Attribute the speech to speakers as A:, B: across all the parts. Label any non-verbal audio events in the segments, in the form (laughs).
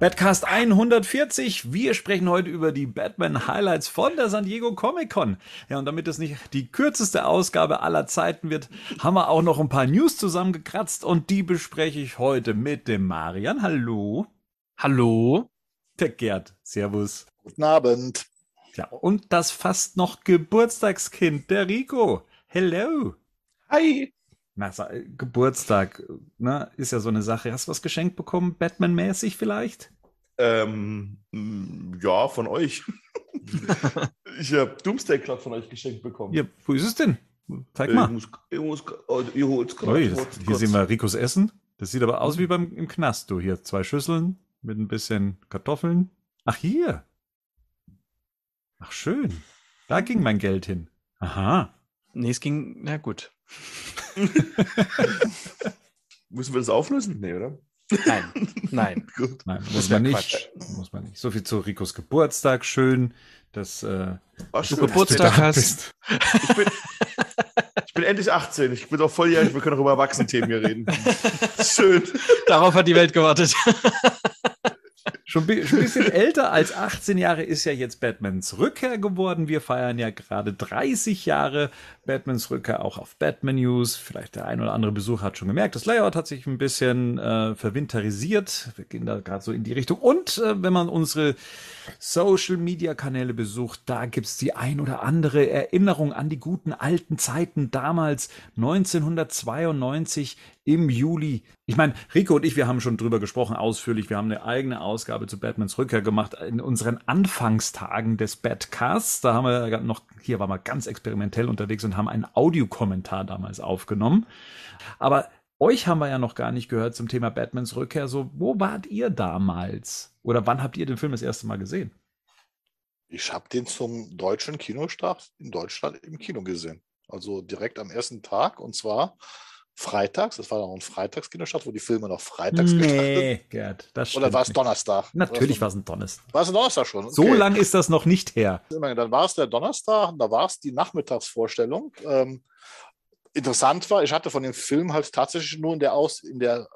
A: Batcast 140. Wir sprechen heute über die Batman Highlights von der San Diego Comic Con. Ja, und damit es nicht die kürzeste Ausgabe aller Zeiten wird, haben wir auch noch ein paar News zusammengekratzt und die bespreche ich heute mit dem Marian. Hallo.
B: Hallo.
A: Der Gerd. Servus.
C: Guten Abend.
A: Ja, und das fast noch Geburtstagskind, der Rico. Hello.
C: Hi.
A: Na, Geburtstag, ne, ist ja so eine Sache. Hast du was geschenkt bekommen, Batman-mäßig vielleicht?
C: Ähm, ja, von euch. (laughs) ich habe Doomsday Club von euch geschenkt bekommen.
A: Ja, wo ist es denn? Zeig mal.
C: Ich muss, ich muss, oh, ihr holt's
A: Ui, das, hier sehen wir Ricos Essen. Das sieht aber aus wie beim im Knast, du. Hier zwei Schüsseln mit ein bisschen Kartoffeln. Ach, hier. Ach, schön. Da ging mein Geld hin. Aha.
B: Nee, es ging, na gut. (laughs)
C: Müssen wir das auflösen? Nee, oder?
B: Nein, nein. (laughs)
A: Gut. Nein, muss man nicht. Muss man nicht. So viel zu Ricos Geburtstag. Schön, dass äh,
B: Ach, du Geburtstag hast. Bist.
C: Ich bin, ich bin endlich 18. Ich bin auch volljährig. Wir können auch über Erwachsenenthemen hier reden. (laughs) Schön.
B: Darauf hat die Welt gewartet.
A: Schon, ein bisschen älter als 18 Jahre ist ja jetzt Batmans Rückkehr geworden. Wir feiern ja gerade 30 Jahre Batmans Rückkehr auch auf Batman News. Vielleicht der ein oder andere Besucher hat schon gemerkt, das Layout hat sich ein bisschen äh, verwinterisiert. Wir gehen da gerade so in die Richtung. Und äh, wenn man unsere Social Media Kanäle besucht, da gibt's die ein oder andere Erinnerung an die guten alten Zeiten damals 1992 im Juli. Ich meine, Rico und ich, wir haben schon drüber gesprochen ausführlich. Wir haben eine eigene Ausgabe zu Batmans Rückkehr gemacht in unseren Anfangstagen des Batcasts. Da haben wir noch, hier waren wir ganz experimentell unterwegs und haben einen Audiokommentar damals aufgenommen. Aber euch haben wir ja noch gar nicht gehört zum Thema Batmans Rückkehr. So, wo wart ihr damals? Oder wann habt ihr den Film das erste Mal gesehen?
C: Ich habe den zum deutschen Kinostart in Deutschland im Kino gesehen. Also direkt am ersten Tag. Und zwar freitags. Das war dann ein Freitagskinostadt, wo die Filme noch freitags
A: nee, Nee, Gerd,
C: das Oder war es Donnerstag?
A: Natürlich war es ein Donnerstag.
C: War es ein Donnerstag schon? Okay.
A: So lang ist das noch nicht her.
C: Dann war es der Donnerstag, da war es die Nachmittagsvorstellung. Ähm, interessant war, ich hatte von dem Film halt tatsächlich nur in der, Aus, in der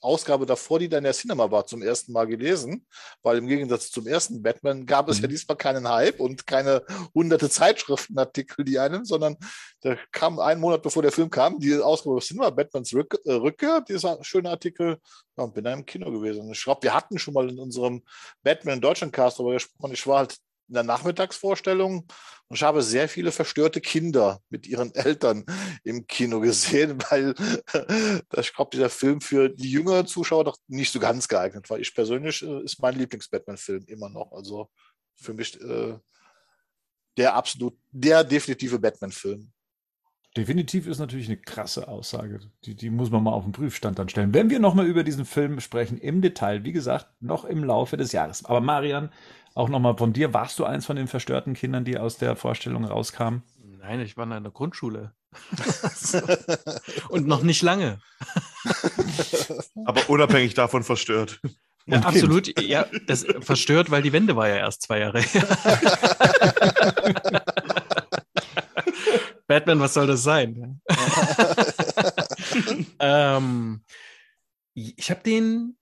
C: Ausgabe davor, die dann in der Cinema war, zum ersten Mal gelesen, weil im Gegensatz zum ersten Batman gab es mhm. ja diesmal keinen Hype und keine hunderte Zeitschriftenartikel, die einen, sondern da kam einen Monat bevor der Film kam, die Ausgabe des Cinema, Batmans Rück, äh, Rückkehr, dieser schöne Artikel, ja, und bin da im Kino gewesen. Ich glaube, wir hatten schon mal in unserem Batman in Deutschland Cast darüber gesprochen. Ich war halt in der Nachmittagsvorstellung und ich habe sehr viele verstörte Kinder mit ihren Eltern im Kino gesehen, (laughs) weil ich glaube, dieser Film für die jüngeren Zuschauer doch nicht so ganz geeignet war. Ich persönlich äh, ist mein Lieblings-Batman-Film immer noch. Also für mich äh, der absolut, der definitive Batman-Film.
A: Definitiv ist natürlich eine krasse Aussage. Die, die muss man mal auf den Prüfstand dann stellen. Wenn wir nochmal über diesen Film sprechen, im Detail, wie gesagt, noch im Laufe des Jahres. Aber Marian, auch nochmal von dir. Warst du eins von den verstörten Kindern, die aus der Vorstellung rauskamen?
B: Nein, ich war in einer Grundschule. (laughs) Und noch nicht lange.
C: Aber unabhängig davon verstört.
B: Ja, absolut. Ja, das verstört, weil die Wende war ja erst zwei Jahre her. (laughs) Batman, was soll das sein? (laughs) ähm, ich habe den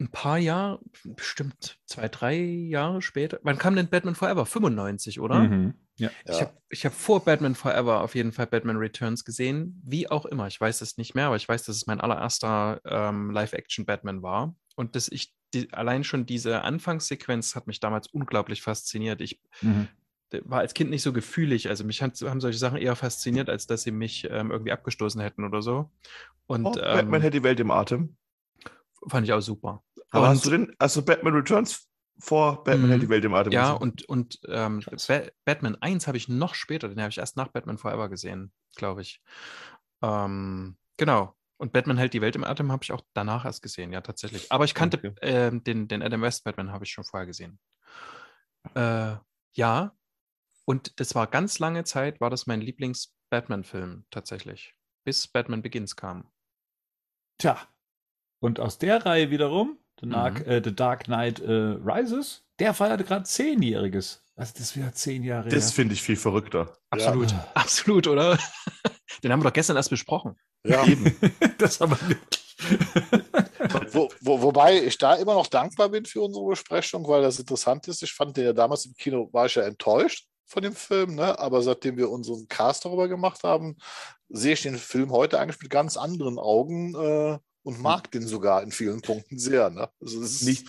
B: ein paar Jahre, bestimmt zwei, drei Jahre später. Wann kam denn Batman Forever? 95, oder? Mhm. Ja. Ich habe ich hab vor Batman Forever auf jeden Fall Batman Returns gesehen. Wie auch immer. Ich weiß es nicht mehr, aber ich weiß, dass es mein allererster ähm, Live-Action-Batman war. Und dass ich die, allein schon diese Anfangssequenz hat mich damals unglaublich fasziniert. Ich mhm. war als Kind nicht so gefühlig. Also mich hat, haben solche Sachen eher fasziniert, als dass sie mich ähm, irgendwie abgestoßen hätten oder so. Und, oh,
C: Batman ähm, hält die Welt im Atem.
B: Fand ich auch super.
C: Aber und, hast du denn, also Batman Returns vor Batman hält die Welt im Atem?
B: Ja, und, und ähm, ba Batman 1 habe ich noch später, den habe ich erst nach Batman Forever gesehen, glaube ich. Ähm, genau. Und Batman hält die Welt im Atem habe ich auch danach erst gesehen, ja, tatsächlich. Aber ich kannte okay. äh, den, den Adam West Batman habe ich schon vorher gesehen. Äh, ja, und das war ganz lange Zeit, war das mein Lieblings-Batman-Film tatsächlich. Bis Batman Begins kam.
A: Tja, und aus der Reihe wiederum, The Dark, mhm. äh, The Dark Knight äh, Rises, der feierte gerade Zehnjähriges. Also das wäre zehn Jahre
C: Das finde ich viel verrückter.
B: Absolut, ja. absolut, oder? (laughs) Den haben wir doch gestern erst besprochen.
C: Ja, (laughs) eben. (laughs)
A: das aber nicht.
C: wo, wo, wobei ich da immer noch dankbar bin für unsere Besprechung, weil das interessant ist. Ich fand den ja damals im Kino, war ich ja enttäuscht von dem Film, ne? aber seitdem wir unseren Cast darüber gemacht haben, sehe ich den Film heute eigentlich mit ganz anderen Augen äh, und mag den sogar in vielen Punkten sehr. Ne?
D: Also nicht,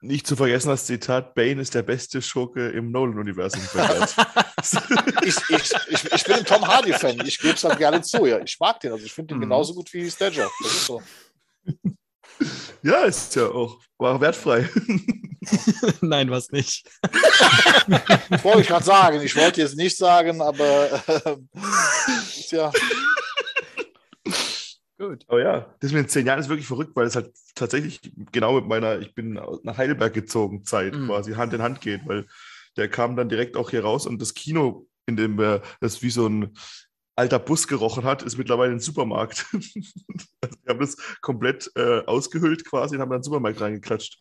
D: nicht zu vergessen das Zitat, Bane ist der beste Schurke im Nolan-Universum. (laughs)
C: ich, ich, ich, ich, bin ein Tom Hardy-Fan, ich gebe es dann gerne zu. Ja. Ich mag den, also ich finde den mhm. genauso gut wie Stedger. Das ist so.
D: Ja, ist ja auch. War wertfrei. (laughs)
B: Nein, was nicht.
C: wollte ich gerade sagen. Ich wollte jetzt nicht sagen, aber äh, ja.
D: Gut. Aber ja, das mit den zehn Jahren ist wirklich verrückt, weil es halt tatsächlich genau mit meiner, ich bin nach Heidelberg gezogen, Zeit mhm. quasi Hand in Hand geht, weil der kam dann direkt auch hier raus und das Kino, in dem wir das wie so ein alter Bus gerochen hat, ist mittlerweile ein Supermarkt. (laughs) also wir haben das komplett äh, ausgehüllt quasi und haben dann einen Supermarkt reingeklatscht.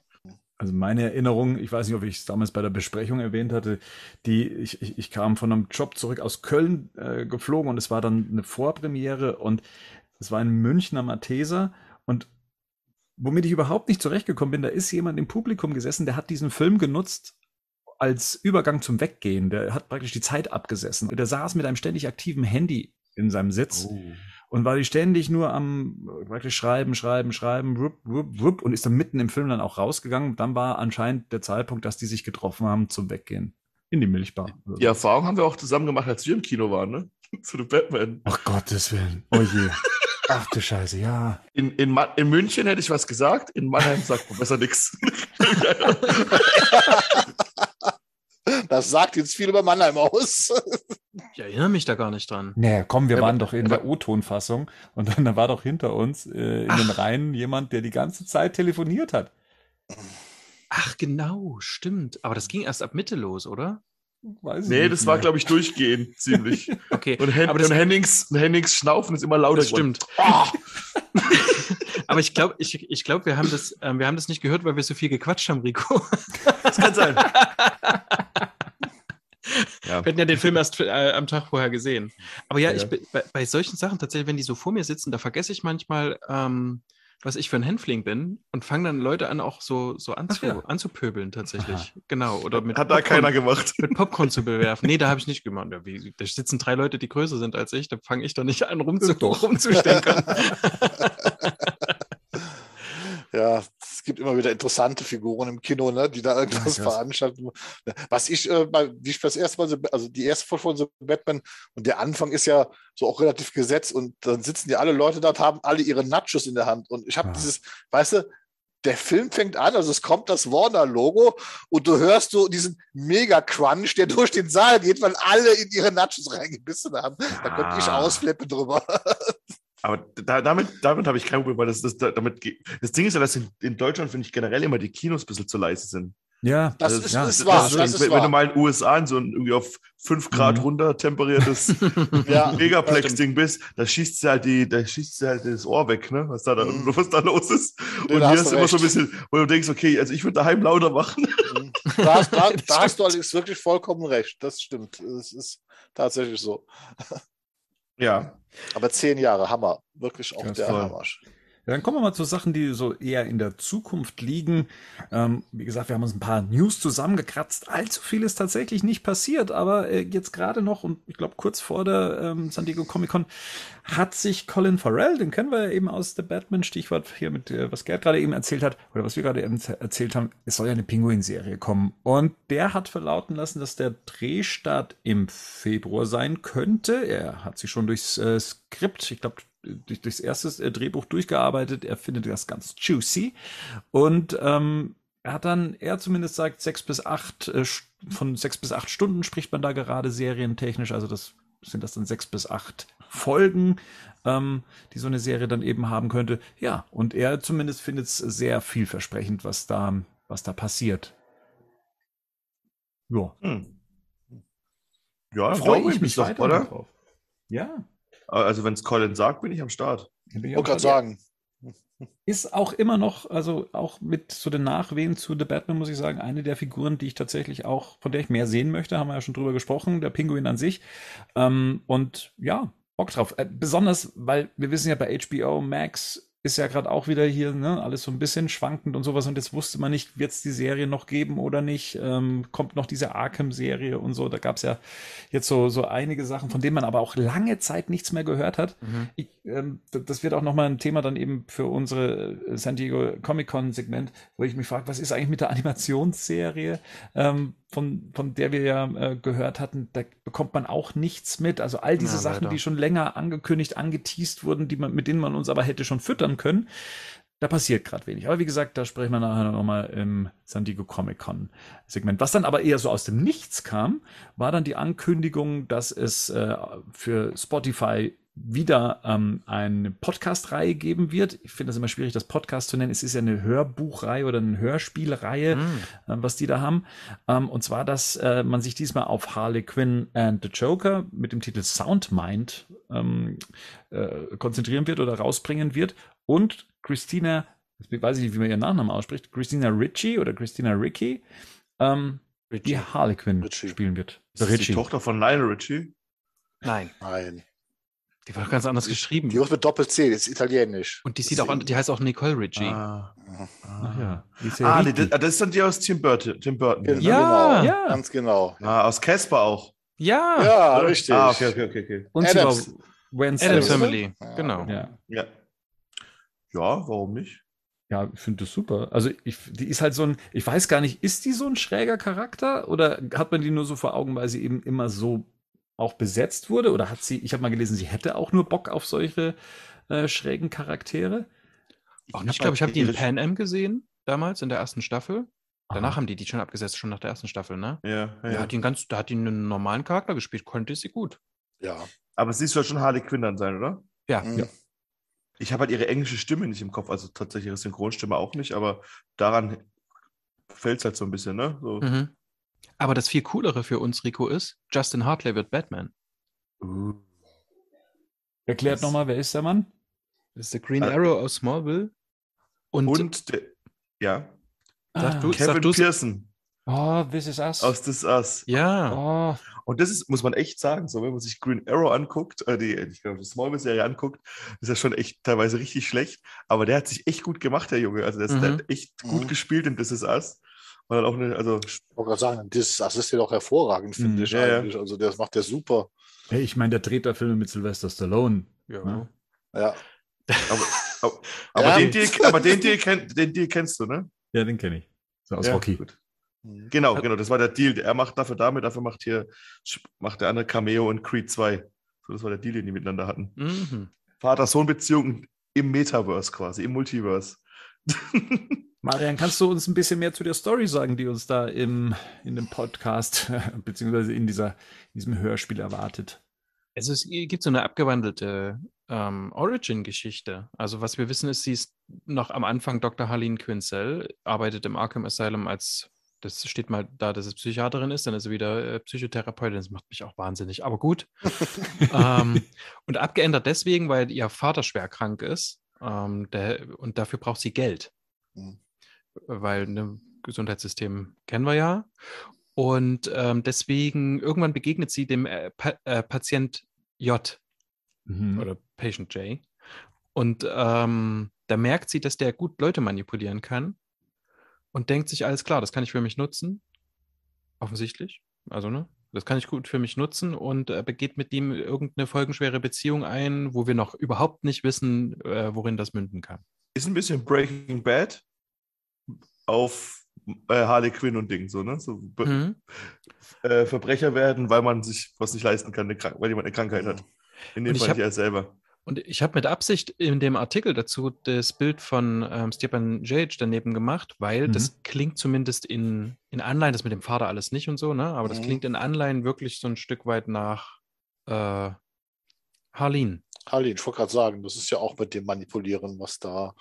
A: Also meine Erinnerung, ich weiß nicht, ob ich es damals bei der Besprechung erwähnt hatte, die ich, ich, ich kam von einem Job zurück aus Köln äh, geflogen und es war dann eine Vorpremiere und es war ein Münchner Matheser und womit ich überhaupt nicht zurechtgekommen bin, da ist jemand im Publikum gesessen, der hat diesen Film genutzt als Übergang zum Weggehen. Der hat praktisch die Zeit abgesessen. Der saß mit einem ständig aktiven Handy in seinem Sitz oh. und war die ständig nur am praktisch schreiben, schreiben, schreiben, wupp, wupp, wupp, und ist dann mitten im Film dann auch rausgegangen. Dann war anscheinend der Zeitpunkt, dass die sich getroffen haben zum Weggehen. In die Milchbar.
D: Die Erfahrung haben wir auch zusammen gemacht, als wir im Kino waren, ne? (laughs) Zu dem Batman.
A: Ach Gottes Willen. Oh je. (laughs) Ach du Scheiße, ja.
D: In, in, in München hätte ich was gesagt, in Mannheim sagt man besser nichts.
C: Das sagt jetzt viel über Mannheim aus.
B: Ich erinnere mich da gar nicht dran.
A: Nee, komm, wir waren doch in der O-Ton-Fassung und dann war doch hinter uns äh, in Ach. den Reihen jemand, der die ganze Zeit telefoniert hat.
B: Ach, genau, stimmt. Aber das ging erst ab Mitte los, oder?
D: Weiß nee, das mehr. war, glaube ich, durchgehend (laughs) ziemlich.
B: okay.
D: Und, Hen
B: aber
D: und Hennings, Hennings Schnaufen ist immer lauter.
B: Das stimmt. Oh. (laughs) aber ich glaube, ich, ich glaub, wir, haben das, äh, wir haben das nicht gehört, weil wir so viel gequatscht haben, Rico. (laughs)
D: das kann sein.
B: Ja. Wir hatten ja den Film erst äh, am Tag vorher gesehen. Aber ja, ja. Ich, bei, bei, solchen Sachen tatsächlich, wenn die so vor mir sitzen, da vergesse ich manchmal, ähm, was ich für ein Hänfling bin und fangen dann Leute an, auch so, so anzu, ja. anzupöbeln tatsächlich. Aha. Genau. Oder mit
D: Hat da keiner gemacht.
B: Mit Popcorn zu bewerfen. Nee, da habe ich nicht gemacht. Ja, wie, da sitzen drei Leute, die größer sind als ich, da fange ich doch nicht an, rumzu, rumzustenkern. (laughs)
C: ja, gibt immer wieder interessante Figuren im Kino, ne, die da irgendwas ja, veranstalten. Was ich, äh, wie ich das erste Mal, so, also die erste Folge von so Batman und der Anfang ist ja so auch relativ gesetzt und dann sitzen die alle Leute dort, haben alle ihre Nachos in der Hand und ich habe ja. dieses, weißt du, der Film fängt an, also es kommt das Warner-Logo und du hörst so diesen Mega-Crunch, der (laughs) durch den Saal geht, weil alle in ihre Nachos reingebissen haben. Da könnte ich ah. ausflippen drüber. (laughs)
D: Aber da, damit, damit habe ich kein Problem, weil das, das, damit, das Ding ist ja, dass in, in Deutschland, finde ich, generell immer die Kinos ein bisschen zu leise sind.
A: Ja,
C: das, also, ist, ja, ist wahr. Das
D: ist wenn, wahr. wenn, du mal in den USA in so ein irgendwie auf 5 Grad mhm. runter temperiertes (laughs) ja, Megaplex-Ding bist, da schießt sie halt die, da schießt sie halt das Ohr weg, ne? Was da, da mhm. was da los ist. Nee, und hier ist immer so ein bisschen, wo du denkst, okay, also ich würde daheim lauter machen.
C: Mhm. Da, da, (laughs) da hast du allerdings wirklich vollkommen recht. Das stimmt. Das ist tatsächlich so.
D: Ja.
C: Aber zehn Jahre, Hammer. Wirklich auch Ganz der toll. Hammer.
A: Dann kommen wir mal zu Sachen, die so eher in der Zukunft liegen. Ähm, wie gesagt, wir haben uns ein paar News zusammengekratzt. Allzu viel ist tatsächlich nicht passiert, aber äh, jetzt gerade noch und ich glaube kurz vor der ähm, San Diego Comic Con hat sich Colin Farrell, den kennen wir ja eben aus The Batman, Stichwort hier mit, äh, was Gerd gerade eben erzählt hat, oder was wir gerade eben erzählt haben, es soll ja eine Pinguin-Serie kommen. Und der hat verlauten lassen, dass der Drehstart im Februar sein könnte. Er hat sich schon durchs äh, Skript, ich glaube, durch, durchs erste äh, Drehbuch durchgearbeitet. Er findet das ganz juicy. Und ähm, er hat dann, er zumindest sagt, sechs bis acht, äh, von sechs bis acht Stunden spricht man da gerade serientechnisch. Also das sind das dann sechs bis acht Folgen, ähm, die so eine Serie dann eben haben könnte. Ja, und er zumindest findet es sehr vielversprechend, was da, was da passiert.
D: Ja. Hm. Ja, freue ich mich doch, oder? Drauf.
A: Ja.
D: Also wenn es Colin sagt, bin ich am Start.
C: Ich wollte gerade sagen.
A: Ist auch immer noch, also auch mit so den Nachwehen zu The Batman, muss ich sagen, eine der Figuren, die ich tatsächlich auch, von der ich mehr sehen möchte, haben wir ja schon drüber gesprochen, der Pinguin an sich. Ähm, und ja, Bock drauf. Äh, besonders, weil wir wissen ja bei HBO Max ist ja gerade auch wieder hier, ne, alles so ein bisschen schwankend und sowas. Und jetzt wusste man nicht, wird es die Serie noch geben oder nicht? Ähm, kommt noch diese Arkham-Serie und so. Da gab es ja jetzt so, so einige Sachen, von denen man aber auch lange Zeit nichts mehr gehört hat. Mhm. Ich, ähm, das wird auch nochmal ein Thema dann eben für unsere äh, San Diego Comic-Con-Segment, wo ich mich frage, was ist eigentlich mit der Animationsserie? Ähm, von, von der wir ja äh, gehört hatten, da bekommt man auch nichts mit. Also all diese ja, Sachen, die schon länger angekündigt, angeteased wurden, die man, mit denen man uns aber hätte schon füttern können, da passiert gerade wenig. Aber wie gesagt, da sprechen wir nachher nochmal im San Diego Comic Con Segment. Was dann aber eher so aus dem Nichts kam, war dann die Ankündigung, dass es äh, für Spotify wieder ähm, eine Podcast-Reihe geben wird. Ich finde das immer schwierig, das Podcast zu nennen. Es ist ja eine Hörbuchreihe oder eine Hörspielreihe, mm. äh, was die da haben. Ähm, und zwar, dass äh, man sich diesmal auf Harley Quinn and the Joker mit dem Titel Soundmind ähm, äh, konzentrieren wird oder rausbringen wird. Und Christina, ich weiß nicht, wie man ihren Nachnamen ausspricht, Christina Ritchie oder Christina Ricky, ähm, die Harley Quinn Ritchie. spielen wird.
D: Ist das die Tochter von Lionel Ritchie?
B: Nein.
C: Nein.
B: Die war doch ganz anders geschrieben.
C: Die wird mit Doppel-C, das ist italienisch.
B: Und die sieht auch an, die heißt auch Nicole Ritchie.
D: Ah, ah. ja. ah nee, das, das, ist dann die aus Tim Burton. Tim Burton
C: ja, genau, ja, ganz genau.
D: Ah, aus Casper auch.
B: Ja.
C: Ja, richtig.
D: Ah, okay, okay, okay. okay.
B: Und Adams, sie war Adams Family. Ja. Genau.
D: Ja. ja. Ja, warum nicht?
A: Ja, ich finde das super. Also ich, die ist halt so ein, ich weiß gar nicht, ist die so ein schräger Charakter oder hat man die nur so vor Augen, weil sie eben immer so auch besetzt wurde? Oder hat sie, ich habe mal gelesen, sie hätte auch nur Bock auf solche äh, schrägen Charaktere?
B: Auch ich glaube, ich habe die in Pan Am gesehen, damals in der ersten Staffel. Danach Aha. haben die die schon abgesetzt, schon nach der ersten Staffel, ne?
D: Ja, ja.
B: Da hat die einen, ganz, da hat die einen normalen Charakter gespielt, konnte sie gut.
C: Ja.
D: Aber sie soll schon Harley Quinn dann sein, oder?
B: Ja. Mhm. ja.
D: Ich habe halt ihre englische Stimme nicht im Kopf, also tatsächlich ihre Synchronstimme auch nicht, aber daran fällt es halt so ein bisschen, ne? So. Mhm.
B: Aber das viel coolere für uns, Rico, ist, Justin Hartley wird Batman.
A: Uh. Erklärt nochmal, wer ist der Mann?
B: Das ist der Green äh, Arrow aus Smallville.
D: Und, und der, ja.
B: Sag
D: du, Kevin sag Pearson.
A: Oh, This Is Us.
D: Aus This Us.
B: Ja.
D: Oh. Und das ist, muss man echt sagen, so wenn man sich Green Arrow anguckt, äh, die, ich glaube, die Smallville-Serie anguckt, ist das schon echt teilweise richtig schlecht. Aber der hat sich echt gut gemacht, der Junge. Also der, mhm. der hat echt gut mhm. gespielt in This Is Us. Und auch eine, also
C: ich wollte gerade sagen, das, das ist ja doch hervorragend, finde mhm. ich ja, eigentlich. Also das macht der super.
A: Hey, ich meine, der dreht da Filme mit Sylvester Stallone.
C: Ja. Ne? ja.
D: Aber, aber, (laughs) aber ja. den, Deal, aber den, Deal, kenn, den Deal kennst du, ne?
A: Ja, den kenne ich. So aus ja, Rocky. Gut.
D: Mhm. Genau, genau, das war der Deal. Er macht dafür damit, dafür macht hier, macht der andere Cameo und Creed 2. So, das war der Deal, den die miteinander hatten. Mhm. Vater-Sohn-Beziehung im Metaverse quasi, im Multiverse. (laughs)
A: Marian, kannst du uns ein bisschen mehr zu der Story sagen, die uns da im, in dem Podcast (laughs) beziehungsweise in, dieser, in diesem Hörspiel erwartet?
B: Also es gibt so eine abgewandelte ähm, Origin-Geschichte. Also was wir wissen ist, sie ist noch am Anfang Dr. Harleen Quinzel, arbeitet im Arkham Asylum als das steht mal da, dass es Psychiaterin ist, dann ist sie wieder äh, Psychotherapeutin. Das macht mich auch wahnsinnig, aber gut. (laughs) ähm, und abgeändert deswegen, weil ihr Vater schwer krank ist ähm, der, und dafür braucht sie Geld. Mhm. Weil ein ne, Gesundheitssystem kennen wir ja. Und ähm, deswegen irgendwann begegnet sie dem äh, pa äh, Patient J mhm. oder Patient J. Und ähm, da merkt sie, dass der gut Leute manipulieren kann und denkt sich, alles klar, das kann ich für mich nutzen. Offensichtlich. Also, ne? Das kann ich gut für mich nutzen und äh, begeht mit ihm irgendeine folgenschwere Beziehung ein, wo wir noch überhaupt nicht wissen, äh, worin das münden kann.
D: Ist ein bisschen Breaking Bad auf äh, Harley Quinn und Ding, so, ne? So mhm. äh, Verbrecher werden, weil man sich was nicht leisten kann, weil jemand eine Krankheit hat. In dem Fall nicht er selber.
B: Und ich habe mit Absicht in dem Artikel dazu das Bild von ähm, Stepan Jage daneben gemacht, weil mhm. das klingt zumindest in, in Anleihen, das mit dem Vater alles nicht und so, ne? aber das mhm. klingt in Anleihen wirklich so ein Stück weit nach äh, Harleen.
C: Harleen, ich wollte gerade sagen, das ist ja auch mit dem Manipulieren, was da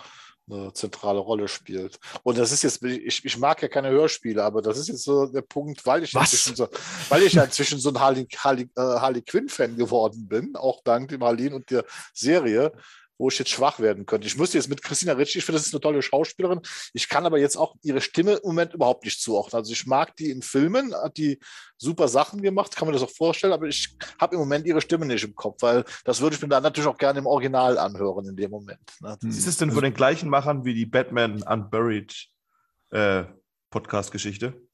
C: eine zentrale Rolle spielt. Und das ist jetzt, ich, ich mag ja keine Hörspiele, aber das ist jetzt so der Punkt, weil ich inzwischen so, weil ich ja inzwischen so ein Harley, Harley, äh, Harley Quinn-Fan geworden bin, auch dank dem Harleen und der Serie, wo ich jetzt schwach werden könnte. Ich müsste jetzt mit Christina Ritchie, ich finde, das ist eine tolle Schauspielerin. Ich kann aber jetzt auch ihre Stimme im Moment überhaupt nicht zuordnen. Also ich mag die in Filmen, hat die super Sachen gemacht, kann man das auch vorstellen, aber ich habe im Moment ihre Stimme nicht im Kopf, weil das würde ich mir dann natürlich auch gerne im Original anhören in dem Moment.
D: Ne? Ist es denn von den gleichen Machern wie die Batman Unburied äh, Podcast-Geschichte?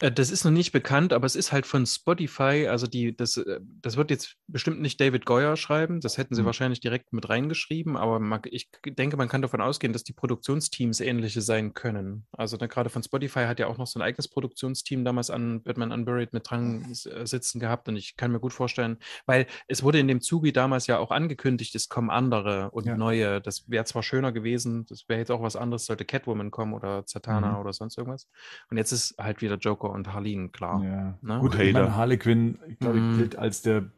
B: Äh, das ist noch nicht bekannt, aber es ist halt von Spotify. Also die, das, äh, das wird jetzt bestimmt nicht David Goyer schreiben. Das hätten sie mhm. wahrscheinlich direkt mit reingeschrieben. Aber man, ich denke, man kann davon ausgehen, dass die Produktionsteams ähnliche sein können. Also ne, gerade von Spotify hat ja auch noch so ein eigenes Produktionsteam damals an Batman Unburied mit dran äh, sitzen gehabt. Und ich kann mir gut vorstellen, weil es wurde in dem Zugi damals ja auch angekündigt, es kommen andere und ja. neue. Das wäre zwar schöner gewesen, das wäre jetzt auch was anderes, sollte Catwoman kommen oder Zatanna mhm. oder sonst irgendwas. Und jetzt ist halt wieder Joker Joker und Harleen, klar.
A: Ja. Ne? Gut, ich meine, Harley Quinn, ich glaube, mm. gilt als der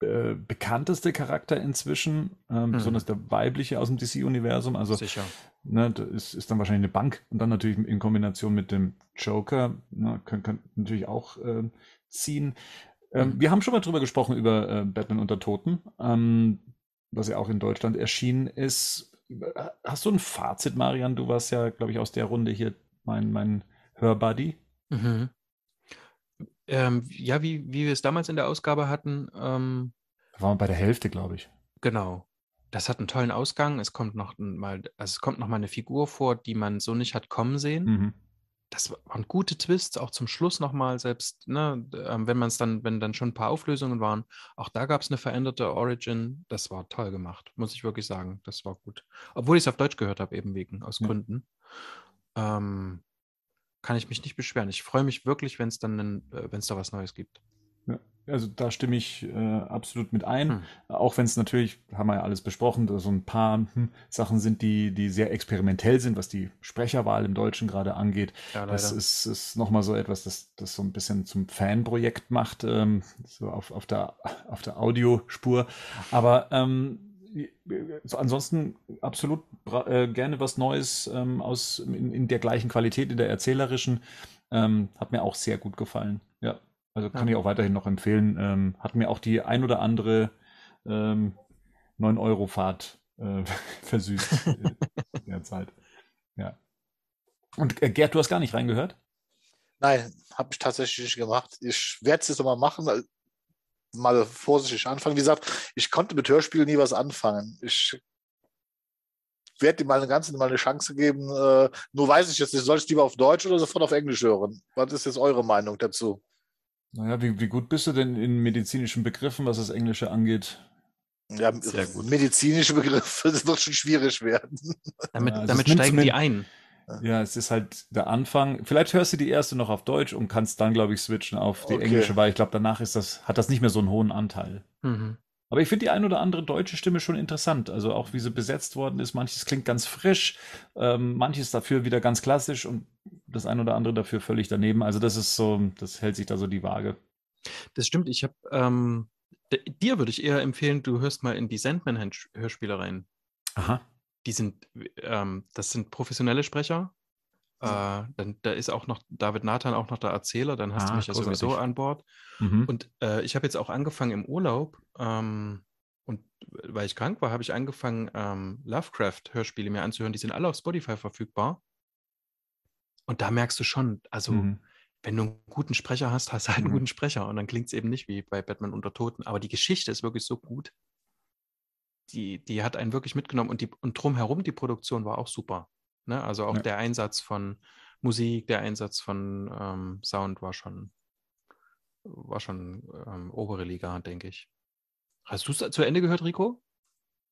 A: äh, bekannteste Charakter inzwischen, ähm, mm. besonders der weibliche aus dem DC-Universum. Also, Sicher. Ne, das ist, ist dann wahrscheinlich eine Bank und dann natürlich in Kombination mit dem Joker, ne, können, können natürlich auch äh, ziehen. Ähm, mhm. Wir haben schon mal drüber gesprochen, über äh, Batman unter Toten, ähm, was ja auch in Deutschland erschienen ist. Hast du ein Fazit, Marian? Du warst ja, glaube ich, aus der Runde hier mein, mein Hörbuddy. Mhm.
B: Ähm, ja, wie, wie wir es damals in der Ausgabe hatten. Ähm,
A: da waren wir bei der Hälfte, glaube ich.
B: Genau. Das hat einen tollen Ausgang. Es kommt noch mal, also es kommt noch mal eine Figur vor, die man so nicht hat kommen sehen. Mhm. Das waren gute Twists, auch zum Schluss nochmal, selbst, ne, ähm, wenn man es dann, wenn dann schon ein paar Auflösungen waren, auch da gab es eine veränderte Origin. Das war toll gemacht, muss ich wirklich sagen. Das war gut. Obwohl ich es auf Deutsch gehört habe, eben wegen, aus ja. Gründen. Ähm, kann ich mich nicht beschweren. Ich freue mich wirklich, wenn es dann, äh, wenn es da was Neues gibt.
A: Ja, also da stimme ich äh, absolut mit ein. Hm. Auch wenn es natürlich, haben wir ja alles besprochen, so ein paar hm, Sachen sind, die, die sehr experimentell sind, was die Sprecherwahl im Deutschen gerade angeht. Ja, das ist, ist nochmal so etwas, das, das so ein bisschen zum Fanprojekt macht, ähm, so auf, auf, der, auf der Audiospur. Aber ähm, ansonsten absolut äh, gerne was Neues ähm, aus in, in, der gleichen Qualität, in der erzählerischen. Ähm, hat mir auch sehr gut gefallen. Ja, also kann ja. ich auch weiterhin noch empfehlen. Ähm, hat mir auch die ein oder andere ähm, 9-Euro-Fahrt äh, (laughs) versüßt (laughs) in der Zeit. Ja. Und äh, Gerd, du hast gar nicht reingehört?
C: Nein, habe ich tatsächlich gemacht. Ich werde es jetzt nochmal machen mal vorsichtig anfangen. Wie gesagt, ich konnte mit Hörspielen nie was anfangen. Ich werde dir mal eine ganze mal eine Chance geben. Äh, nur weiß ich jetzt nicht, soll ich lieber auf Deutsch oder sofort auf Englisch hören? Was ist jetzt eure Meinung dazu?
A: Naja, wie, wie gut bist du denn in medizinischen Begriffen, was das Englische angeht?
C: Ja, medizinische Begriffe, (laughs) das wird schon schwierig werden.
B: Damit, ja, damit steigen die ein.
A: Ja, es ist halt der Anfang. Vielleicht hörst du die erste noch auf Deutsch und kannst dann, glaube ich, switchen auf die okay. englische, weil ich glaube, danach ist das, hat das nicht mehr so einen hohen Anteil. Mhm. Aber ich finde die ein oder andere deutsche Stimme schon interessant. Also auch wie sie besetzt worden ist. Manches klingt ganz frisch, ähm, manches dafür wieder ganz klassisch und das ein oder andere dafür völlig daneben. Also das ist so, das hält sich da so die Waage.
B: Das stimmt. Ich habe ähm, dir würde ich eher empfehlen, du hörst mal in die Sandman-Hörspiele rein.
A: Aha
B: die sind, ähm, das sind professionelle Sprecher. Äh, dann da ist auch noch David Nathan auch noch der Erzähler, dann hast ah, du mich ja sowieso an Bord. Mhm. Und äh, ich habe jetzt auch angefangen im Urlaub ähm, und weil ich krank war, habe ich angefangen, ähm, Lovecraft-Hörspiele mir anzuhören. Die sind alle auf Spotify verfügbar. Und da merkst du schon, also mhm. wenn du einen guten Sprecher hast, hast du halt einen mhm. guten Sprecher. Und dann klingt es eben nicht wie bei Batman unter Toten. Aber die Geschichte ist wirklich so gut die, die hat einen wirklich mitgenommen und, die, und drumherum die Produktion war auch super. Ne? Also auch ja. der Einsatz von Musik, der Einsatz von ähm, Sound war schon, war schon ähm, obere Liga, denke ich. Hast du es zu Ende gehört, Rico?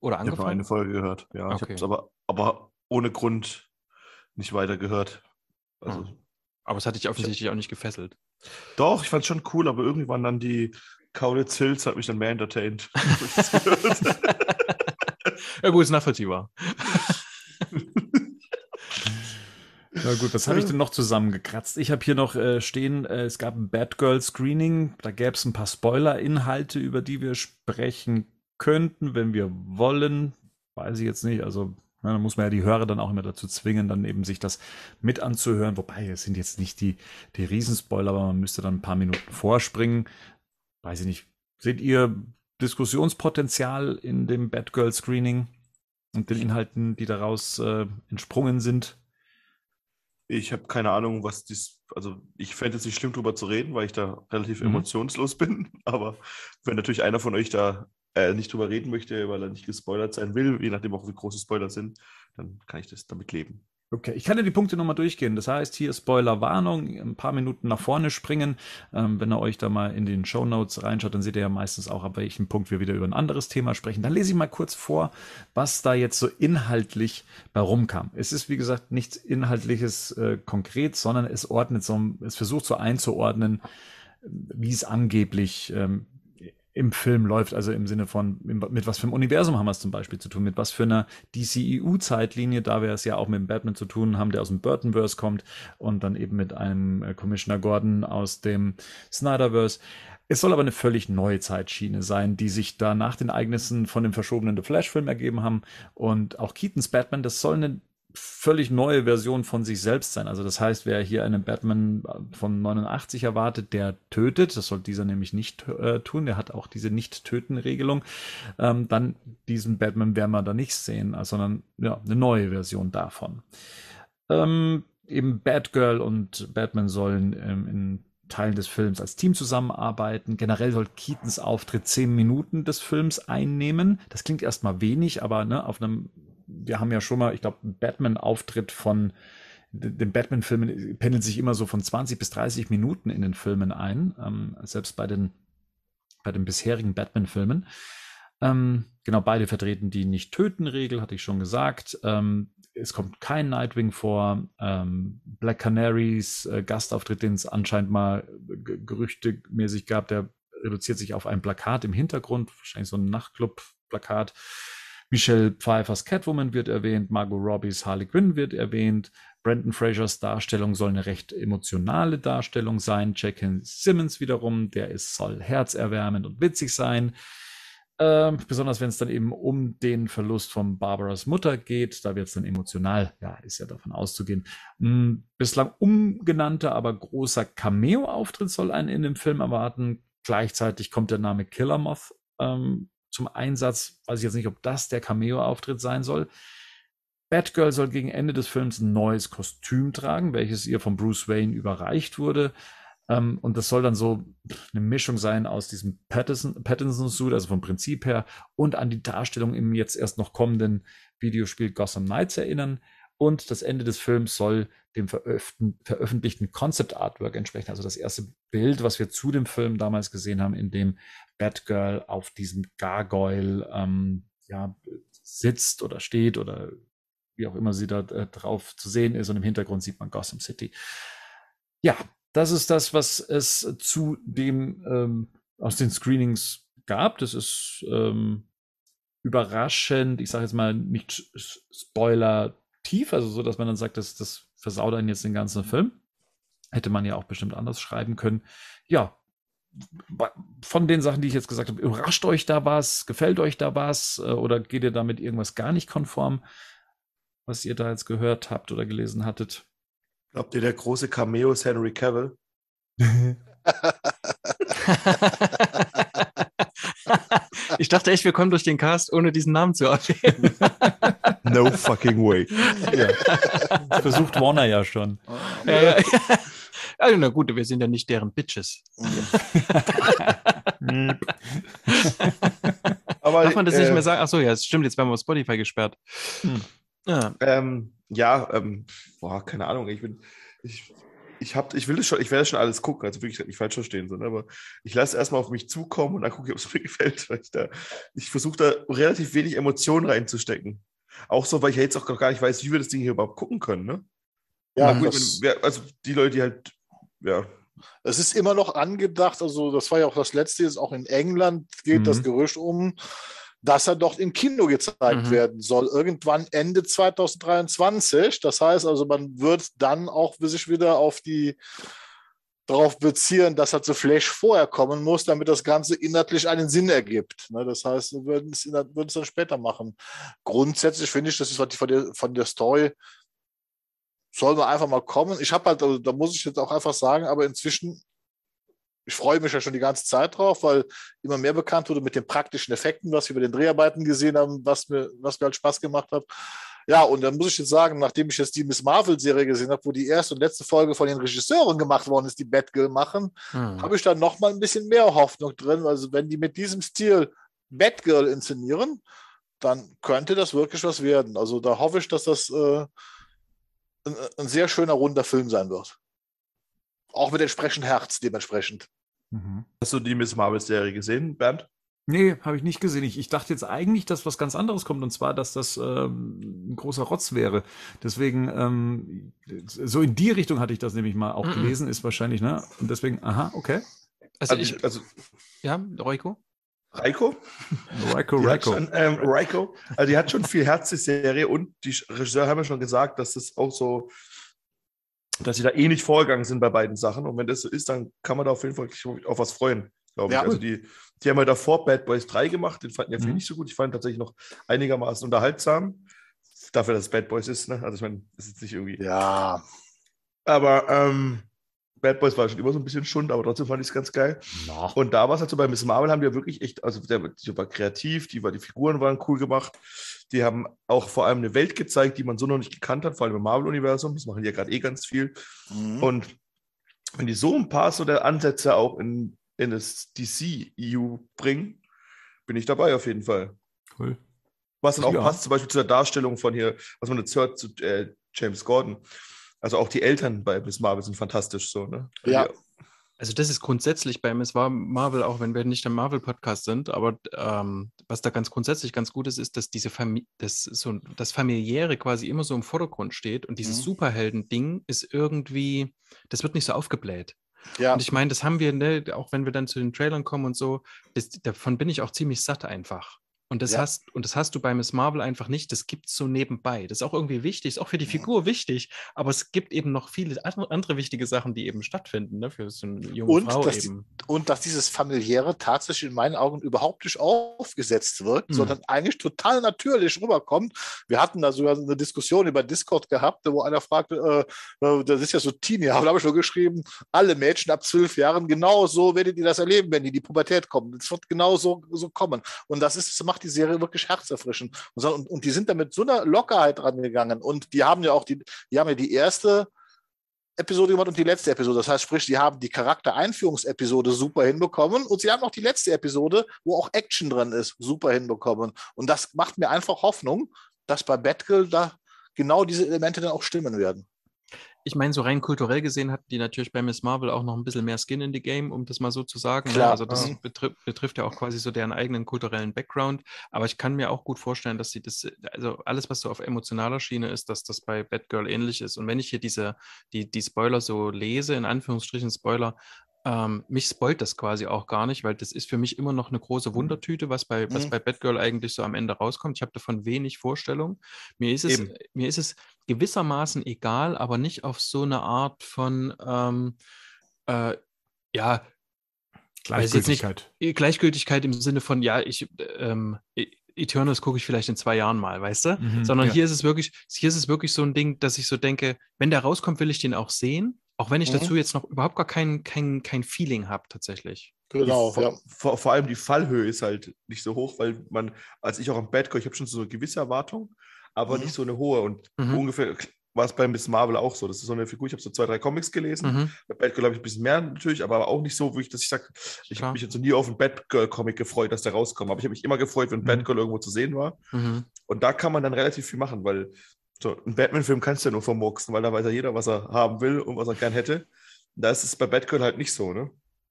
B: Oder angefangen? Ich
D: habe eine Folge gehört, ja. Okay. Ich habe es aber, aber ohne Grund nicht weitergehört. Also, hm.
B: Aber es hat dich offensichtlich auch nicht gefesselt.
D: Doch, ich fand es schon cool, aber irgendwann dann die Kaulitz Hills hat mich dann mehr entertained. (laughs)
B: ja, gut, ist nachvollziehbar. (laughs)
A: Na gut, was habe ich denn noch zusammengekratzt? Ich habe hier noch äh, stehen, äh, es gab ein Bad Girl Screening. Da gäbe es ein paar Spoiler-Inhalte, über die wir sprechen könnten, wenn wir wollen. Weiß ich jetzt nicht. Also, na, da muss man ja die Hörer dann auch immer dazu zwingen, dann eben sich das mit anzuhören. Wobei, es sind jetzt nicht die, die Riesenspoiler, aber man müsste dann ein paar Minuten vorspringen. Weiß ich nicht. Seht ihr Diskussionspotenzial in dem Batgirl Screening? und den Inhalten, die daraus äh, entsprungen sind?
D: Ich habe keine Ahnung, was dies, also ich fände es nicht schlimm, darüber zu reden, weil ich da relativ mhm. emotionslos bin. (laughs) Aber wenn natürlich einer von euch da äh, nicht drüber reden möchte, weil er nicht gespoilert sein will, je nachdem auch wie große Spoiler sind, dann kann ich das damit leben.
A: Okay, ich kann ja die Punkte nochmal durchgehen. Das heißt, hier Spoiler-Warnung, ein paar Minuten nach vorne springen. Ähm, wenn ihr euch da mal in den Show Notes reinschaut, dann seht ihr ja meistens auch, ab welchem Punkt wir wieder über ein anderes Thema sprechen. Dann lese ich mal kurz vor, was da jetzt so inhaltlich bei rumkam. Es ist, wie gesagt, nichts Inhaltliches äh, konkret, sondern es ordnet so, es versucht so einzuordnen, wie es angeblich ähm, im Film läuft, also im Sinne von, mit was für einem Universum haben wir es zum Beispiel zu tun, mit was für einer DCEU-Zeitlinie, da wir es ja auch mit dem Batman zu tun haben, der aus dem Burtonverse kommt und dann eben mit einem äh, Commissioner Gordon aus dem Snyderverse. Es soll aber eine völlig neue Zeitschiene sein, die sich da nach den Ereignissen von dem verschobenen The Flash-Film ergeben haben. Und auch Keatons Batman, das soll eine völlig neue Version von sich selbst sein. Also das heißt, wer hier einen Batman von 89 erwartet, der tötet, das soll dieser nämlich nicht äh, tun, der hat auch diese Nicht-Töten-Regelung, ähm, dann diesen Batman werden wir da nicht sehen, also, sondern ja, eine neue Version davon. Ähm, eben Batgirl und Batman sollen ähm, in Teilen des Films als Team zusammenarbeiten. Generell soll Keatons Auftritt zehn Minuten des Films einnehmen. Das klingt erstmal wenig, aber ne, auf einem wir haben ja schon mal, ich glaube, Batman-Auftritt von den Batman-Filmen pendeln sich immer so von 20 bis 30 Minuten in den Filmen ein, ähm, selbst bei den, bei den bisherigen Batman-Filmen. Ähm, genau, beide vertreten die Nicht-Töten-Regel, hatte ich schon gesagt. Ähm, es kommt kein Nightwing vor. Ähm, Black Canaries äh, Gastauftritt, den es anscheinend mal gerüchtemäßig gab, der reduziert sich auf ein Plakat im Hintergrund, wahrscheinlich so ein Nachtclub-Plakat. Michelle Pfeiffers Catwoman wird erwähnt, Margot Robbies Harley Quinn wird erwähnt, Brandon Frasers Darstellung soll eine recht emotionale Darstellung sein. Jack Simmons wiederum, der ist, soll herzerwärmend und witzig sein. Ähm, besonders wenn es dann eben um den Verlust von Barbaras Mutter geht, da wird es dann emotional, ja, ist ja davon auszugehen. Hm, bislang umgenannter, aber großer Cameo-Auftritt soll einen in dem Film erwarten. Gleichzeitig kommt der Name Killer Moth ähm, zum Einsatz. Weiß ich jetzt nicht, ob das der Cameo-Auftritt sein soll. Batgirl soll gegen Ende des Films ein neues Kostüm tragen, welches ihr von Bruce Wayne überreicht wurde. Ähm, und das soll dann so eine Mischung sein aus diesem Pattinson-Suit, also vom Prinzip her, und an die Darstellung im jetzt erst noch kommenden Videospiel Gotham Knights erinnern. Und das Ende des Films soll dem veröffentlichten Concept Artwork entsprechen. Also das erste Bild, was wir zu dem Film damals gesehen haben, in dem Batgirl auf diesem Gargoyle ähm, ja, sitzt oder steht oder wie auch immer sie da äh, drauf zu sehen ist. Und im Hintergrund sieht man Gotham City. Ja, das ist das, was es zu dem ähm, aus den Screenings gab. Das ist ähm, überraschend, ich sage jetzt mal nicht Spoiler tief, also so, dass man dann sagt, das, das versaut einen jetzt den ganzen Film. Hätte man ja auch bestimmt anders schreiben können. Ja, von den Sachen, die ich jetzt gesagt habe, überrascht euch da was? Gefällt euch da was? Äh, oder geht ihr damit irgendwas gar nicht konform, was ihr da jetzt gehört habt oder gelesen hattet?
D: Glaubt ihr, der große Cameo ist Henry Cavill? (laughs) (laughs) (laughs) (laughs)
B: ich dachte echt, wir kommen durch den Cast, ohne diesen Namen zu erwähnen. (laughs)
D: no fucking way.
A: Ja. (laughs) Versucht Warner ja schon.
B: Ja, ja. Also, na gut, wir sind ja nicht deren Bitches. Aber, Darf man das äh, nicht mehr sagen? Achso, ja, es stimmt, jetzt werden wir auf Spotify gesperrt. Hm.
D: Ja, ähm, ja ähm, boah, keine Ahnung, ich bin, ich, ich, hab, ich will das schon, ich werde schon alles gucken, also wirklich nicht falsch verstehen, so, ne? aber ich lasse erstmal auf mich zukommen und dann gucke ich, ob es (laughs) mir gefällt, weil ich da, ich versuche da relativ wenig Emotionen reinzustecken. Auch so, weil ich ja jetzt auch gar nicht weiß, wie wir das Ding hier überhaupt gucken können, ne? Ja, gut, wenn, also die Leute, die halt, ja.
C: Es ist immer noch angedacht, also das war ja auch das letzte, ist auch in England geht mhm. das Gerücht um, dass er dort im Kino gezeigt mhm. werden soll, irgendwann Ende 2023. Das heißt also, man wird dann auch sich wieder auf die darauf beziehen, dass er zu Flash vorher kommen muss, damit das Ganze inhaltlich einen Sinn ergibt. Ne, das heißt, wir würden es, würden es dann später machen. Grundsätzlich finde ich, das ist von der, von der Story, soll man einfach mal kommen. Ich habe halt, also, da muss ich jetzt auch einfach sagen, aber inzwischen ich freue mich ja schon die ganze Zeit drauf, weil immer mehr bekannt wurde mit den praktischen Effekten, was wir bei den Dreharbeiten gesehen haben, was mir, was mir halt Spaß gemacht hat. Ja, und dann muss ich jetzt sagen, nachdem ich jetzt die Miss Marvel-Serie gesehen habe, wo die erste und letzte Folge von den Regisseuren gemacht worden ist, die Batgirl machen, hm. habe ich da noch mal ein bisschen mehr Hoffnung drin. Also wenn die mit diesem Stil Batgirl inszenieren, dann könnte das wirklich was werden. Also da hoffe ich, dass das äh, ein, ein, sehr schöner, runder Film sein wird. Auch mit entsprechend Herz dementsprechend.
D: Mhm. Hast du die Miss Marvel-Serie gesehen, Bernd?
A: Nee, habe ich nicht gesehen. Ich, ich, dachte jetzt eigentlich, dass was ganz anderes kommt, und zwar, dass das ähm, ein großer Rotz wäre. Deswegen, ähm, so in die Richtung hatte ich das nämlich mal auch -mm. gelesen, ist wahrscheinlich, ne? Und deswegen, aha, okay.
B: Also, also ich, also ja, Reiko?
D: Reiko? Reiko, Reiko. Schon, ähm, Reiko. Also die hat schon viel Herz, die Serie, und die Regisseure haben ja schon gesagt, dass das auch so, dass sie da eh nicht vorgegangen sind bei beiden Sachen. Und wenn das so ist, dann kann man da auf jeden Fall auf was freuen glaube ja. ich. Also die, die haben ja davor Bad Boys 3 gemacht, den fanden ja mhm. nicht so gut. Ich fand tatsächlich noch einigermaßen unterhaltsam. Dafür, dass es Bad Boys ist, ne? Also ich meine, das ist jetzt nicht irgendwie.
C: Ja.
D: Aber ähm, Bad Boys war schon immer so ein bisschen Schund, aber trotzdem fand ich es ganz geil. No. Und da war es halt so, bei Miss Marvel haben die ja wirklich echt, also der, die war kreativ, die, war, die Figuren waren cool gemacht. Die haben auch vor allem eine Welt gezeigt, die man so noch nicht gekannt hat, vor allem im Marvel-Universum. Das machen die ja gerade eh ganz viel. Mhm. Und wenn die so ein paar so der Ansätze auch in in das DC-EU bringen, bin ich dabei auf jeden Fall. Cool. Was dann auch ja. passt, zum Beispiel zu der Darstellung von hier, was man jetzt hört zu äh, James Gordon. Also auch die Eltern bei Miss Marvel sind fantastisch so, ne?
B: Ja. Also das ist grundsätzlich bei Miss Marvel, auch wenn wir nicht im Marvel-Podcast sind, aber ähm, was da ganz grundsätzlich ganz gut ist, ist, dass diese Famili das, so, das Familiäre quasi immer so im Vordergrund steht und dieses mhm. Superhelden-Ding ist irgendwie, das wird nicht so aufgebläht. Ja. Und ich meine, das haben wir, ne, auch wenn wir dann zu den Trailern kommen und so, das, davon bin ich auch ziemlich satt einfach. Und das, ja. hast, und das hast du bei Miss Marvel einfach nicht. Das gibt es so nebenbei. Das ist auch irgendwie wichtig, ist auch für die Figur wichtig. Aber es gibt eben noch viele andere wichtige Sachen, die eben stattfinden, ne, für so eine junge
C: und
B: Frau
C: dass
B: eben.
C: Die, und dass dieses Familiäre tatsächlich in meinen Augen überhaupt nicht aufgesetzt wird, mhm. sondern eigentlich total natürlich rüberkommt. Wir hatten da sogar eine Diskussion über Discord gehabt, wo einer fragte, äh, äh das ist ja so Teenie, (laughs) da habe ich schon geschrieben, alle Mädchen ab zwölf Jahren, genau so werdet ihr das erleben, wenn die in die Pubertät kommen. Es wird genau so, so kommen. Und das ist, macht macht die Serie wirklich herzerfrischend. Und, und, und die sind da mit so einer Lockerheit rangegangen. Und die haben ja auch die, die haben ja die erste Episode gemacht und die letzte Episode. Das heißt, sprich, die haben die Charaktereinführungsepisode super hinbekommen und sie haben auch die letzte Episode, wo auch Action drin ist, super hinbekommen. Und das macht mir einfach Hoffnung, dass bei Batgirl da genau diese Elemente dann auch stimmen werden
B: ich meine, so rein kulturell gesehen hatten die natürlich bei Miss Marvel auch noch ein bisschen mehr Skin in the Game, um das mal so zu sagen. Ne? Klar, Also das mhm. betri betrifft ja auch quasi so deren eigenen kulturellen Background. Aber ich kann mir auch gut vorstellen, dass sie das, also alles, was so auf emotionaler Schiene ist, dass das bei Batgirl ähnlich ist. Und wenn ich hier diese, die, die Spoiler so lese, in Anführungsstrichen Spoiler, ähm, mich spoilt das quasi auch gar nicht, weil das ist für mich immer noch eine große mhm. Wundertüte, was bei, was mhm. bei Batgirl eigentlich so am Ende rauskommt. Ich habe davon wenig Vorstellung. Mir ist, es, mir ist es gewissermaßen egal, aber nicht auf so eine Art von, ähm, äh, ja,
A: Gleichgültigkeit.
B: Nicht, Gleichgültigkeit im Sinne von, ja, ich, ähm, Eternals gucke ich vielleicht in zwei Jahren mal, weißt du? Mhm, Sondern ja. hier ist es wirklich, hier ist es wirklich so ein Ding, dass ich so denke, wenn der rauskommt, will ich den auch sehen. Auch wenn ich mhm. dazu jetzt noch überhaupt gar kein, kein, kein Feeling habe, tatsächlich.
D: Genau, vor, ja. vor, vor, allem die Fallhöhe ist halt nicht so hoch, weil man, als ich auch am Bett komme, ich habe schon so eine gewisse Erwartung, aber mhm. nicht so eine hohe. Und mhm. ungefähr war es bei Miss Marvel auch so. Das ist so eine Figur, ich habe so zwei, drei Comics gelesen. Mhm. Bei Batgirl habe ich ein bisschen mehr natürlich, aber auch nicht so, wie ich, dass ich sage, ich habe mich jetzt so nie auf einen Batgirl-Comic gefreut, dass der rauskommt. Aber ich habe mich immer gefreut, wenn mhm. Batgirl irgendwo zu sehen war. Mhm. Und da kann man dann relativ viel machen, weil so, einen Batman-Film kannst du ja nur vermurksen, weil da weiß ja jeder, was er haben will und was er gern hätte. Da ist es bei Batgirl halt nicht so, ne?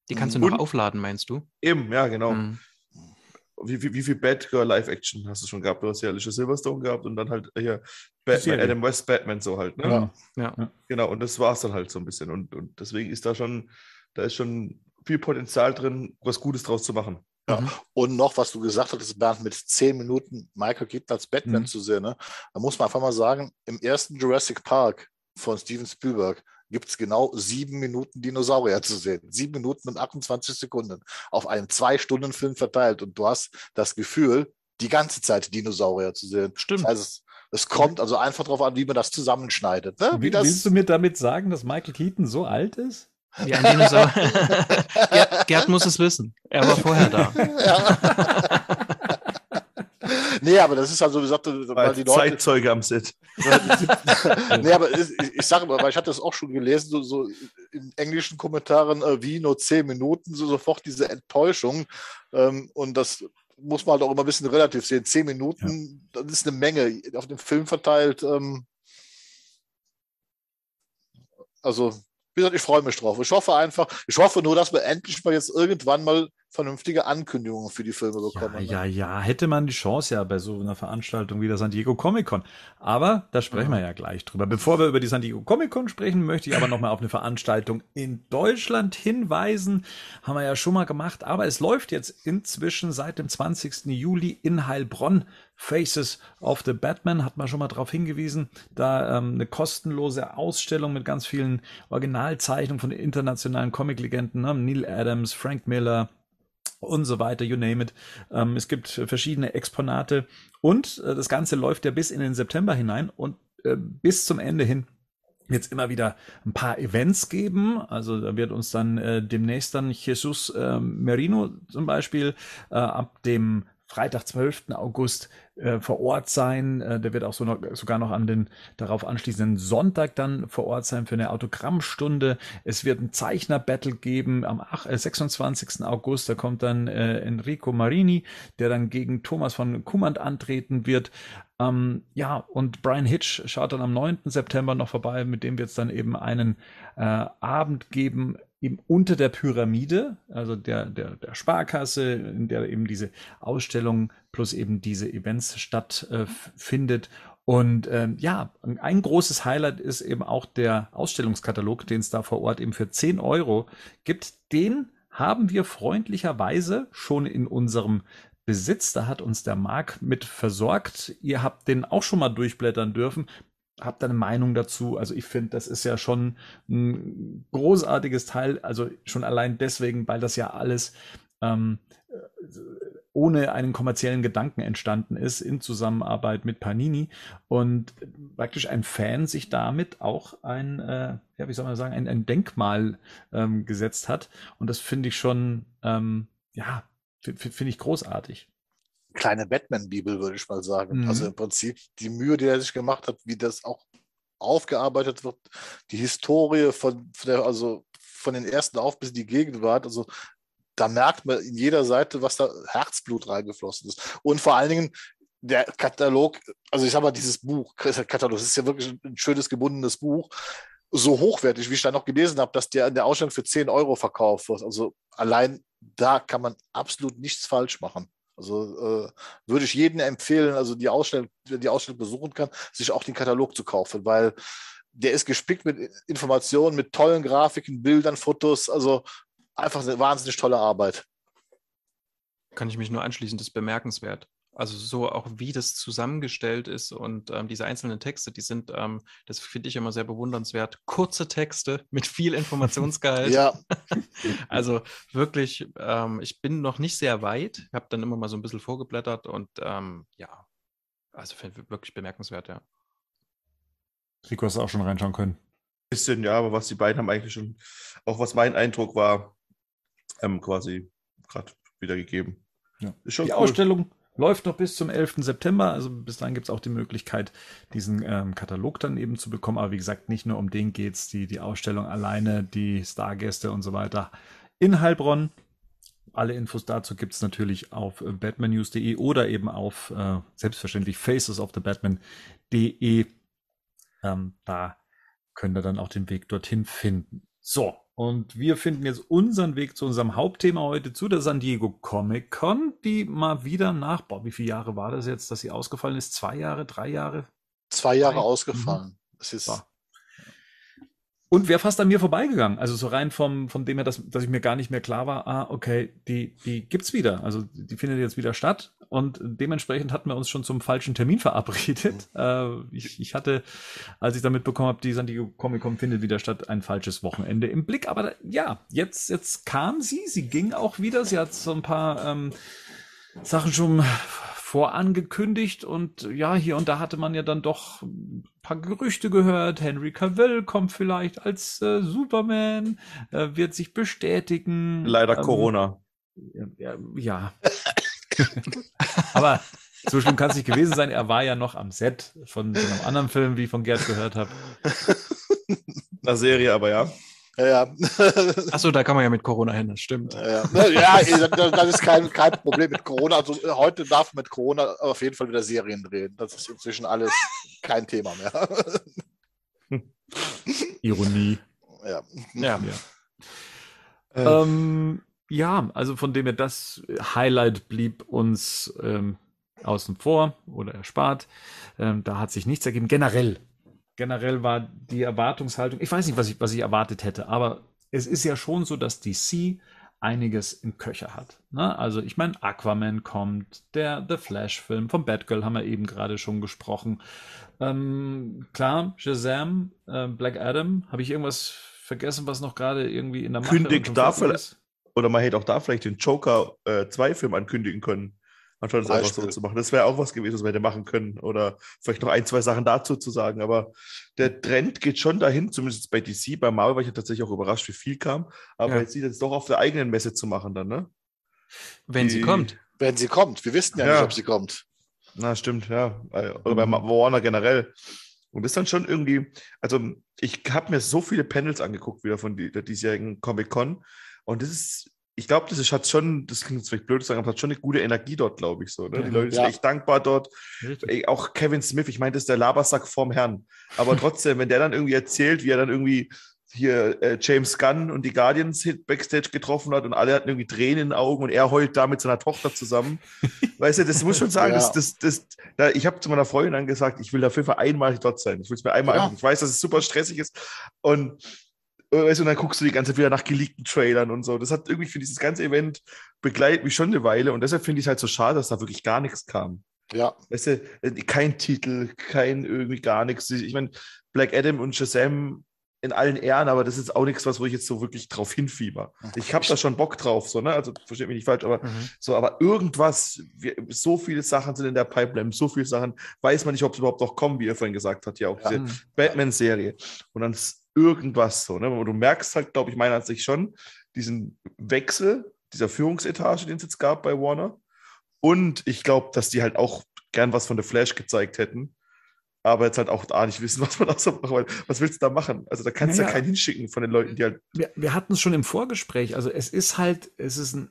B: Die kannst du und, noch aufladen, meinst du?
D: Eben, ja, genau. Mhm. Wie, wie, wie viel Batgirl Live-Action hast du schon gehabt? Du hast ja Alicia Silverstone gehabt und dann halt hier Batman, Adam West Batman so halt, ne? Ja. ja. Genau, und das war es dann halt so ein bisschen. Und, und deswegen ist da schon, da ist schon viel Potenzial drin, was Gutes draus zu machen.
C: Ja. Mhm. Und noch, was du gesagt hattest, Bernd, mit zehn Minuten Michael Keaton als Batman mhm. zu sehen, ne? da muss man einfach mal sagen, im ersten Jurassic Park von Steven Spielberg gibt es genau sieben Minuten Dinosaurier zu sehen. Sieben Minuten und 28 Sekunden auf einem Zwei-Stunden-Film verteilt. Und du hast das Gefühl, die ganze Zeit Dinosaurier zu sehen.
B: Stimmt.
C: Das heißt, es, es kommt also einfach darauf an, wie man das zusammenschneidet. Ne?
A: Wie
C: das,
A: Willst du mir damit sagen, dass Michael Keaton so alt ist?
B: Wie ein Dinosaurier. Gerd, (laughs) Gerd, muss es wissen. Er war vorher da. Ja.
C: nee, aber das ist halt so, wie gesagt, weil
D: die Leute. Zeitzeuge am Set. (laughs)
C: nee, aber ich, ich sage mal, weil ich hatte das auch schon gelesen, so, so in englischen Kommentaren, äh, wie nur zehn Minuten, so sofort diese Enttäuschung. Ähm, und das muss man halt auch immer ein bisschen relativ sehen. Zehn Minuten, ja. das ist eine Menge auf den Film verteilt. Ähm, also, wie gesagt, ich freue mich drauf. Ich hoffe einfach, ich hoffe nur, dass wir endlich mal jetzt irgendwann mal vernünftige Ankündigungen für die Filme bekommen.
A: Ja, ne? ja, ja, hätte man die Chance ja bei so einer Veranstaltung wie der San Diego Comic Con. Aber da sprechen ja. wir ja gleich drüber. Bevor wir über die San Diego Comic Con sprechen, möchte ich aber nochmal auf eine Veranstaltung in Deutschland hinweisen. Haben wir ja schon mal gemacht, aber es läuft jetzt inzwischen seit dem 20. Juli in Heilbronn. Faces of the Batman hat man schon mal darauf hingewiesen. Da ähm, eine kostenlose Ausstellung mit ganz vielen Originalzeichnungen von internationalen Comic-Legenden. Ne? Neil Adams, Frank Miller, und so weiter, you name it. Ähm, es gibt verschiedene Exponate und äh, das Ganze läuft ja bis in den September hinein und äh, bis zum Ende hin jetzt immer wieder ein paar Events geben. Also da wird uns dann äh, demnächst dann Jesus äh, Merino zum Beispiel äh, ab dem Freitag, 12. August äh, vor Ort sein. Äh, der wird auch so noch, sogar noch an den darauf anschließenden Sonntag dann vor Ort sein für eine Autogrammstunde. Es wird ein Zeichner-Battle geben am 8, äh, 26. August. Da kommt dann äh, Enrico Marini, der dann gegen Thomas von Kummand antreten wird. Ähm, ja, und Brian Hitch schaut dann am 9. September noch vorbei, mit dem wird es dann eben einen äh, Abend geben eben unter der Pyramide, also der, der, der Sparkasse, in der eben diese Ausstellung plus eben diese Events stattfindet. Äh, und ähm, ja, ein großes Highlight ist eben auch der Ausstellungskatalog, den es da vor Ort eben für 10 Euro gibt. Den haben wir freundlicherweise schon in unserem Besitz. Da hat uns der Marc mit versorgt. Ihr habt den auch schon mal durchblättern dürfen habt eine Meinung dazu. Also ich finde, das ist ja schon ein großartiges Teil. Also schon allein deswegen, weil das ja alles ähm, ohne einen kommerziellen Gedanken entstanden ist in Zusammenarbeit mit Panini und praktisch ein Fan sich damit auch ein, äh, ja, wie soll man sagen, ein, ein Denkmal ähm, gesetzt hat. Und das finde ich schon, ähm, ja, finde ich großartig
C: kleine Batman-Bibel, würde ich mal sagen. Mhm. Also im Prinzip die Mühe, die er sich gemacht hat, wie das auch aufgearbeitet wird, die Historie von, von der, also von den ersten auf bis in die Gegenwart, also da merkt man in jeder Seite, was da Herzblut reingeflossen ist. Und vor allen Dingen der Katalog, also ich sag mal, dieses Buch, Katalog, das ist ja wirklich ein schönes gebundenes Buch, so hochwertig, wie ich da noch gelesen habe, dass der in der Ausstellung für 10 Euro verkauft wird. Also allein da kann man absolut nichts falsch machen. Also äh, würde ich jedem empfehlen, also die Ausstellung, die Ausstellung besuchen kann, sich auch den Katalog zu kaufen, weil der ist gespickt mit Informationen, mit tollen Grafiken, Bildern, Fotos, also einfach eine wahnsinnig tolle Arbeit.
B: Kann ich mich nur anschließen, das ist bemerkenswert. Also so auch wie das zusammengestellt ist und ähm, diese einzelnen Texte, die sind, ähm, das finde ich immer sehr bewundernswert. Kurze Texte mit viel (laughs) Informationsgehalt.
C: ja. (laughs)
B: also wirklich, ähm, ich bin noch nicht sehr weit, habe dann immer mal so ein bisschen vorgeblättert und ähm, ja, also wirklich bemerkenswert, ja.
A: Rico hast du auch schon reinschauen können.
D: Bisschen, ja, aber was die beiden haben eigentlich schon, auch was mein Eindruck war, ähm, quasi gerade wiedergegeben.
A: Ja. die cool. Ausstellung läuft noch bis zum 11. September. Also bis dahin gibt es auch die Möglichkeit, diesen ähm, Katalog dann eben zu bekommen. Aber wie gesagt, nicht nur um den geht es, die, die Ausstellung alleine, die Stargäste und so weiter in Heilbronn. Alle Infos dazu gibt es natürlich auf batmannews.de oder eben auf äh, selbstverständlich facesofthebatman.de. Ähm, da könnt ihr dann auch den Weg dorthin finden. So, und wir finden jetzt unseren Weg zu unserem Hauptthema heute zu der San Diego Comic Con, die mal wieder nach, boah, wie viele Jahre war das jetzt, dass sie ausgefallen ist? Zwei Jahre, drei Jahre?
C: Zwei Jahre Drei. ausgefallen. Mhm.
A: Das ist, so. Und wäre fast an mir vorbeigegangen. Also so rein vom, von dem her, dass, dass ich mir gar nicht mehr klar war, ah, okay, die, die gibt's wieder. Also die findet jetzt wieder statt. Und dementsprechend hatten wir uns schon zum falschen Termin verabredet. Mhm. Äh, ich, ich hatte, als ich damit bekommen habe, die San Diego Comic Con findet wieder statt, ein falsches Wochenende im Blick. Aber ja, jetzt, jetzt kam sie, sie ging auch wieder. Sie hat so ein paar ähm, Sachen schon vorangekündigt und ja, hier und da hatte man ja dann doch ein paar Gerüchte gehört. Henry Cavill kommt vielleicht als äh, Superman, äh, wird sich bestätigen.
D: Leider ähm, Corona.
A: Ja. ja. Aber so schlimm kann es nicht gewesen sein. Er war ja noch am Set von, von einem anderen Film, wie ich von Gerd gehört habe. (laughs)
D: Einer Serie, aber ja.
C: Ja, ja.
B: Achso, da kann man ja mit Corona hin, das stimmt.
C: Ja, ja. ja das ist kein, kein Problem mit Corona. Also heute darf man mit Corona auf jeden Fall wieder Serien drehen. Das ist inzwischen alles kein Thema mehr.
A: Ironie.
C: Ja.
A: Ja. Ja. Ähm, ja, also von dem her, das Highlight blieb uns ähm, außen vor oder erspart. Ähm, da hat sich nichts ergeben. Generell generell war die Erwartungshaltung, ich weiß nicht, was ich, was ich erwartet hätte, aber es ist ja schon so, dass DC einiges im Köcher hat. Ne? Also ich meine, Aquaman kommt, der The Flash-Film, vom Batgirl haben wir eben gerade schon gesprochen. Ähm, klar, Shazam, äh, Black Adam, habe ich irgendwas vergessen, was noch gerade irgendwie in der
D: Mache Kündigt da vielleicht, oder man hätte auch da vielleicht den Joker 2-Film äh, ankündigen können. Anstatt es einfach so zu machen. Das wäre auch was gewesen, was wir hätte machen können. Oder vielleicht noch ein, zwei Sachen dazu zu sagen. Aber der Trend geht schon dahin, zumindest bei DC. Bei Marvel war ich ja tatsächlich auch überrascht, wie viel kam. Aber ja. jetzt sieht es doch auf der eigenen Messe zu machen dann, ne?
B: Wenn Die, sie kommt.
C: Wenn sie kommt. Wir wissen ja, ja, nicht, ob sie kommt.
D: Na, stimmt, ja. Oder bei mhm. Warner generell. Und das ist dann schon irgendwie, also ich habe mir so viele Panels angeguckt wieder von der diesjährigen Comic-Con. Und das ist ich glaube, das ist, hat schon, das klingt jetzt vielleicht blöd zu sagen, aber hat schon eine gute Energie dort, glaube ich. So, ne? Die Leute ja. sind echt dankbar dort. Ey, auch Kevin Smith, ich meine, das ist der Labersack vorm Herrn. Aber (laughs) trotzdem, wenn der dann irgendwie erzählt, wie er dann irgendwie hier äh, James Gunn und die Guardians Backstage getroffen hat und alle hatten irgendwie Tränen in den Augen und er heult da mit seiner Tochter zusammen. (laughs) weißt du, das muss schon sagen, ja. das, das, das, da, ich habe zu meiner Freundin dann gesagt, ich will auf jeden Fall einmal dort sein. Ich will es mir einmal ja. Angucken. Ich weiß, dass es super stressig ist und weißt du, und dann guckst du die ganze Zeit wieder nach geleakten Trailern und so. Das hat irgendwie für dieses ganze Event begleitet mich schon eine Weile und deshalb finde ich es halt so schade, dass da wirklich gar nichts kam.
C: Ja.
D: Weißt du, äh, kein Titel, kein irgendwie gar nichts. Ich meine, Black Adam und Shazam in allen Ehren, aber das ist auch nichts, was wo ich jetzt so wirklich drauf hinfieber. Ich habe da schon Bock drauf, so, ne? Also versteht mich nicht falsch, aber mhm. so, aber irgendwas, wir, so viele Sachen sind in der Pipeline, so viele Sachen, weiß man nicht, ob es überhaupt noch kommen, wie er vorhin gesagt hat, ja, auch ja. diese Batman-Serie. Und dann irgendwas so. Ne? Und du merkst halt, glaube ich, meiner Ansicht schon, diesen Wechsel dieser Führungsetage, den es jetzt gab bei Warner. Und ich glaube, dass die halt auch gern was von The Flash gezeigt hätten. Aber jetzt halt auch da nicht wissen, (laughs) was man da so macht. Weil was willst du da machen? Also da kannst du naja, ja keinen hinschicken von den Leuten, die halt.
A: Wir, wir hatten es schon im Vorgespräch. Also es ist halt, es ist ein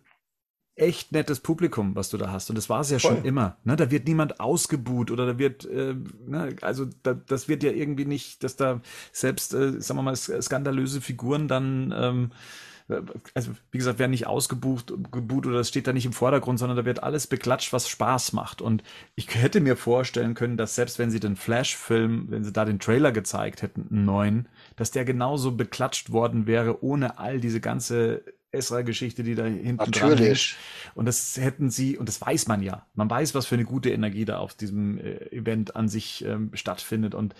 A: echt nettes Publikum, was du da hast. Und das war es ja Voll. schon immer. Ne? Da wird niemand ausgebuht oder da wird, äh, ne? also da, das wird ja irgendwie nicht, dass da selbst, äh, sagen wir mal, skandalöse Figuren dann, ähm, also wie gesagt, werden nicht ausgebucht gebucht oder das steht da nicht im Vordergrund, sondern da wird alles beklatscht, was Spaß macht. Und ich hätte mir vorstellen können, dass selbst wenn sie den Flash-Film, wenn sie da den Trailer gezeigt hätten, einen neuen, dass der genauso beklatscht worden wäre, ohne all diese ganze Esra-Geschichte, die da hinten
C: Natürlich.
A: dran Und das hätten sie, und das weiß man ja. Man weiß, was für eine gute Energie da auf diesem äh, Event an sich ähm, stattfindet. Und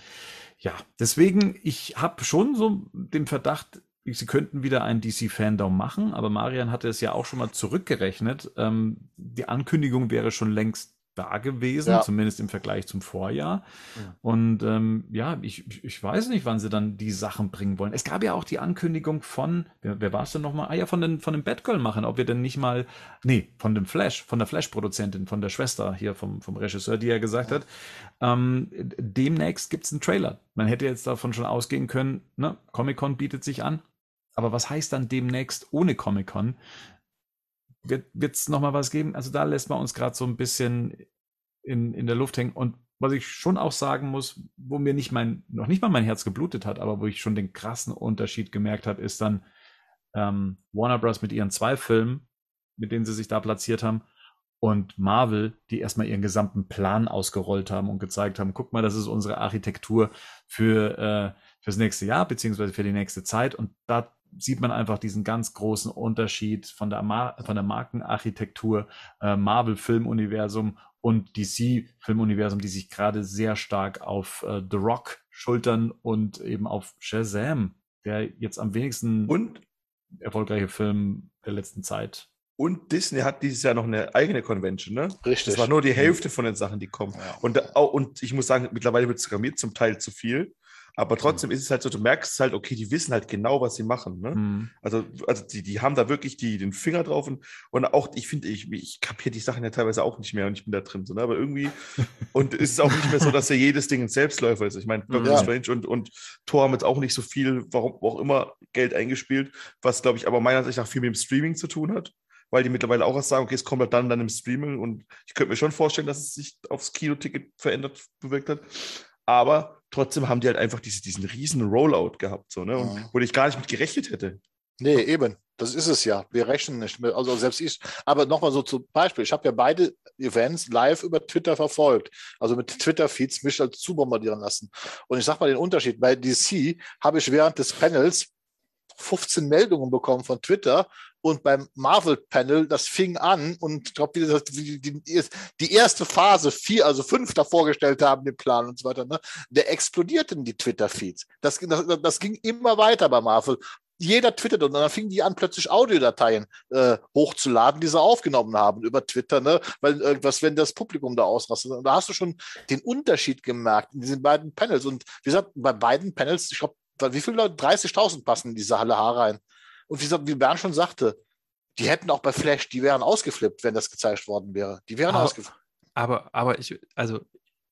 A: ja, deswegen, ich habe schon so den Verdacht, sie könnten wieder einen DC-Fandom machen, aber Marian hatte es ja auch schon mal zurückgerechnet. Ähm, die Ankündigung wäre schon längst da gewesen, ja. zumindest im Vergleich zum Vorjahr. Ja. Und ähm, ja, ich, ich weiß nicht, wann sie dann die Sachen bringen wollen. Es gab ja auch die Ankündigung von, wer, wer war es denn nochmal? Ah ja, von den, von dem Batgirl machen, ob wir denn nicht mal, nee, von dem Flash, von der Flash-Produzentin, von der Schwester hier vom, vom Regisseur, die ja gesagt ja. hat, ähm, demnächst gibt's einen Trailer. Man hätte jetzt davon schon ausgehen können, ne, Comic-Con bietet sich an. Aber was heißt dann demnächst ohne Comic-Con? wird es nochmal was geben? Also da lässt man uns gerade so ein bisschen in, in der Luft hängen. Und was ich schon auch sagen muss, wo mir nicht mein, noch nicht mal mein Herz geblutet hat, aber wo ich schon den krassen Unterschied gemerkt habe, ist dann ähm, Warner Bros. mit ihren zwei Filmen, mit denen sie sich da platziert haben, und Marvel, die erstmal ihren gesamten Plan ausgerollt haben und gezeigt haben, guck mal, das ist unsere Architektur für äh, fürs nächste Jahr, beziehungsweise für die nächste Zeit. Und da sieht man einfach diesen ganz großen Unterschied von der, Mar von der Markenarchitektur, äh, Marvel-Filmuniversum und DC-Filmuniversum, die sich gerade sehr stark auf äh, The Rock schultern und eben auf Shazam, der jetzt am wenigsten
D: und
A: erfolgreiche Film der letzten Zeit
D: Und Disney hat dieses Jahr noch eine eigene Convention, ne?
C: Richtig.
D: Das war nur die Hälfte von den Sachen, die kommen. Ja. Und, und ich muss sagen, mittlerweile wird es sogar mir zum Teil zu viel. Aber trotzdem ist es halt so, du merkst halt, okay, die wissen halt genau, was sie machen. Ne? Mhm. Also, also die, die haben da wirklich die, den Finger drauf und, und auch, ich finde, ich, ich kapiere die Sachen ja teilweise auch nicht mehr und ich bin da drin. So, ne? Aber irgendwie, (laughs) und es ist auch nicht mehr so, dass ja jedes Ding ein Selbstläufer ist. Ich meine, Doctor ja. Strange und, und Thor haben jetzt auch nicht so viel, warum auch immer, Geld eingespielt, was, glaube ich, aber meiner Ansicht nach viel mit dem Streaming zu tun hat weil die mittlerweile auch was sagen, okay, es kommt halt dann, dann im Streaming und ich könnte mir schon vorstellen, dass es sich aufs Kinoticket verändert, bewirkt hat. Aber trotzdem haben die halt einfach diese, diesen riesen Rollout gehabt, so, ne? Und, wo ich gar nicht mit gerechnet hätte.
C: Nee, eben. Das ist es ja. Wir rechnen nicht mit. Also selbst ich. Aber nochmal so zum Beispiel. Ich habe ja beide Events live über Twitter verfolgt. Also mit Twitter-Feeds mich als zubombardieren lassen. Und ich sage mal den Unterschied. Bei DC habe ich während des Panels 15 Meldungen bekommen von Twitter und beim Marvel-Panel, das fing an und ich glaube, die, die, die, erste Phase, vier, also fünf da vorgestellt haben, den Plan und so weiter, ne, der explodierten die Twitter-Feeds. Das, das, das ging immer weiter bei Marvel jeder twittert und dann fingen die an, plötzlich Audiodateien äh, hochzuladen, die sie aufgenommen haben über Twitter, ne? Weil irgendwas, wenn das Publikum da ausrastet. Und da hast du schon den Unterschied gemerkt in diesen beiden Panels. Und wie gesagt, bei beiden Panels, ich glaube, wie viele Leute? 30.000 passen in diese Halle H rein. Und wie, wie Bernd schon sagte, die hätten auch bei Flash, die wären ausgeflippt, wenn das gezeigt worden wäre. Die wären
B: aber,
C: ausgeflippt.
B: Aber, aber ich, also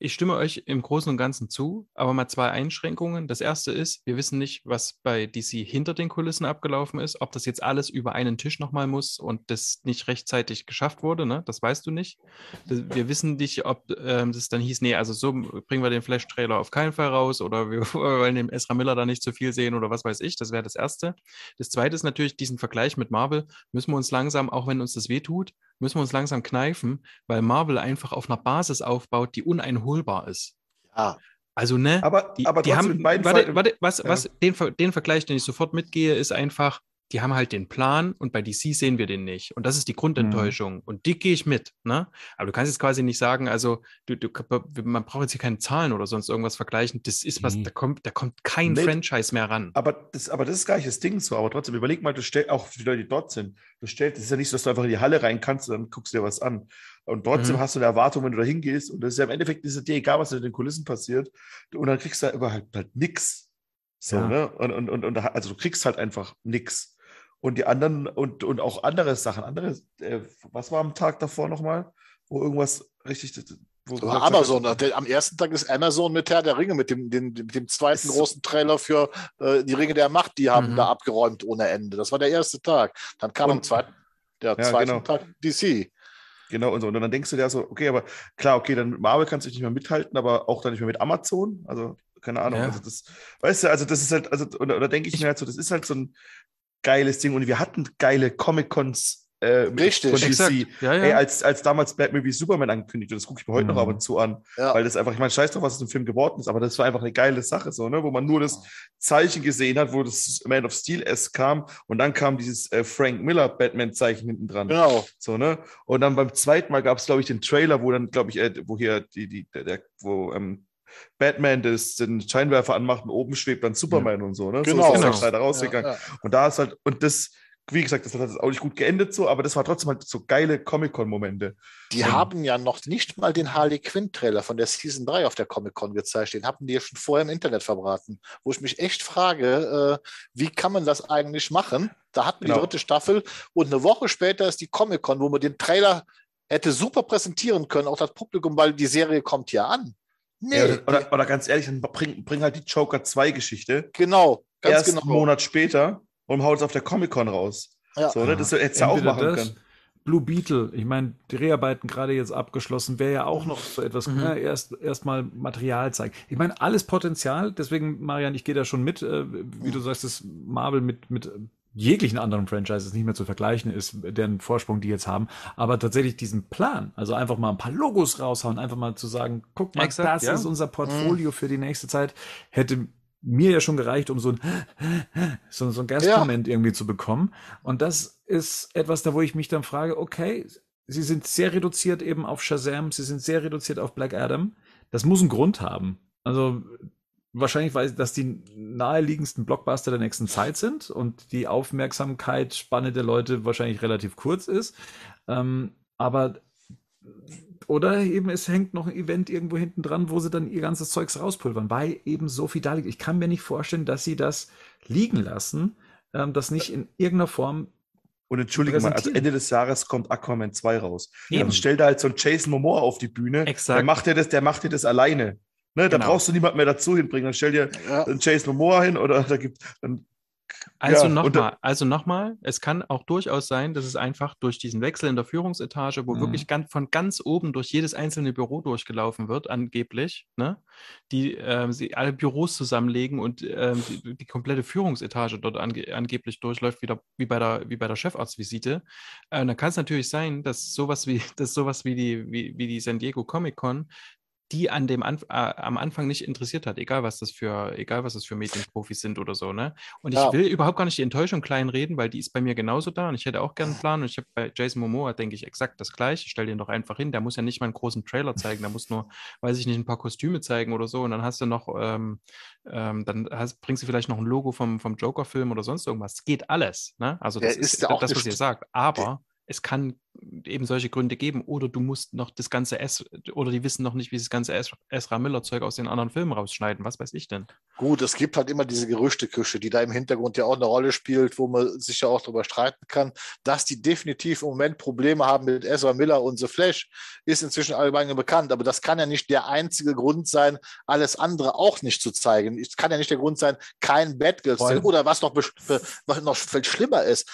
B: ich stimme euch im Großen und Ganzen zu, aber mal zwei Einschränkungen. Das erste ist, wir wissen nicht, was bei DC hinter den Kulissen abgelaufen ist, ob das jetzt alles über einen Tisch nochmal muss und das nicht rechtzeitig geschafft wurde, ne? Das weißt du nicht. wir wissen nicht, ob ähm, das dann hieß, nee, also so bringen wir den Flash-Trailer auf keinen Fall raus oder wir (laughs) wollen dem Ezra Miller da nicht zu viel sehen oder was weiß ich. Das wäre das Erste. Das Zweite ist natürlich diesen Vergleich mit Marvel, müssen wir uns langsam, auch wenn uns das wehtut, müssen wir uns langsam kneifen, weil Marvel einfach auf einer Basis aufbaut, die uneinholbar ist.
C: Ja.
B: Also, ne?
D: Aber,
B: die,
D: aber
B: die haben, warte, warte, was, ja. was, den, den Vergleich, den ich sofort mitgehe, ist einfach, die haben halt den Plan und bei DC sehen wir den nicht. Und das ist die Grundenttäuschung. Mhm. Und die gehe ich mit. Ne? Aber du kannst jetzt quasi nicht sagen, also du, du, man braucht jetzt hier keine Zahlen oder sonst irgendwas vergleichen. Das ist was, mhm. da kommt, da kommt kein nee. Franchise mehr ran.
D: Aber das, aber das ist gar nicht das Ding so. Aber trotzdem, überleg mal, du stellst auch für die Leute, die dort sind, du stellst, es ist ja nicht so, dass du einfach in die Halle rein kannst und dann guckst du dir was an. Und trotzdem mhm. hast du eine Erwartung, wenn du da hingehst. Und das ist ja im Endeffekt ist es dir egal, was in den Kulissen passiert. Und dann kriegst du da überhaupt halt nichts. So, ja. ne? Und, und, und, und also du kriegst halt einfach nichts. Und die anderen und, und auch andere Sachen, andere, äh, was war am Tag davor nochmal, wo irgendwas richtig.
C: Wo so Amazon, hat, am ersten Tag ist Amazon mit Herr der Ringe, mit dem, dem, mit dem zweiten großen Trailer für äh, die Ringe der Macht, die haben mhm. da abgeräumt ohne Ende. Das war der erste Tag. Dann kam und, am zweiten, der ja, zweiten genau. Tag DC.
D: Genau, und so. Und dann denkst du dir so, okay, aber klar, okay, dann Marvel kannst du nicht mehr mithalten, aber auch dann nicht mehr mit Amazon. Also, keine Ahnung. Ja. Also das, weißt du, also das ist halt, also, oder, oder denke ich mir halt so, das ist halt so ein, geiles Ding und wir hatten geile Comic-Cons
C: äh, Richtig,
D: von DC. Ja, ja. Ey, als, als damals Batman wie Superman angekündigt und das gucke ich mir heute mhm. noch ab und zu an, ja. weil das einfach, ich meine, scheiß drauf, was aus dem Film geworden ist, aber das war einfach eine geile Sache, so, ne, wo man nur das Zeichen gesehen hat, wo das Man of Steel S kam und dann kam dieses äh, Frank Miller Batman-Zeichen hinten dran.
C: Genau.
D: So, ne? Und dann beim zweiten Mal gab es, glaube ich, den Trailer, wo dann, glaube ich, äh, wo hier die, die, der, der wo ähm, Batman das, den Scheinwerfer anmacht und oben schwebt dann Superman ja. und so. Ne?
C: Genau.
D: So ist genau. leider rausgegangen. Ja, ja. Und da ist halt, und das, wie gesagt, das hat auch nicht gut geendet so, aber das war trotzdem halt so geile Comic-Con-Momente.
C: Die und haben ja noch nicht mal den Harley Quinn-Trailer von der Season 3 auf der Comic-Con gezeigt. Den hatten die ja schon vorher im Internet verbraten. Wo ich mich echt frage, äh, wie kann man das eigentlich machen? Da hatten wir genau. die dritte Staffel und eine Woche später ist die Comic-Con, wo man den Trailer hätte super präsentieren können, auch das Publikum, weil die Serie kommt ja an.
D: Nee. Ja, oder, oder, ganz ehrlich, dann bring, bring halt die Joker 2 Geschichte.
C: Genau,
D: ganz erst genau. einen Monat später und haut es auf der Comic-Con raus. Ja. So, ne? Das hättest du auch machen das, können.
A: Blue Beetle, ich meine, die Dreharbeiten gerade jetzt abgeschlossen, wäre ja auch noch so etwas, mhm. ja, erst erstmal Material zeigen. Ich meine, alles Potenzial, deswegen, Marian, ich gehe da schon mit, äh, wie du sagst, das Marvel mit, mit jeglichen anderen Franchises nicht mehr zu vergleichen ist, deren Vorsprung die jetzt haben. Aber tatsächlich diesen Plan, also einfach mal ein paar Logos raushauen, einfach mal zu sagen, guck mal, Exakt, das ja. ist unser Portfolio mhm. für die nächste Zeit, hätte mir ja schon gereicht, um so ein, so, so ein Gastmoment ja. irgendwie zu bekommen. Und das ist etwas, da wo ich mich dann frage, okay, sie sind sehr reduziert eben auf Shazam, sie sind sehr reduziert auf Black Adam. Das muss einen Grund haben. Also wahrscheinlich, weil das die naheliegendsten Blockbuster der nächsten Zeit sind und die Aufmerksamkeitsspanne der Leute wahrscheinlich relativ kurz ist. Ähm, aber oder eben es hängt noch ein Event irgendwo hinten dran, wo sie dann ihr ganzes Zeugs rauspulvern, weil eben so viel da liegt. Ich kann mir nicht vorstellen, dass sie das liegen lassen, ähm, das nicht in irgendeiner Form.
D: Und entschuldige mal, also Ende des Jahres kommt Aquaman 2 raus. Eben. Dann stell da halt so einen Jason Momoa auf die Bühne. Exakt. Der macht dir das, der macht dir das alleine. Ne, genau. Da brauchst du niemand mehr dazu hinbringen. Dann stell dir ja. einen Chase Momoa hin oder da gibt dann
B: also ja, nochmal, also nochmal, es kann auch durchaus sein, dass es einfach durch diesen Wechsel in der Führungsetage, wo mhm. wirklich ganz, von ganz oben durch jedes einzelne Büro durchgelaufen wird, angeblich, ne, die äh, sie alle Büros zusammenlegen und äh, die, die, komplette Führungsetage dort ange angeblich durchläuft, wieder wie bei der, wie bei der Chefarztvisite. Äh, dann kann es natürlich sein, dass sowas wie, (laughs) dass sowas wie die, wie, wie die San Diego Comic Con die an dem Anf äh, am Anfang nicht interessiert hat, egal was das für, egal was das für Medienprofis sind oder so, ne? Und ich ja. will überhaupt gar nicht die Enttäuschung klein reden, weil die ist bei mir genauso da und ich hätte auch gerne einen Plan und ich habe bei Jason Momoa, denke ich, exakt das gleiche. Ich stelle den doch einfach hin, der muss ja nicht mal einen großen Trailer (laughs) zeigen, der muss nur, weiß ich nicht, ein paar Kostüme zeigen oder so und dann hast du noch, ähm, ähm, dann hast, bringst du vielleicht noch ein Logo vom, vom Joker-Film oder sonst irgendwas. Es geht alles, ne? Also das der ist, ist das, was ihr sagt, aber es kann eben solche Gründe geben oder du musst noch das ganze S oder die wissen noch nicht, wie sie das ganze Ezra Miller Zeug aus den anderen Filmen rausschneiden. Was weiß ich denn?
C: Gut, es gibt halt immer diese Gerüchteküche, die da im Hintergrund ja auch eine Rolle spielt, wo man sich ja auch darüber streiten kann, dass die definitiv im Moment Probleme haben mit Ezra Miller und The Flash, ist inzwischen allgemein bekannt. Aber das kann ja nicht der einzige Grund sein, alles andere auch nicht zu zeigen. Es kann ja nicht der Grund sein, kein Batgirl zu zeigen. Oder was noch, was noch viel schlimmer ist,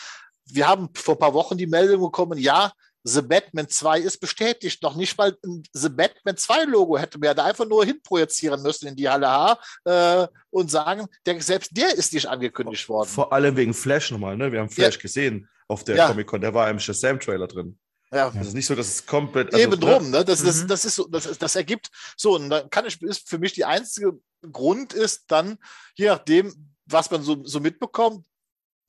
C: wir haben vor ein paar Wochen die Meldung bekommen, ja, The Batman 2 ist bestätigt. Noch nicht mal ein The Batman 2 Logo hätte man ja da einfach nur hinprojizieren müssen in die Halle H äh, und sagen, der, selbst der ist nicht angekündigt worden.
D: Vor allem wegen Flash nochmal, ne? Wir haben Flash ja. gesehen auf der ja. Comic-Con, der war im Shazam-Trailer drin. Ja. Das ist nicht so, dass es komplett.
C: Also, Eben ne? drum, ne? Das, das, mhm. das, ist so, das, das ergibt so, und dann kann ich, ist für mich die einzige Grund ist dann, je nachdem, was man so, so mitbekommt,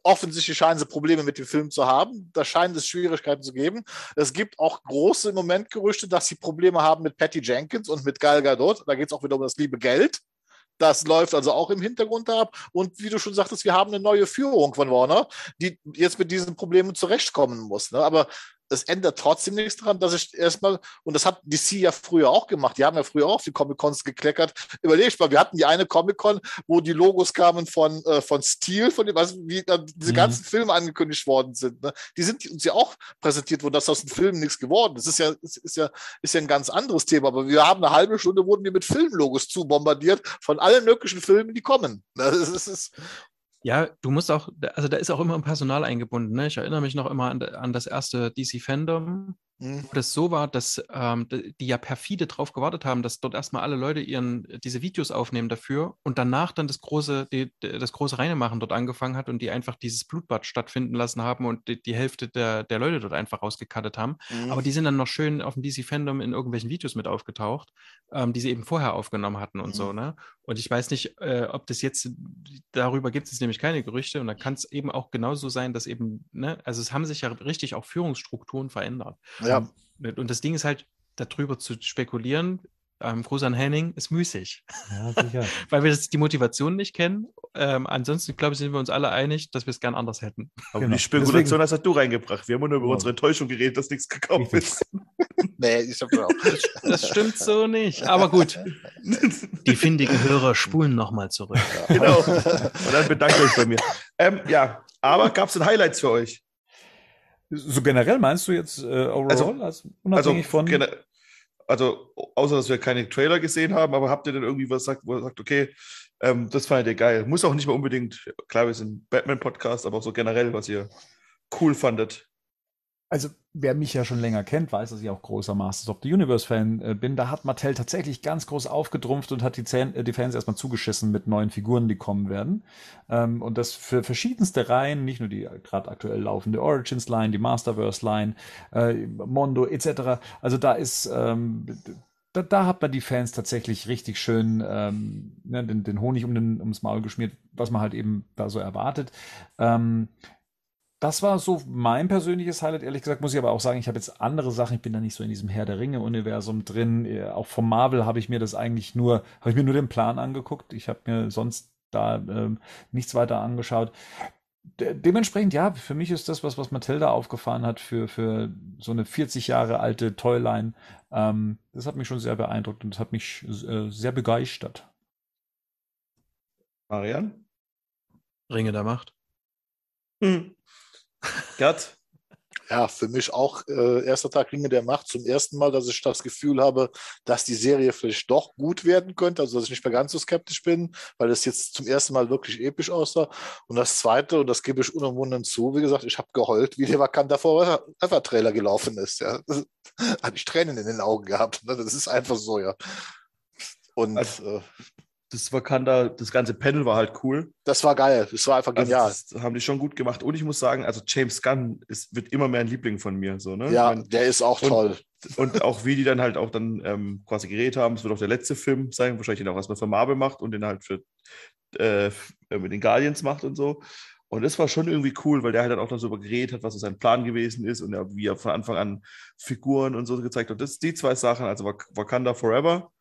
C: offensichtlich scheinen sie Probleme mit dem Film zu haben. Da scheinen es Schwierigkeiten zu geben. Es gibt auch große im Moment Gerüchte, dass sie Probleme haben mit Patty Jenkins und mit Gal Gadot. Da geht es auch wieder um das liebe Geld. Das läuft also auch im Hintergrund ab. Und wie du schon sagtest, wir haben eine neue Führung von Warner, die jetzt mit diesen Problemen zurechtkommen muss. Ne? Aber es ändert trotzdem nichts daran, dass ich erstmal, und das hat DC ja früher auch gemacht, die haben ja früher auch auf die Comic-Cons gekleckert. Überlegt mal, wir hatten die eine Comic-Con, wo die Logos kamen von, äh, von Steel, von dem, was, wie äh, diese mhm. ganzen Filme angekündigt worden sind. Ne? Die sind uns ja auch präsentiert worden, dass aus den Filmen nichts geworden ist. Das ist ja, ist, ist, ja, ist ja ein ganz anderes Thema, aber wir haben eine halbe Stunde, wurden wir mit Filmlogos zubombardiert von allen möglichen Filmen, die kommen. (laughs) Das ist, ist,
B: ja, du musst auch, also da ist auch immer ein Personal eingebunden. Ne? Ich erinnere mich noch immer an, an das erste DC Fandom, mhm. wo das so war, dass ähm, die ja perfide drauf gewartet haben, dass dort erstmal alle Leute ihren diese Videos aufnehmen dafür und danach dann das große, die, das große Reinemachen dort angefangen hat und die einfach dieses Blutbad stattfinden lassen haben und die, die Hälfte der, der Leute dort einfach rausgekattet haben. Mhm. Aber die sind dann noch schön auf dem DC Fandom in irgendwelchen Videos mit aufgetaucht, ähm, die sie eben vorher aufgenommen hatten und mhm. so, ne? Und ich weiß nicht, äh, ob das jetzt, darüber gibt es nämlich keine Gerüchte und da kann es eben auch genauso sein, dass eben, ne, also es haben sich ja richtig auch Führungsstrukturen verändert. Ja. Und, und das Ding ist halt, darüber zu spekulieren, ähm, Gruß an Henning, ist müßig. Ja, sicher. (laughs) Weil wir das, die Motivation nicht kennen. Ähm, ansonsten, glaube ich, sind wir uns alle einig, dass wir es gern anders hätten.
D: Aber genau. die Spekulation Deswegen, hast du reingebracht. Wir haben nur über genau. unsere Enttäuschung geredet, dass nichts gekauft ist. (laughs)
B: nee, ich habe (laughs) auch. Das stimmt so nicht. Aber gut. Die findigen Hörer spulen nochmal zurück. Ja. Genau.
D: Und dann bedanke ich euch bei mir. Ähm, ja, aber gab es denn Highlights für euch?
A: So generell meinst du jetzt äh, overall? Also,
D: also unabhängig also, von also außer dass wir keine Trailer gesehen haben, aber habt ihr denn irgendwie was sagt, wo ihr sagt, okay, ähm, das fandet ihr geil? Muss auch nicht mal unbedingt, klar, wir sind Batman-Podcast, aber auch so generell, was ihr cool fandet.
A: Also, wer mich ja schon länger kennt, weiß, dass ich auch großer Masters of the Universe-Fan äh, bin. Da hat Mattel tatsächlich ganz groß aufgetrumpft und hat die, Zähn, äh, die Fans erstmal zugeschissen mit neuen Figuren, die kommen werden. Ähm, und das für verschiedenste Reihen, nicht nur die gerade aktuell laufende Origins-Line, die Masterverse-Line, äh, Mondo etc. Also da ist ähm, da, da hat man die Fans tatsächlich richtig schön ähm, ne, den, den, Honig um den, ums Maul geschmiert, was man halt eben da so erwartet. Ähm, das war so mein persönliches Highlight. Ehrlich gesagt muss ich aber auch sagen, ich habe jetzt andere Sachen. Ich bin da nicht so in diesem Herr der Ringe-Universum drin. Äh, auch vom Marvel habe ich mir das eigentlich nur, habe ich mir nur den Plan angeguckt. Ich habe mir sonst da ähm, nichts weiter angeschaut. De dementsprechend, ja, für mich ist das was, was Matilda aufgefahren hat für, für so eine 40 Jahre alte Toyline. Ähm, das hat mich schon sehr beeindruckt und das hat mich äh, sehr begeistert.
D: Marian?
B: Ringe der Macht.
D: Hm. Gerd?
C: Ja, für mich auch äh, erster Tag Ringe der Macht. Zum ersten Mal, dass ich das Gefühl habe, dass die Serie vielleicht doch gut werden könnte. Also, dass ich nicht mehr ganz so skeptisch bin, weil es jetzt zum ersten Mal wirklich episch aussah. Und das zweite, und das gebe ich unumwunden zu, wie gesagt, ich habe geheult, wie der Wakanda Forever Trailer gelaufen ist. Ja. Habe ich Tränen in den Augen gehabt. Ne? Das ist einfach so, ja. Und also, äh,
D: das Wakanda, das ganze Panel war halt cool.
C: Das war geil, das war einfach also genial.
D: Also das haben die schon gut gemacht. Und ich muss sagen, also James Gunn ist, wird immer mehr ein Liebling von mir. So, ne?
C: Ja, meine, der ist auch
D: und,
C: toll.
D: Und auch wie die dann halt auch dann ähm, quasi geredet haben, es wird auch der letzte Film sein, wahrscheinlich den auch erstmal für Marvel macht und den halt für äh, mit den Guardians macht und so. Und das war schon irgendwie cool, weil der halt dann auch darüber geredet hat, was sein Plan gewesen ist und wie er von Anfang an Figuren und so gezeigt hat. Das die zwei Sachen, also Wakanda Forever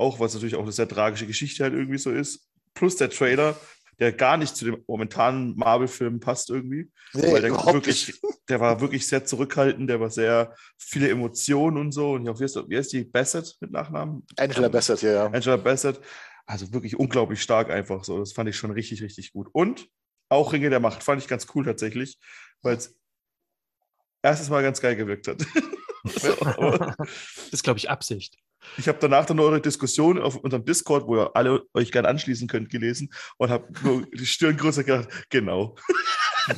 D: auch was natürlich auch eine sehr tragische Geschichte halt irgendwie so ist. Plus der Trailer, der gar nicht zu dem momentanen Marvel-Film passt irgendwie. Nee, weil der, wirklich, (laughs) der war wirklich sehr zurückhaltend, der war sehr viele Emotionen und so. Und wie, ist, wie heißt die Bassett mit Nachnamen?
C: Angela Bassett, ja, ja.
D: Angela Bassett. Also wirklich unglaublich stark einfach so. Das fand ich schon richtig, richtig gut. Und auch Ringe der Macht fand ich ganz cool tatsächlich, weil es erstes Mal ganz geil gewirkt hat. (laughs) (laughs)
B: das ist, glaube ich, Absicht.
D: Ich habe danach dann eure Diskussion auf unserem Discord, wo ihr alle euch gerne anschließen könnt, gelesen und habe nur die Stirn größer gedacht, genau. (laughs)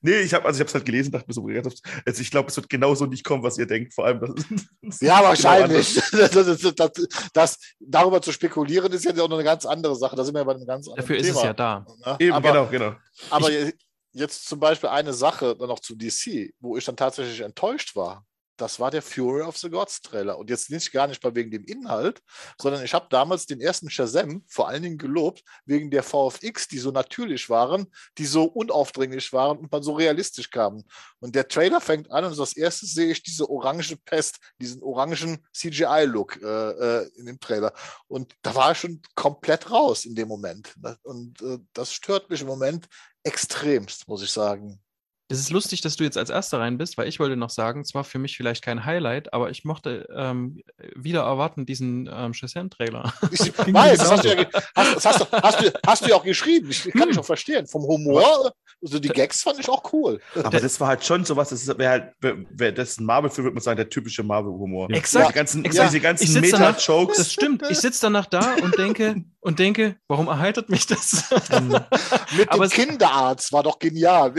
D: nee, ich habe also ich es halt gelesen, dachte mir so, also ich glaube, es wird genauso nicht kommen, was ihr denkt. Vor allem, (laughs) (laughs) das,
C: das ja, wahrscheinlich. Genau das, das, das, darüber zu spekulieren ist ja auch noch eine ganz andere Sache. Da sind wir bei einem ganz
B: anderen Dafür Thema. ist es ja da.
C: Ne? Eben, aber, genau, genau. Aber ich, jetzt zum Beispiel eine Sache dann noch zu DC, wo ich dann tatsächlich enttäuscht war das war der Fury of the Gods Trailer. Und jetzt nicht gar nicht mal wegen dem Inhalt, sondern ich habe damals den ersten Shazam vor allen Dingen gelobt, wegen der VFX, die so natürlich waren, die so unaufdringlich waren und man so realistisch kamen. Und der Trailer fängt an und als erstes sehe ich diese orange Pest, diesen orangen CGI-Look äh, äh, in dem Trailer. Und da war ich schon komplett raus in dem Moment. Und äh, das stört mich im Moment extremst, muss ich sagen.
B: Es ist lustig, dass du jetzt als Erster rein bist, weil ich wollte noch sagen, zwar für mich vielleicht kein Highlight, aber ich mochte ähm, wieder erwarten diesen ähm, Shazam-Trailer. (laughs)
C: Ich (laughs) weiß, das hast du ja hast, hast, du, hast, du, hast du ja auch geschrieben. Ich kann hm. dich auch verstehen. Vom Humor, also die Gags fand ich auch cool.
D: Aber das war halt schon sowas, das wäre halt, wäre das ein Marvel-Film, würde man sagen, der typische Marvel-Humor.
B: Exakt.
D: Die ganzen,
B: exakt.
D: Diese ganzen Meta-Jokes.
B: Das stimmt. Ich sitze danach da und denke, (laughs) und denke, warum erheitert mich das?
C: Mit dem Kinderarzt war doch genial.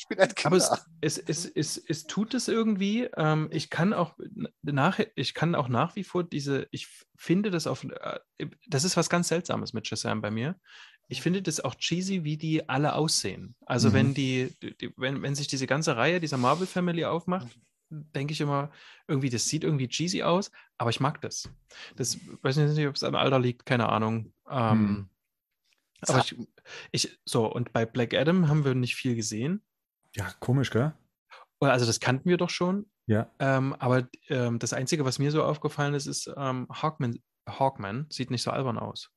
B: Ich bin ein Kinderarzt. Aber es, es, es, es, tut es irgendwie. Ähm, ich kann auch nach, ich kann auch nach wie vor diese, ich finde das auf, äh, das ist was ganz Seltsames mit Shazam bei mir. Ich finde das auch cheesy, wie die alle aussehen. Also mhm. wenn die, die, wenn, wenn sich diese ganze Reihe dieser Marvel Family aufmacht, denke ich immer, irgendwie, das sieht irgendwie cheesy aus, aber ich mag das. Das weiß ich nicht, ob es am Alter liegt, keine Ahnung. Ähm, hm. Aber ich, ich, so, und bei Black Adam haben wir nicht viel gesehen.
A: Ja, komisch, gell?
B: Also, das kannten wir doch schon.
A: Ja.
B: Ähm, aber ähm, das Einzige, was mir so aufgefallen ist, ist, ähm, Hawkman, Hawkman sieht nicht so albern aus.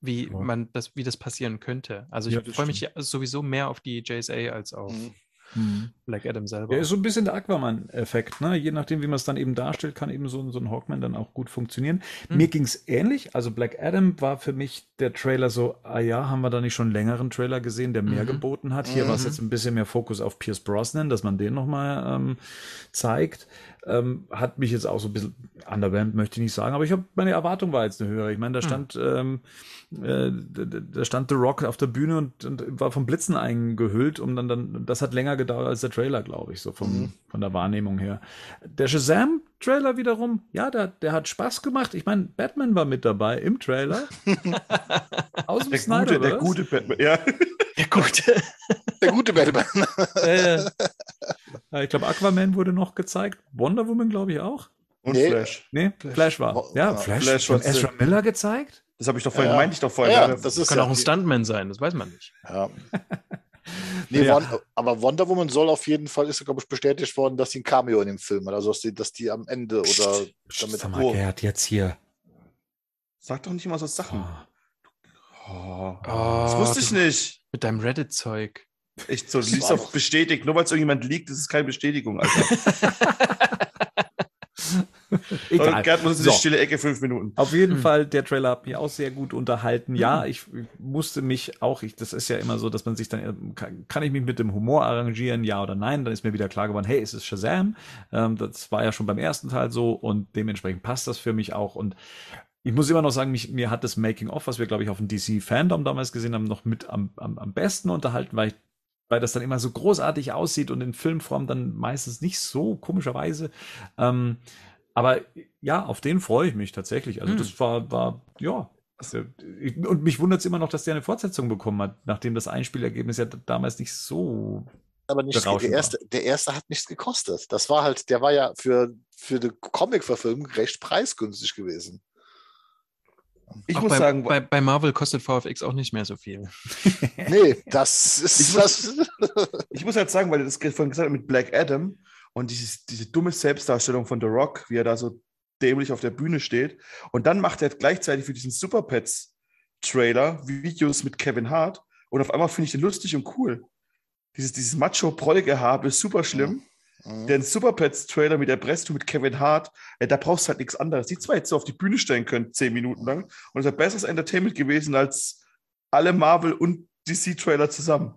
B: Wie man das, wie das passieren könnte. Also ich ja, freue mich sowieso mehr auf die JSA als auf. Mhm. Mhm. Black Adam selber.
A: Ja, ist so ein bisschen der Aquaman-Effekt. Ne? Je nachdem, wie man es dann eben darstellt, kann eben so, so ein Hawkman dann auch gut funktionieren. Mhm. Mir ging es ähnlich. Also Black Adam war für mich der Trailer so, ah ja, haben wir da nicht schon einen längeren Trailer gesehen, der mehr mhm. geboten hat. Hier mhm. war es jetzt ein bisschen mehr Fokus auf Pierce Brosnan, dass man den nochmal ähm, zeigt. Ähm, hat mich jetzt auch so ein bisschen underwhelmed, möchte ich nicht sagen, aber ich habe meine Erwartung war jetzt eine höhere. Ich meine, da hm. stand, mhm. ähm, äh, da stand The Rock auf der Bühne und, und, war vom Blitzen eingehüllt, um dann, dann, das hat länger gedauert als der Trailer, glaube ich, so vom, mhm. von der Wahrnehmung her. Der Shazam-Trailer wiederum, ja, der, der hat Spaß gemacht. Ich meine, Batman war mit dabei im Trailer. (laughs)
D: Aus dem der Snyder, gute, der gute Batman, ja.
B: Der gute. (laughs)
C: Der gute Batman.
A: äh, ich glaube, Aquaman wurde noch gezeigt. Wonder Woman, glaube ich, auch.
D: Und nee. Flash.
A: Nee, Flash, Flash war. Oh, ja, Flash, Flash von Ezra Miller gezeigt.
D: Das habe ich doch vorhin, ja. meinte ich doch vorhin. Ja,
B: das, das kann auch ein Stuntman sein, das weiß man nicht.
C: Ja. (laughs) nee, ja. Wonder, aber Wonder Woman soll auf jeden Fall, ist glaube ich bestätigt worden, dass sie ein Cameo in dem Film hat. Also dass die, dass die am Ende Psst, oder
A: damit. Sag mal, Gerd, jetzt hier.
D: Sag doch nicht immer so Sachen. Oh. Oh. das wusste ich nicht.
B: Mit deinem Reddit-Zeug.
D: Echt so, liest auf bestätigt. Nur weil es irgendjemand liegt, ist es keine Bestätigung, Alter. (laughs) Egal. Gerd muss in so. die stille Ecke fünf Minuten.
A: Auf jeden hm. Fall, der Trailer hat mich auch sehr gut unterhalten. Ja, hm. ich musste mich auch, ich, das ist ja immer so, dass man sich dann, kann, kann, ich mich mit dem Humor arrangieren, ja oder nein? Dann ist mir wieder klar geworden, hey, es ist Shazam. Ähm, das war ja schon beim ersten Teil so und dementsprechend passt das für mich auch. Und ich muss immer noch sagen, mich, mir hat das Making-of, was wir, glaube ich, auf dem DC-Fandom damals gesehen haben, noch mit am, am, am besten unterhalten, weil ich weil das dann immer so großartig aussieht und in Filmform dann meistens nicht so komischerweise. Ähm, aber ja, auf den freue ich mich tatsächlich. Also, hm. das war, war, ja. Also, und mich wundert es immer noch, dass der eine Fortsetzung bekommen hat, nachdem das Einspielergebnis ja damals nicht so.
C: Aber nicht der erste, der erste hat nichts gekostet. Das war halt, der war ja für, für die Comic-Verfilmung recht preisgünstig gewesen.
B: Ich auch muss bei, sagen, bei, bei, Marvel kostet VFX auch nicht mehr so viel. (laughs)
C: nee, das ist
D: ich
C: das.
D: Muss, (laughs) ich muss halt sagen, weil das vorhin gesagt mit Black Adam, und dieses, diese dumme Selbstdarstellung von The Rock, wie er da so dämlich auf der Bühne steht. Und dann macht er gleichzeitig für diesen Super Pets Trailer Videos mit Kevin Hart. Und auf einmal finde ich den lustig und cool. Dieses, dieses Macho-Proll-Gehabe ist super schlimm. Mhm. Den Super Pets Trailer mit der Bresto mit Kevin Hart, äh, da brauchst du halt nichts anderes. Die zwei hättest du auf die Bühne stellen können, zehn Minuten lang. Und es wäre besseres Entertainment gewesen als alle Marvel und DC-Trailer zusammen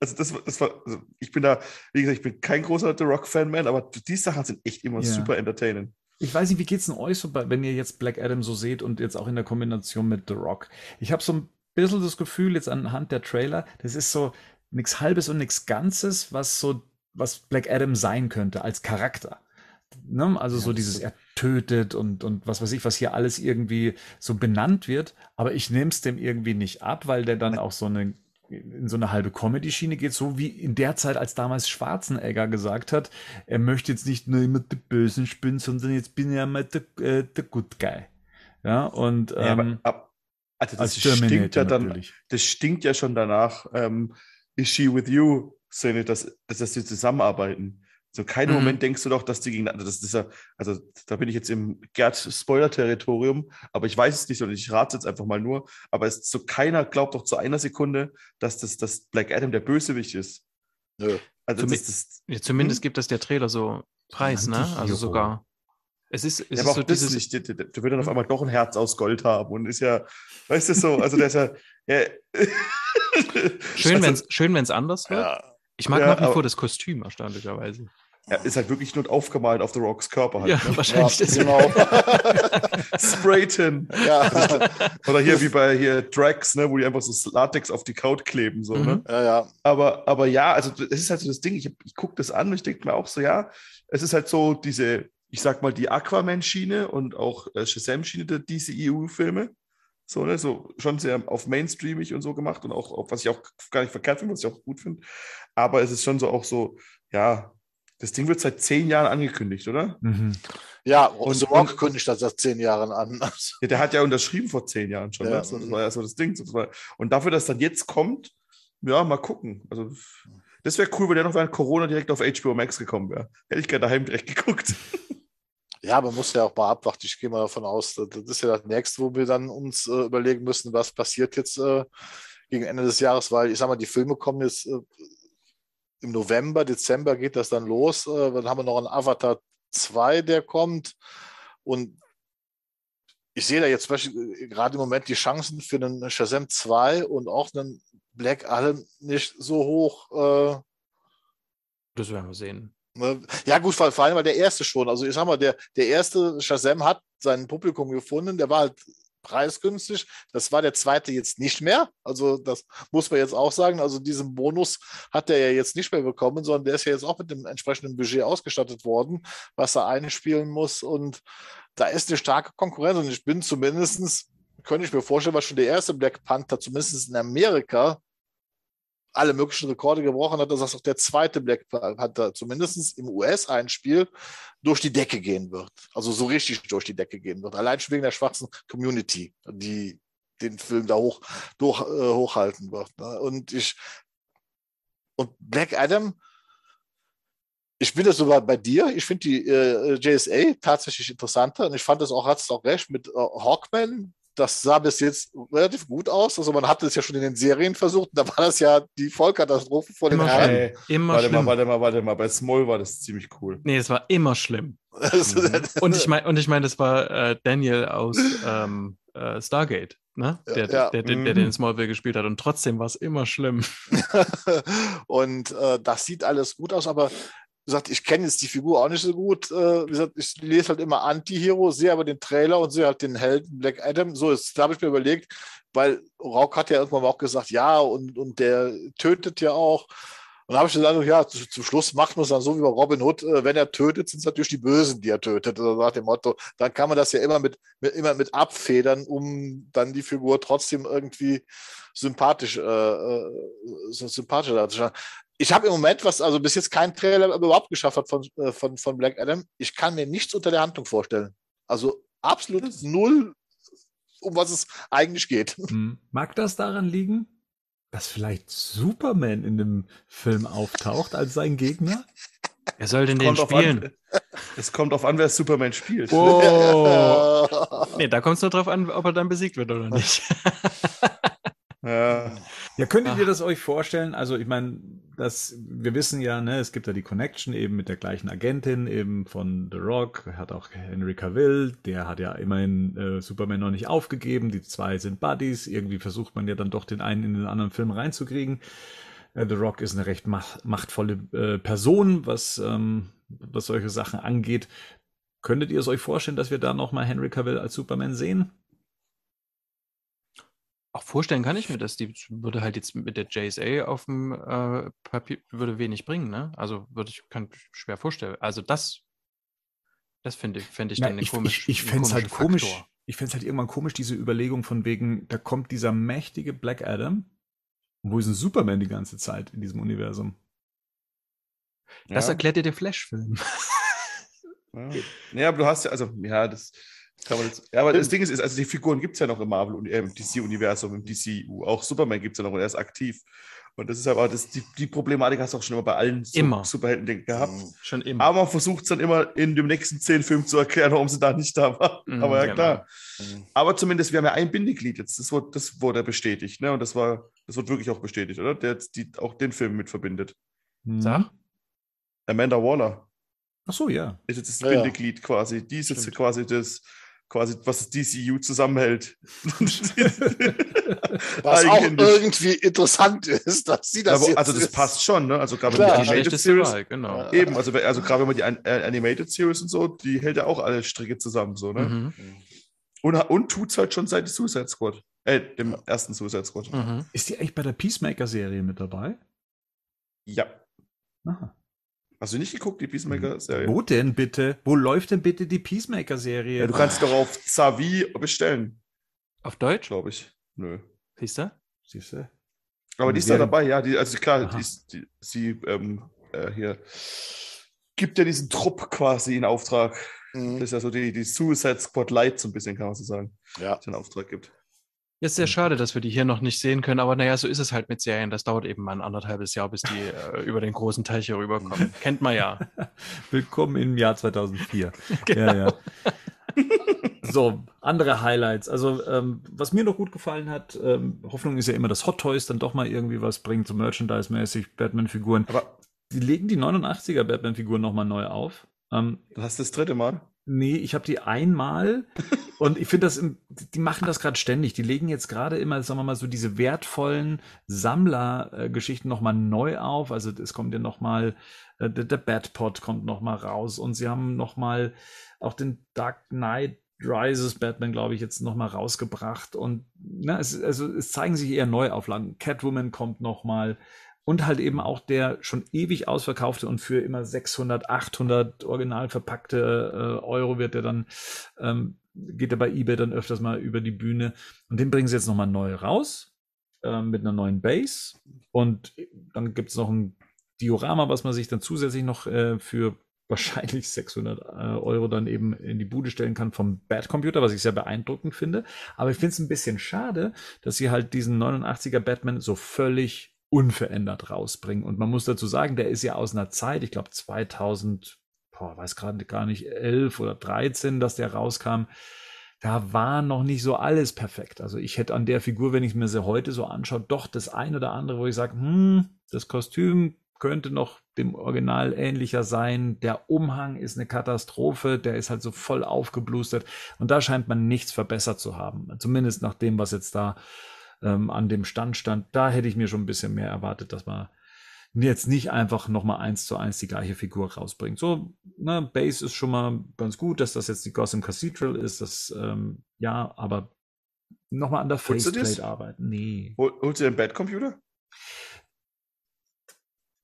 D: also das, das war, also ich bin da, wie gesagt, ich bin kein großer The Rock-Fan, man, aber die Sachen sind echt immer yeah. super entertaining.
A: Ich weiß nicht, wie geht's denn euch so, wenn ihr jetzt Black Adam so seht und jetzt auch in der Kombination mit The Rock? Ich habe so ein bisschen das Gefühl, jetzt anhand der Trailer, das ist so nichts Halbes und nichts Ganzes, was so, was Black Adam sein könnte als Charakter. Ne? Also ja, so dieses, er tötet und, und was weiß ich, was hier alles irgendwie so benannt wird. Aber ich nehme es dem irgendwie nicht ab, weil der dann auch so eine in so eine halbe Comedy-Schiene geht, so wie in der Zeit, als damals Schwarzenegger gesagt hat, er möchte jetzt nicht nur immer der Bösen spielen, sondern jetzt bin ich ja mal der, äh, der Good Guy. Ja, und ähm, ja, aber,
D: ab, also das stinkt ja dann, natürlich. das stinkt ja schon danach, ähm, Is she with you, Sinne, dass, dass, dass sie zusammenarbeiten. So keinen mhm. Moment denkst du doch, dass die gegeneinander, das ist ja, also da bin ich jetzt im Gerd-Spoiler-Territorium, aber ich weiß es nicht und ich rate jetzt einfach mal nur, aber es so keiner glaubt doch zu einer Sekunde, dass das dass Black Adam der Bösewicht ist.
B: Nö. Also Zum, das, das, ja, zumindest hm? gibt das der Trailer so Preis, ne? Also sogar.
D: Es ist, es ja, aber ist so das dieses... nicht, der, der, der, wird dann auf einmal doch ein Herz aus Gold haben und ist ja, weißt du so, also der ist ja. ja (laughs)
B: schön, also, wenn es anders wird. Ja. Ich mag ja, nach wie vor das Kostüm, erstaunlicherweise.
D: Ja, ist halt wirklich nur aufgemalt auf The Rocks Körper halt.
B: Ja, ne? wahrscheinlich. Ja, genau. (laughs)
D: Sprayton. Ja. Oder hier wie bei hier Drax, ne, wo die einfach so Latex auf die Couch kleben. So, ne? mhm. ne?
C: Ja, ja.
D: Aber, aber ja, also das ist halt so das Ding. Ich, ich gucke das an und ich denke mir auch so, ja, es ist halt so diese, ich sag mal, die Aquaman-Schiene und auch äh, Shazam-Schiene der DCEU-Filme. So, ne, so schon sehr auf Mainstreamig und so gemacht und auch, auch was ich auch gar nicht verkehrt finde, was ich auch gut finde. Aber es ist schon so auch so, ja, das Ding wird seit zehn Jahren angekündigt, oder? Mhm.
C: Ja, und The Rock kündigt das seit zehn Jahren an. (laughs)
D: Ja, der hat ja unterschrieben vor zehn Jahren schon. Ja. Ne? Das war ja so das Ding. Und dafür, dass dann jetzt kommt, ja, mal gucken. Also, das wäre cool, wenn der noch während Corona direkt auf HBO Max gekommen wäre. Hätte ich gerne daheim direkt geguckt. (laughs)
C: Ja, man muss ja auch mal abwarten. Ich gehe mal davon aus, das ist ja das nächste, wo wir dann uns äh, überlegen müssen, was passiert jetzt äh, gegen Ende des Jahres, weil ich sag mal, die Filme kommen jetzt äh, im November, Dezember geht das dann los. Äh, dann haben wir noch einen Avatar 2, der kommt. Und ich sehe da jetzt äh, gerade im Moment die Chancen für einen Shazam 2 und auch einen Black Adam nicht so hoch. Äh,
B: das werden wir sehen.
C: Ne? Ja, gut, vor allem, weil der erste schon. Also ich sag mal, der, der erste Shazam hat sein Publikum gefunden, der war halt preisgünstig. Das war der zweite jetzt nicht mehr. Also das muss man jetzt auch sagen. Also diesen Bonus hat er ja jetzt nicht mehr bekommen, sondern der ist ja jetzt auch mit dem entsprechenden Budget ausgestattet worden, was er einspielen muss. Und da ist eine starke Konkurrenz. Und ich bin zumindestens könnte ich mir vorstellen, was schon der erste Black Panther zumindest in Amerika alle möglichen Rekorde gebrochen hat, dass auch der zweite Black Panther zumindest im US-Einspiel durch die Decke gehen wird. Also so richtig durch die Decke gehen wird. Allein schon wegen der schwarzen Community, die den Film da hoch, durch, äh, hochhalten wird. Ne? Und ich Und Black Adam, ich bin das sogar bei dir. Ich finde die äh, JSA tatsächlich interessanter und ich fand das auch, hat es auch recht mit äh, Hawkman. Das sah bis jetzt relativ gut aus. Also man hatte es ja schon in den Serien versucht. Da war das ja die Vollkatastrophe vor den
B: Herren. Immer
D: warte
B: schlimm.
D: mal, warte mal, warte mal. Bei Small war das ziemlich cool.
B: Nee, es war immer schlimm. (laughs) Und ich meine, und ich meine, das war äh, Daniel aus ähm, äh, Stargate, ne? Der, ja. der, der, der, den mhm. Smallville gespielt hat. Und trotzdem war es immer schlimm. (laughs)
C: und äh, das sieht alles gut aus, aber gesagt, ich kenne jetzt die Figur auch nicht so gut. Äh, wie gesagt, ich lese halt immer Anti-Hero, sehe aber den Trailer und sehe halt den Helden Black Adam. So, jetzt habe ich mir überlegt, weil Rauk hat ja irgendwann auch gesagt, ja, und, und der tötet ja auch. Und dann habe ich gesagt, ja, zu, zum Schluss macht man es dann so wie bei Robin Hood, äh, wenn er tötet, sind es natürlich die Bösen, die er tötet. Also nach dem Motto, dann kann man das ja immer mit, mit immer mit abfedern, um dann die Figur trotzdem irgendwie sympathisch, äh, äh so sympathischer darzustellen. Ich habe im Moment, was also bis jetzt kein Trailer überhaupt geschafft hat von, äh, von, von Black Adam, ich kann mir nichts unter der Handlung vorstellen. Also absolut null, um was es eigentlich geht. (laughs)
A: Hm. Mag das daran liegen, dass vielleicht Superman in dem Film auftaucht als sein Gegner?
B: Wer soll denn den spielen?
D: An, (laughs) es kommt auf an, wer Superman spielt.
B: Oh. (laughs) nee, da kommt es nur drauf an, ob er dann besiegt wird oder nicht.
A: Ja. ja, könntet Ach. ihr das euch vorstellen? Also, ich meine, das, wir wissen ja, ne, es gibt ja die Connection eben mit der gleichen Agentin, eben von The Rock, hat auch Henry Cavill, der hat ja immerhin äh, Superman noch nicht aufgegeben, die zwei sind Buddies, irgendwie versucht man ja dann doch den einen in den anderen Film reinzukriegen. Äh, The Rock ist eine recht mach, machtvolle äh, Person, was, ähm, was solche Sachen angeht. Könntet ihr es euch vorstellen, dass wir da nochmal Henry Cavill als Superman sehen?
B: Auch vorstellen kann ich mir das. Die würde halt jetzt mit der JSA auf dem äh, Papier würde wenig bringen, ne? Also würde ich kann schwer vorstellen. Also das, das finde fänd ich Na, dann
A: ich, komisch. Ich, ich fände es halt Faktor. komisch. Ich fände es halt irgendwann komisch, diese Überlegung von wegen, da kommt dieser mächtige Black Adam. Und wo ist ein Superman die ganze Zeit in diesem Universum?
B: Das ja. erklärt dir der Flash-Film.
D: ja. ja, aber du hast ja, also, ja, das Jetzt, ja, aber das Ding ist, also die Figuren gibt es ja noch im Marvel und im DC-Universum, im DCU. Auch Superman gibt es ja noch und er ist aktiv. Und das ist aber das, die, die Problematik hast du auch schon immer bei allen
B: immer.
D: Superhelden gehabt.
B: Mhm. Schon immer.
D: Aber man versucht es dann immer in dem nächsten zehn Filmen zu erklären, warum sie da nicht da war. Mhm, aber ja, genau. klar. Mhm. Aber zumindest, wir haben ja ein Bindeglied jetzt. Das wurde, das wurde bestätigt. Ne? Und das war, das wird wirklich auch bestätigt, oder? Der jetzt die, auch den Film mit verbindet.
B: Mhm. Sag?
D: Amanda Waller.
A: Ach so, ja.
D: Ist jetzt das ja, Bindeglied quasi. Die ist jetzt quasi das quasi, was das DCU zusammenhält. (laughs)
C: was auch irgendwie interessant ist, dass sie das.
D: Ja, also, das ist. passt schon, ne? Also, gerade
B: die Animated Series. Wahl, genau.
D: Eben, also, also gerade wenn man die äh, Animated Series und so, die hält ja auch alle Stricke zusammen, so, ne? Mhm. Und, und tut es halt schon seit Suicide Squad. Äh, dem ersten Suicide Squad.
A: Mhm. Ist die eigentlich bei der Peacemaker-Serie mit dabei?
D: Ja. Aha. Hast du nicht geguckt, die Peacemaker-Serie?
A: Wo denn bitte? Wo läuft denn bitte die Peacemaker-Serie?
D: Ja, du kannst doch auf Zavi bestellen.
B: Auf Deutsch?
D: Glaube ich. Nö.
B: Siehst du?
A: Siehst du?
D: Aber die ist da dabei, ja. Die, also klar, die, die, sie ähm, äh, hier gibt ja diesen Trupp quasi in Auftrag. Mhm. Das ist ja so die, die Suicide Squad Light, so ein bisschen, kann man so sagen.
C: Ja.
D: Den Auftrag gibt.
B: Ist sehr schade, dass wir die hier noch nicht sehen können, aber naja, so ist es halt mit Serien. Das dauert eben mal ein anderthalbes Jahr, bis die äh, über den großen Teich hier rüberkommen. (laughs) Kennt man ja. (laughs)
A: Willkommen im Jahr 2004. (laughs) genau. Ja, ja. so, andere Highlights. Also, ähm, was mir noch gut gefallen hat, ähm, Hoffnung ist ja immer, dass Hot Toys dann doch mal irgendwie was bringt, so Merchandise-mäßig, Batman-Figuren. Aber die legen die 89er Batman-Figuren nochmal neu auf.
D: Ähm, das hast das dritte Mal?
A: Nee, ich habe die einmal (laughs) und ich finde das, die machen das gerade ständig. Die legen jetzt gerade immer, sagen wir mal, so diese wertvollen Sammlergeschichten nochmal neu auf. Also es kommt ja nochmal, äh, der, der Batpot kommt nochmal raus und sie haben nochmal auch den Dark Knight Rises Batman, glaube ich, jetzt nochmal rausgebracht und na, es, also es zeigen sich eher Neuauflagen. Catwoman kommt nochmal und halt eben auch der schon ewig ausverkaufte und für immer 600, 800 original verpackte äh, Euro wird er dann, ähm, geht er bei eBay dann öfters mal über die Bühne. Und den bringen sie jetzt nochmal neu raus äh, mit einer neuen Base. Und dann gibt es noch ein Diorama, was man sich dann zusätzlich noch äh, für wahrscheinlich 600 äh, Euro dann eben in die Bude stellen kann vom Bad Computer, was ich sehr beeindruckend finde. Aber ich finde es ein bisschen schade, dass sie halt diesen 89er Batman so völlig unverändert rausbringen. Und man muss dazu sagen, der ist ja aus einer Zeit, ich glaube 2000, boah, weiß gerade gar nicht, 11 oder 13, dass der rauskam. Da war noch nicht so alles perfekt. Also ich hätte an der Figur, wenn ich mir sie heute so anschaue, doch das ein oder andere, wo ich sage, hm, das Kostüm könnte noch dem Original ähnlicher sein. Der Umhang ist eine Katastrophe, der ist halt so voll aufgeblustert. Und da scheint man nichts verbessert zu haben. Zumindest nach dem, was jetzt da ähm, an dem Stand stand. Da hätte ich mir schon ein bisschen mehr erwartet, dass man jetzt nicht einfach nochmal eins zu eins die gleiche Figur rausbringt. So, ne, Base ist schon mal ganz gut, dass das jetzt die Gotham Cathedral ist. Das, ähm, ja, aber nochmal an der Faceplate arbeiten. Nee.
D: Hol, holst du den Bad Computer?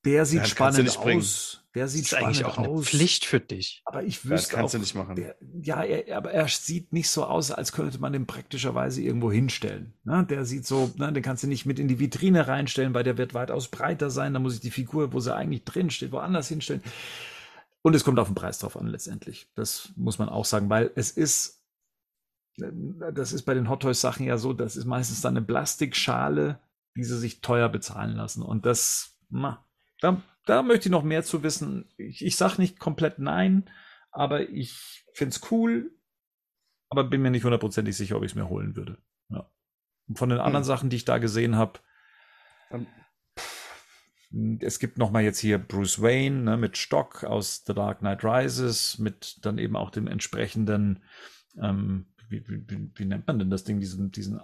A: Der sieht ja, spannend aus. Der sieht
B: das ist eigentlich auch aus. eine Pflicht für dich.
A: Aber ich wüsste das
D: kannst
A: auch,
D: du nicht machen.
A: Der, ja, er, aber er sieht nicht so aus, als könnte man den praktischerweise irgendwo hinstellen. Ne? Der sieht so, ne, den kannst du nicht mit in die Vitrine reinstellen, weil der wird weitaus breiter sein. Da muss ich die Figur, wo sie eigentlich drin steht, woanders hinstellen. Und es kommt auf den Preis drauf an letztendlich. Das muss man auch sagen, weil es ist, das ist bei den Hot Toys Sachen ja so, das ist meistens dann eine Plastikschale, die sie sich teuer bezahlen lassen. Und das, na, da, da möchte ich noch mehr zu wissen. Ich, ich sage nicht komplett nein, aber ich finde es cool, aber bin mir nicht hundertprozentig sicher, ob ich es mir holen würde. Ja. Von den hm. anderen Sachen, die ich da gesehen habe, es gibt noch mal jetzt hier Bruce Wayne ne, mit Stock aus The Dark Knight Rises, mit dann eben auch dem entsprechenden, ähm, wie, wie, wie, nennt man denn das Ding, diesen, diesen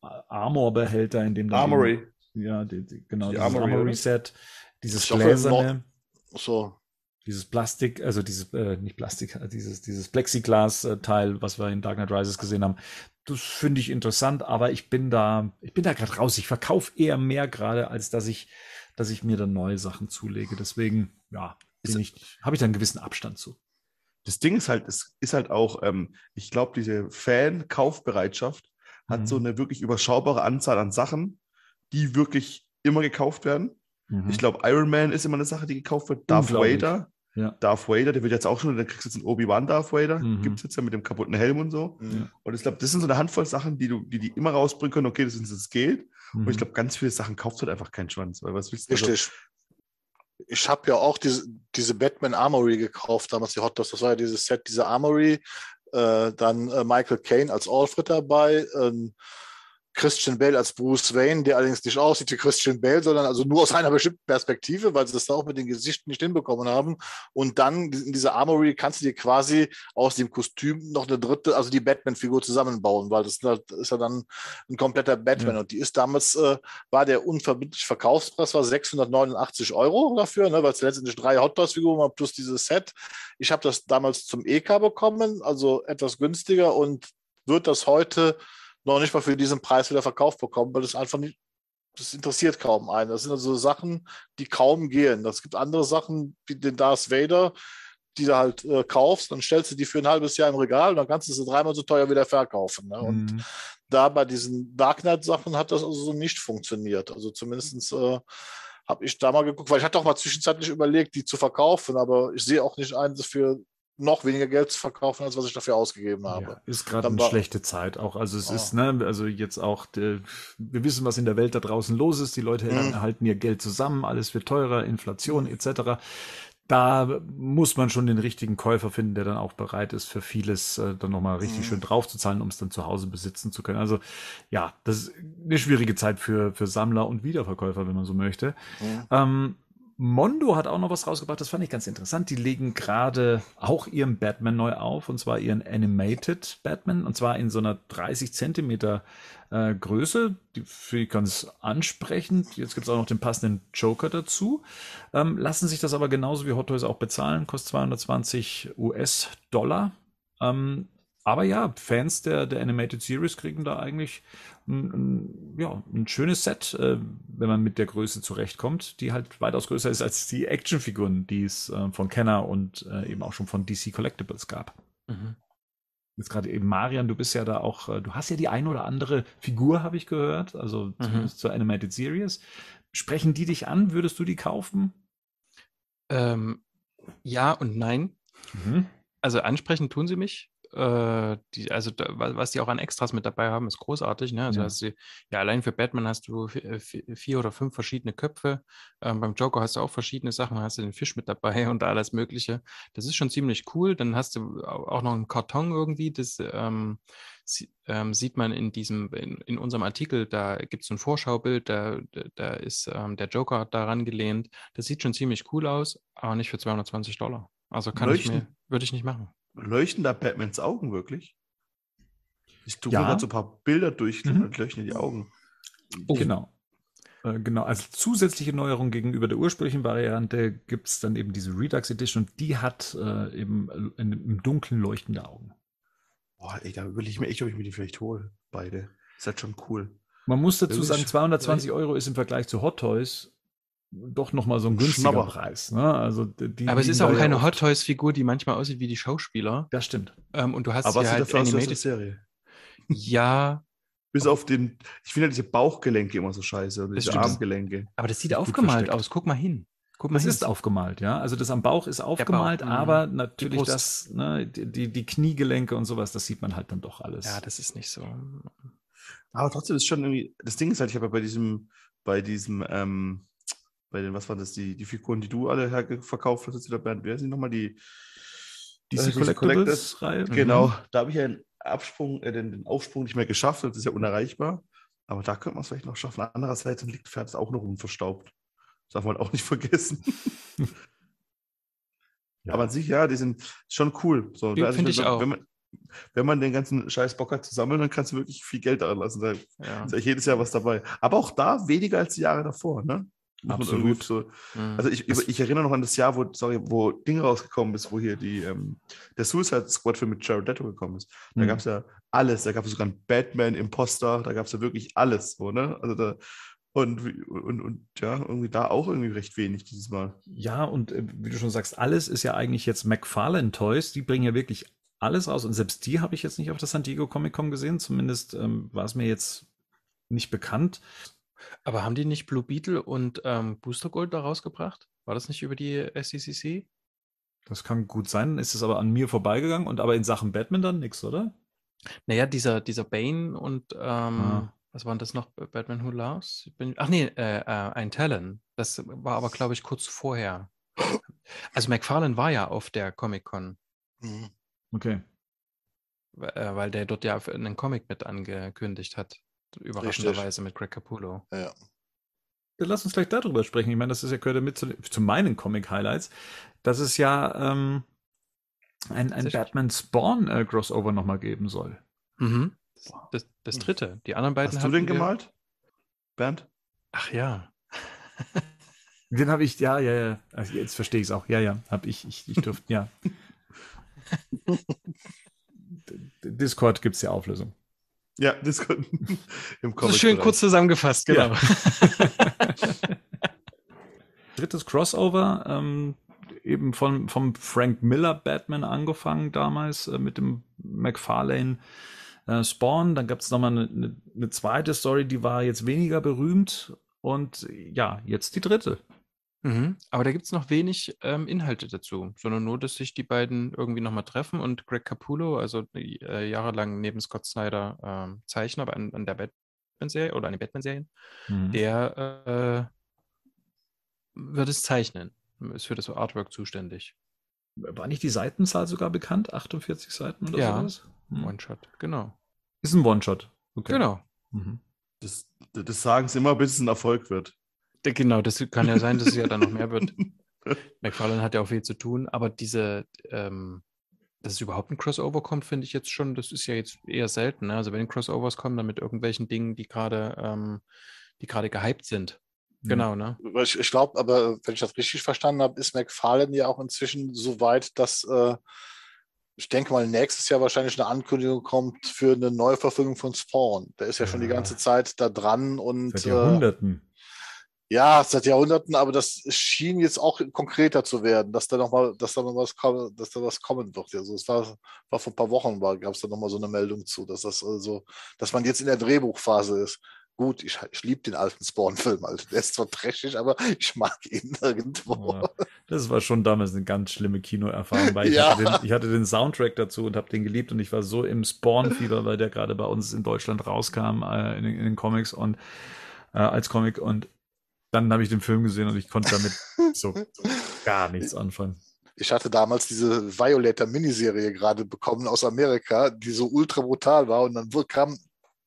A: Armor-Behälter, in dem dann
D: Armory.
A: Eben, ja, die, die, genau, die Armory, Armory Set. Dieses gläserne,
C: so.
A: dieses Plastik, also dieses, äh, nicht Plastik, äh, (laughs) dieses, dieses Plexiglas-Teil, was wir in Dark Knight Rises gesehen haben, das finde ich interessant, aber ich bin da, ich bin da gerade raus. Ich verkaufe eher mehr gerade, als dass ich, dass ich mir dann neue Sachen zulege. Deswegen, ja, habe ich da einen gewissen Abstand zu.
D: Das Ding ist halt, es ist halt auch, ähm, ich glaube, diese Fan-Kaufbereitschaft hat mhm. so eine wirklich überschaubare Anzahl an Sachen, die wirklich immer gekauft werden. Mhm. Ich glaube, Iron Man ist immer eine Sache, die gekauft wird. Darth Vader. Ja. Darth Vader, der wird jetzt auch schon, der kriegst jetzt einen Obi-Wan Darth Vader. Mhm. Gibt es jetzt ja mit dem kaputten Helm und so. Mhm. Und ich glaube, das sind so eine Handvoll Sachen, die du, die, die immer rausbringen können, okay, das ist das geht. Und ich mhm. glaube, ganz viele Sachen kauft halt einfach keinen Schwanz. Weil was willst du?
C: Also Richtig. Also, ich habe ja auch diese, diese Batman Armory gekauft, damals die Hot Dogs. Das war ja dieses Set, diese Armory. Äh, dann äh, Michael Caine als Alfred dabei. Ähm, Christian Bale als Bruce Wayne, der allerdings nicht aussieht wie Christian Bale, sondern also nur aus einer bestimmten Perspektive, weil sie das da auch mit den Gesichten nicht hinbekommen haben. Und dann in dieser Armory kannst du dir quasi aus dem Kostüm noch eine dritte, also die Batman-Figur zusammenbauen, weil das, ist ja dann ein kompletter Batman. Ja. Und die ist damals, äh, war der unverbindliche Verkaufspreis war 689 Euro dafür, ne, weil es letztendlich drei Hot Toys-Figuren waren plus dieses Set. Ich habe das damals zum EK bekommen, also etwas günstiger und wird das heute noch nicht mal für diesen Preis wieder verkauft bekommen, weil das einfach nicht, das interessiert kaum einen. Das sind also Sachen, die kaum gehen. Es gibt andere Sachen, wie den Darth Vader, die du halt äh, kaufst, dann stellst du die für ein halbes Jahr im Regal und dann kannst du sie dreimal so teuer wieder verkaufen. Ne? Und mhm. da bei diesen Dark Knight-Sachen hat das also so nicht funktioniert. Also zumindest äh, habe ich da mal geguckt, weil ich hatte auch mal zwischenzeitlich überlegt, die zu verkaufen, aber ich sehe auch nicht ein, das für noch weniger Geld zu verkaufen, als was ich dafür ausgegeben habe. Ja,
A: ist gerade eine schlechte Zeit auch. Also es oh. ist, ne, also jetzt auch, wir wissen, was in der Welt da draußen los ist. Die Leute mhm. halten ihr Geld zusammen, alles wird teurer, Inflation etc. Da muss man schon den richtigen Käufer finden, der dann auch bereit ist, für vieles äh, dann nochmal richtig mhm. schön draufzuzahlen, um es dann zu Hause besitzen zu können. Also ja, das ist eine schwierige Zeit für, für Sammler und Wiederverkäufer, wenn man so möchte. Mhm. Ähm, Mondo hat auch noch was rausgebracht, das fand ich ganz interessant. Die legen gerade auch ihren Batman neu auf, und zwar ihren Animated Batman, und zwar in so einer 30 Zentimeter äh, Größe. Die finde ich ganz ansprechend. Jetzt gibt es auch noch den passenden Joker dazu. Ähm, lassen sich das aber genauso wie Hot Toys auch bezahlen, kostet 220 US-Dollar. Ähm, aber ja, Fans der, der Animated Series kriegen da eigentlich ein, ein, ja, ein schönes Set, äh, wenn man mit der Größe zurechtkommt, die halt weitaus größer ist als die Actionfiguren, die es äh, von Kenner und äh, eben auch schon von DC Collectibles gab. Mhm. Jetzt gerade eben Marian, du bist ja da auch, äh, du hast ja die ein oder andere Figur, habe ich gehört, also mhm. zumindest zur Animated Series. Sprechen die dich an? Würdest du die kaufen?
B: Ähm, ja und nein. Mhm. Also ansprechen tun sie mich äh, die, also da, was die auch an Extras mit dabei haben, ist großartig. Ne? Also ja. hast du, ja, allein für Batman hast du vier oder fünf verschiedene Köpfe. Ähm, beim Joker hast du auch verschiedene Sachen, hast du den Fisch mit dabei (laughs) und alles Mögliche. Das ist schon ziemlich cool. Dann hast du auch noch einen Karton irgendwie, das ähm, ähm, sieht man in diesem, in, in unserem Artikel, da gibt es ein Vorschaubild, da, da ist ähm, der Joker daran gelehnt. Das sieht schon ziemlich cool aus, aber nicht für 220 Dollar. Also kann Leuchten, ich mir, würde ich nicht machen.
D: Leuchten da Batmans Augen wirklich? Ich tue ja. gerade so ein paar Bilder durch mhm. und leuchten die Augen.
A: Oh. Genau. Äh, genau, als zusätzliche Neuerung gegenüber der ursprünglichen Variante gibt es dann eben diese Redux Edition und die hat äh, eben äh, im Dunkeln leuchtende Augen.
D: Boah, ey, da will ich mir echt, ob ich mir die vielleicht hole. Beide. Ist halt schon cool.
A: Man muss dazu sagen, 220 Euro ist im Vergleich zu Hot Toys doch nochmal so ein günstiger Schnapper. Preis. Ne? Also
B: die, Aber es ist auch keine Hot Toys-Figur, die manchmal aussieht wie die Schauspieler.
A: Das stimmt.
B: Ähm, und du hast
D: Aber sie halt Animated Serie.
B: Ja. (laughs)
D: Bis auf den, ich finde ja diese Bauchgelenke immer so scheiße, oder diese Armgelenke.
B: Aber das sieht aufgemalt aus, guck mal hin. Guck
A: mal das hin. ist aufgemalt, ja. Also das am Bauch ist aufgemalt, Bauch, mhm. aber natürlich das, ne, die, die Kniegelenke und sowas, das sieht man halt dann doch alles.
B: Ja, das ist nicht so.
D: Aber trotzdem ist schon irgendwie, das Ding ist halt, ich habe ja bei diesem, bei diesem, ähm, bei den, was waren das, die, die Figuren, die du alle verkauft hast, wieder Bernd, wer sind nochmal die
A: DC äh, Collectibles-Reihe?
D: Genau, mhm. da habe ich ja den Absprung, äh, den, den, Aufsprung nicht mehr geschafft, das ist ja unerreichbar. Aber da könnte man es vielleicht noch schaffen. Andererseits liegt Pferd auch noch unverstaubt. Das darf man auch nicht (laughs) vergessen. (laughs) ja. Aber an sich, ja, die sind schon cool. So,
B: also, Finde ich auch.
D: Wenn man, wenn man den ganzen Scheiß Bock hat zu sammeln, dann kannst du wirklich viel Geld daran lassen. Da ja. ist ja jedes Jahr was dabei. Aber auch da weniger als die Jahre davor, ne?
A: Absolut.
D: So, mhm. also ich, ich, erinnere noch an das Jahr, wo, sorry, wo Ding rausgekommen ist, wo hier die, ähm, der Suicide Squad-Film mit Jared Leto gekommen ist. Da mhm. gab es ja alles. Da gab es sogar einen Batman-Imposter, da gab es ja wirklich alles. So, ne? Also da, und, und, und ja, irgendwie da auch irgendwie recht wenig dieses Mal.
A: Ja, und äh, wie du schon sagst, alles ist ja eigentlich jetzt McFarlane Toys. Die bringen ja wirklich alles raus. Und selbst die habe ich jetzt nicht auf der San Diego Comic Con gesehen. Zumindest ähm, war es mir jetzt nicht bekannt.
B: Aber haben die nicht Blue Beetle und ähm, Booster Gold da rausgebracht? War das nicht über die SCCC?
A: Das kann gut sein. Ist es aber an mir vorbeigegangen und aber in Sachen Batman dann nichts, oder?
B: Naja, dieser, dieser Bane und ähm, ah. was waren das noch? Batman Who Loves? Ach nee, äh, äh, ein Talon. Das war aber, glaube ich, kurz vorher. Also McFarlane war ja auf der Comic-Con.
A: Mhm. Okay.
B: Äh, weil der dort ja einen Comic mit angekündigt hat. Überraschenderweise Richtig. mit Greg Capullo.
C: Ja.
A: Lass uns gleich darüber sprechen. Ich meine, das ist ja gehört mit zu, zu meinen Comic-Highlights. dass es ja ähm, ein, ein Batman Spawn äh, Crossover nochmal geben soll.
B: Mhm. Das, das, dritte. Die anderen beiden
D: Hast du den gemalt? Bernd?
B: Ach ja. (laughs)
A: den habe ich, ja, ja, ja. Also jetzt verstehe ich es auch. Ja, ja, habe ich, ich, ich durfte, ja. (laughs) Discord gibt es ja Auflösung.
D: Ja, das (laughs)
B: im Comic. So schön kurz zusammengefasst, genau. Ja. (laughs)
A: Drittes Crossover, ähm, eben von, vom Frank Miller Batman angefangen damals äh, mit dem McFarlane äh, Spawn. Dann gab es nochmal eine, eine, eine zweite Story, die war jetzt weniger berühmt. Und ja, jetzt die dritte.
B: Mhm. Aber da gibt es noch wenig ähm, Inhalte dazu, sondern nur, dass sich die beiden irgendwie nochmal treffen und Greg Capullo, also äh, jahrelang neben Scott Snyder äh, Zeichner an, an der Batman-Serie oder an den Batman-Serien, mhm. der äh, wird es zeichnen, ist für das Artwork zuständig.
A: War nicht die Seitenzahl sogar bekannt? 48 Seiten oder
B: ja, sowas? Hm. One-Shot, genau.
A: Ist ein One-Shot.
B: Okay. Genau.
D: Mhm. Das, das sagen sie immer, bis es ein Erfolg wird.
B: Genau, das kann ja sein, dass es ja dann noch mehr wird. (laughs) McFarlane hat ja auch viel zu tun, aber diese, ähm, dass es überhaupt ein Crossover kommt, finde ich jetzt schon, das ist ja jetzt eher selten. Ne? Also wenn Crossovers kommen, dann mit irgendwelchen Dingen, die gerade, ähm, die gerade gehypt sind. Genau, ne?
C: Ich, ich glaube, aber wenn ich das richtig verstanden habe, ist McFarlane ja auch inzwischen so weit, dass äh, ich denke mal, nächstes Jahr wahrscheinlich eine Ankündigung kommt für eine Neuverfügung von Spawn. Der ist ja, ja. schon die ganze Zeit da dran und.
A: Seit Jahrhunderten. Äh,
C: ja, seit Jahrhunderten, aber das schien jetzt auch konkreter zu werden, dass da noch mal, dass da noch was kommen, dass da was kommen wird. Also es war, war vor ein paar Wochen war, gab es da noch mal so eine Meldung zu, dass das also, dass man jetzt in der Drehbuchphase ist. Gut, ich, ich liebe den alten Spawn-Film, also der ist zwar trashig, aber ich mag ihn (laughs) irgendwo.
A: Ja. Das war schon damals eine ganz schlimme Kinoerfahrung, weil ich, ja. hatte, den, ich hatte den Soundtrack dazu und habe den geliebt und ich war so im Spawn-Fieber, weil der gerade bei uns in Deutschland rauskam äh, in, in, den Comics und äh, als Comic und dann habe ich den Film gesehen und ich konnte damit so, (laughs) so gar nichts anfangen.
C: Ich hatte damals diese Violator Miniserie gerade bekommen aus Amerika, die so ultra brutal war und dann kam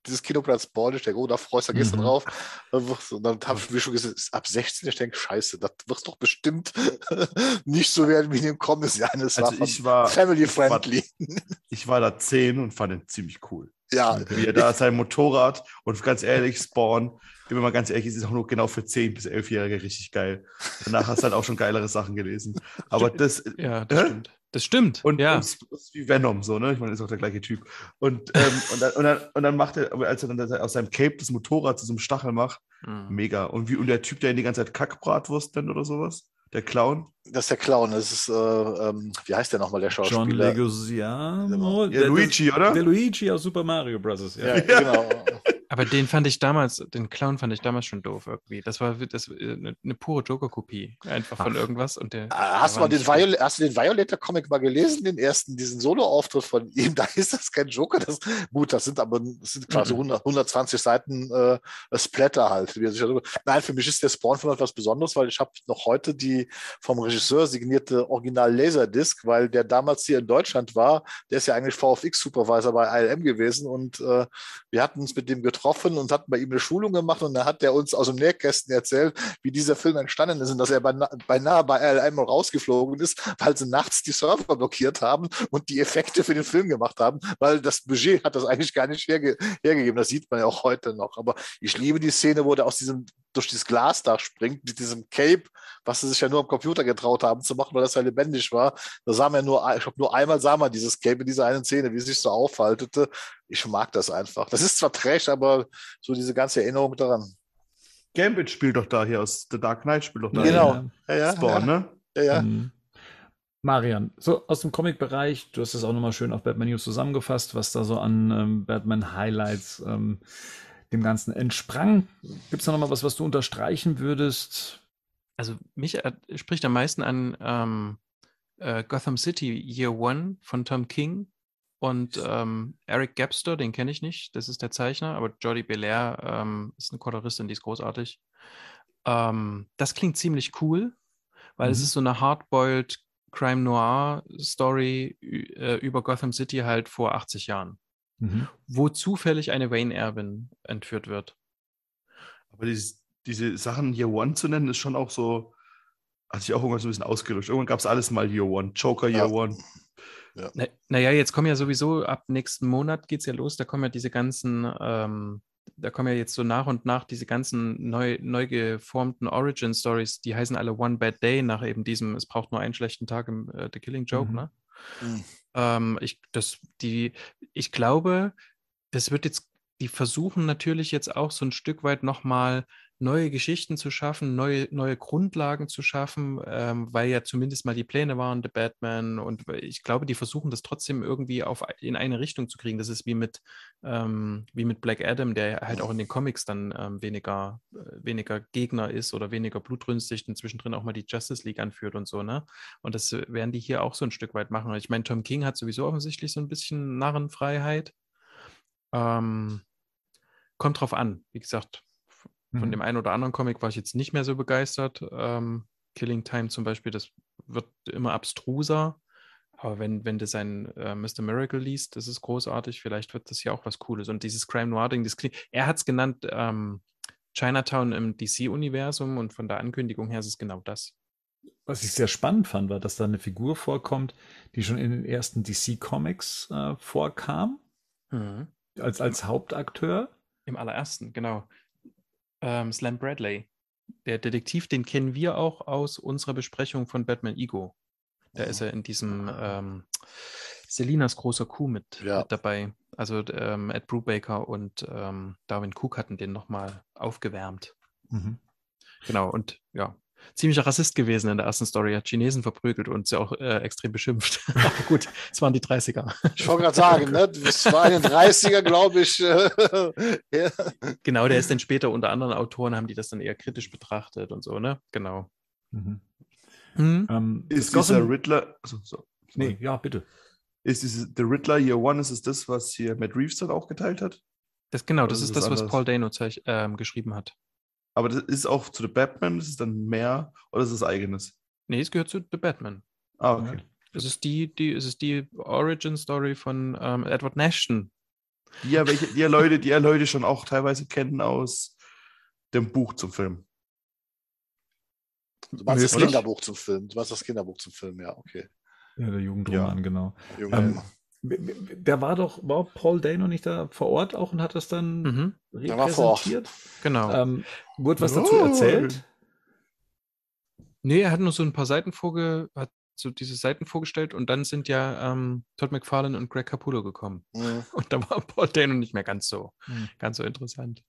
C: dieses Kinoplatz Born, ich denke, oh, da freust du gestern mhm. drauf. Und dann habe ich mir schon gesagt, ab 16, ich denke, scheiße, das wird doch bestimmt (laughs) nicht so werden wie in dem Comics. Ja,
D: also war, ich war family friendly. Ich war, ich war da 10 und fand ihn ziemlich cool. Ja. Wie er da sein Motorrad und ganz ehrlich, Spawn, bin mir mal ganz ehrlich, ist es auch nur genau für 10 bis 11-Jährige richtig geil. Danach hast du halt auch schon geilere Sachen gelesen. Aber das.
B: Ja, das äh? stimmt. Das stimmt.
D: Und,
B: ja.
D: und ist wie Venom, so, ne? Ich meine, ist auch der gleiche Typ. Und, ähm, und, dann, und, dann, und dann macht er, als er dann aus seinem Cape das Motorrad zu so einem Stachel macht, mhm. mega. Und, wie, und der Typ, der in die ganze Zeit Kackbratwurst nennt oder sowas? Der Clown?
C: Das ist der Clown. Das ist, äh, ähm, wie heißt der nochmal, der Schauspieler?
A: John Leguizamo.
D: Genau. Der, Luigi, oder?
A: Der Luigi aus Super Mario Bros.
C: Ja, ja genau. (laughs)
B: Aber den fand ich damals, den Clown fand ich damals schon doof irgendwie. Das war das, eine, äh, eine pure Joker-Kopie, einfach von Ach. irgendwas. Und der,
C: ah, hast, der den Viol hast du den Violator-Comic mal gelesen, den ersten, diesen Solo-Auftritt von ihm? (laughs) Da ist das kein Joker. Das, gut, das sind aber das sind quasi mhm. 100, 120 Seiten äh, Splatter halt. Nein, für mich ist der Spawn-Film etwas Besonderes, weil ich habe noch heute die vom Regisseur signierte Original-Laserdisc, weil der damals hier in Deutschland war. Der ist ja eigentlich VFX-Supervisor bei ILM gewesen und äh, wir hatten uns mit dem getroffen getroffen und hatten bei ihm eine Schulung gemacht und da hat er uns aus dem Nähkästen erzählt, wie dieser Film entstanden ist und dass er beinahe bei LM rausgeflogen ist, weil sie nachts die Server blockiert haben und die Effekte für den Film gemacht haben, weil das Budget hat das eigentlich gar nicht herge hergegeben. Das sieht man ja auch heute noch. Aber ich liebe die Szene, wo der aus diesem durch dieses Glasdach springt mit diesem Cape, was sie sich ja nur am Computer getraut haben zu machen, weil das ja lebendig war. Da sah man nur, ich glaube, nur einmal sah man dieses Cape in dieser einen Szene, wie es sich so aufhaltete. Ich mag das einfach. Das ist zwar Trash, aber so diese ganze Erinnerung daran.
D: Gambit spielt doch da hier aus The Dark Knight, spielt doch da.
C: Genau.
D: Ja, ja, Spawn, ja. ne?
C: Ja, ja. Mhm.
A: Marian, so aus dem Comic-Bereich, du hast es auch nochmal schön auf Batman News zusammengefasst, was da so an ähm, Batman-Highlights ähm, dem Ganzen entsprang. Gibt es da nochmal was, was du unterstreichen würdest?
B: Also mich äh, spricht am meisten an ähm, äh, Gotham City Year One von Tom King und ähm, Eric Gapster, den kenne ich nicht, das ist der Zeichner, aber Jordi Belair ähm, ist eine Koloristin, die ist großartig. Ähm, das klingt ziemlich cool, weil mhm. es ist so eine hardboiled Crime Noir Story äh, über Gotham City halt vor 80 Jahren mhm. wo zufällig eine Wayne-Erbin entführt wird.
D: Aber dieses, diese Sachen Year One zu nennen, ist schon auch so, hat sich auch irgendwann so ein bisschen ausgelöscht. Irgendwann gab es alles mal Year One, Joker Year ja. One.
B: Ja. Na, naja, jetzt kommen ja sowieso, ab nächsten Monat geht es ja los, da kommen ja diese ganzen, ähm, da kommen ja jetzt so nach und nach diese ganzen neu, neu geformten Origin Stories, die heißen alle One Bad Day nach eben diesem, es braucht nur einen schlechten Tag im äh, The Killing Joke, mhm. ne? Mhm. Ähm, ich, das, die, ich glaube, das wird jetzt, die versuchen natürlich jetzt auch so ein Stück weit nochmal neue Geschichten zu schaffen, neue, neue Grundlagen zu schaffen, ähm, weil ja zumindest mal die Pläne waren, The Batman. Und ich glaube, die versuchen das trotzdem irgendwie auf, in eine Richtung zu kriegen. Das ist wie mit, ähm, wie mit Black Adam, der halt auch in den Comics dann ähm, weniger, äh, weniger Gegner ist oder weniger blutrünstig und zwischendrin auch mal die Justice League anführt und so, ne? Und das werden die hier auch so ein Stück weit machen. Ich meine, Tom King hat sowieso offensichtlich so ein bisschen Narrenfreiheit. Ähm, kommt drauf an. Wie gesagt, von mhm. dem einen oder anderen Comic war ich jetzt nicht mehr so begeistert. Ähm, Killing Time zum Beispiel, das wird immer abstruser. Aber wenn, wenn du sein äh, Mr. Miracle liest, das ist großartig. Vielleicht wird das ja auch was Cooles. Und dieses Crime Noir-Ding, er hat es genannt ähm, Chinatown im DC-Universum und von der Ankündigung her ist es genau das.
A: Was ich sehr spannend fand, war, dass da eine Figur vorkommt, die schon in den ersten DC-Comics äh, vorkam. Mhm. Als, als Hauptakteur.
B: Im allerersten, genau ähm, Slam Bradley. Der Detektiv, den kennen wir auch aus unserer Besprechung von Batman Ego. Da ist er in diesem ähm, Selinas großer Kuh mit, ja. mit dabei. Also ähm, Ed Brubaker und ähm, Darwin Cook hatten den nochmal aufgewärmt. Mhm. Genau, und ja, ziemlicher Rassist gewesen in der ersten Story, hat Chinesen verprügelt und sie auch äh, extrem beschimpft. (laughs) Aber gut, es waren die 30er.
C: Ich wollte gerade sagen, ne? es war in den 30er, glaube ich. (laughs)
B: ja. Genau, der ist dann später unter anderen Autoren, haben die das dann eher kritisch betrachtet und so, ne? Genau. Mhm.
D: Mhm. Ähm, ist dieser Riddler. Also, so,
A: nee, ja, bitte.
D: Ist dieses, The Riddler Year One, ist es das, was hier Matt Reeves dann auch geteilt hat?
B: Das, genau, das ist, ist das, was Paul Dano ähm, geschrieben hat.
D: Aber das ist auch zu The Batman, das ist dann mehr oder ist es eigenes?
B: Nee, es gehört zu The Batman.
D: Ah, okay.
B: Es ist die, die, es ist die Origin Story von ähm, Edward Nashton.
D: Die ja, welche, die ja Leute, die ja Leute schon auch teilweise kennen aus dem Buch zum Film.
C: Du meinst das Kinderbuch zum Film. Du meinst das Kinderbuch zum Film, ja, okay.
A: Ja, der Jugendroman, ja. genau. Ähm, der war doch, war Paul Dano nicht da vor Ort auch und hat das dann mhm. repräsentiert?
B: Genau. Ähm,
A: wurde was dazu oh. erzählt?
B: Nee, er hat nur so ein paar Seiten vorge hat so diese Seiten vorgestellt und dann sind ja ähm, Todd McFarlane und Greg Capullo gekommen. Mhm. (laughs) Und da war Paul Dano nicht mehr ganz so, mhm. ganz so interessant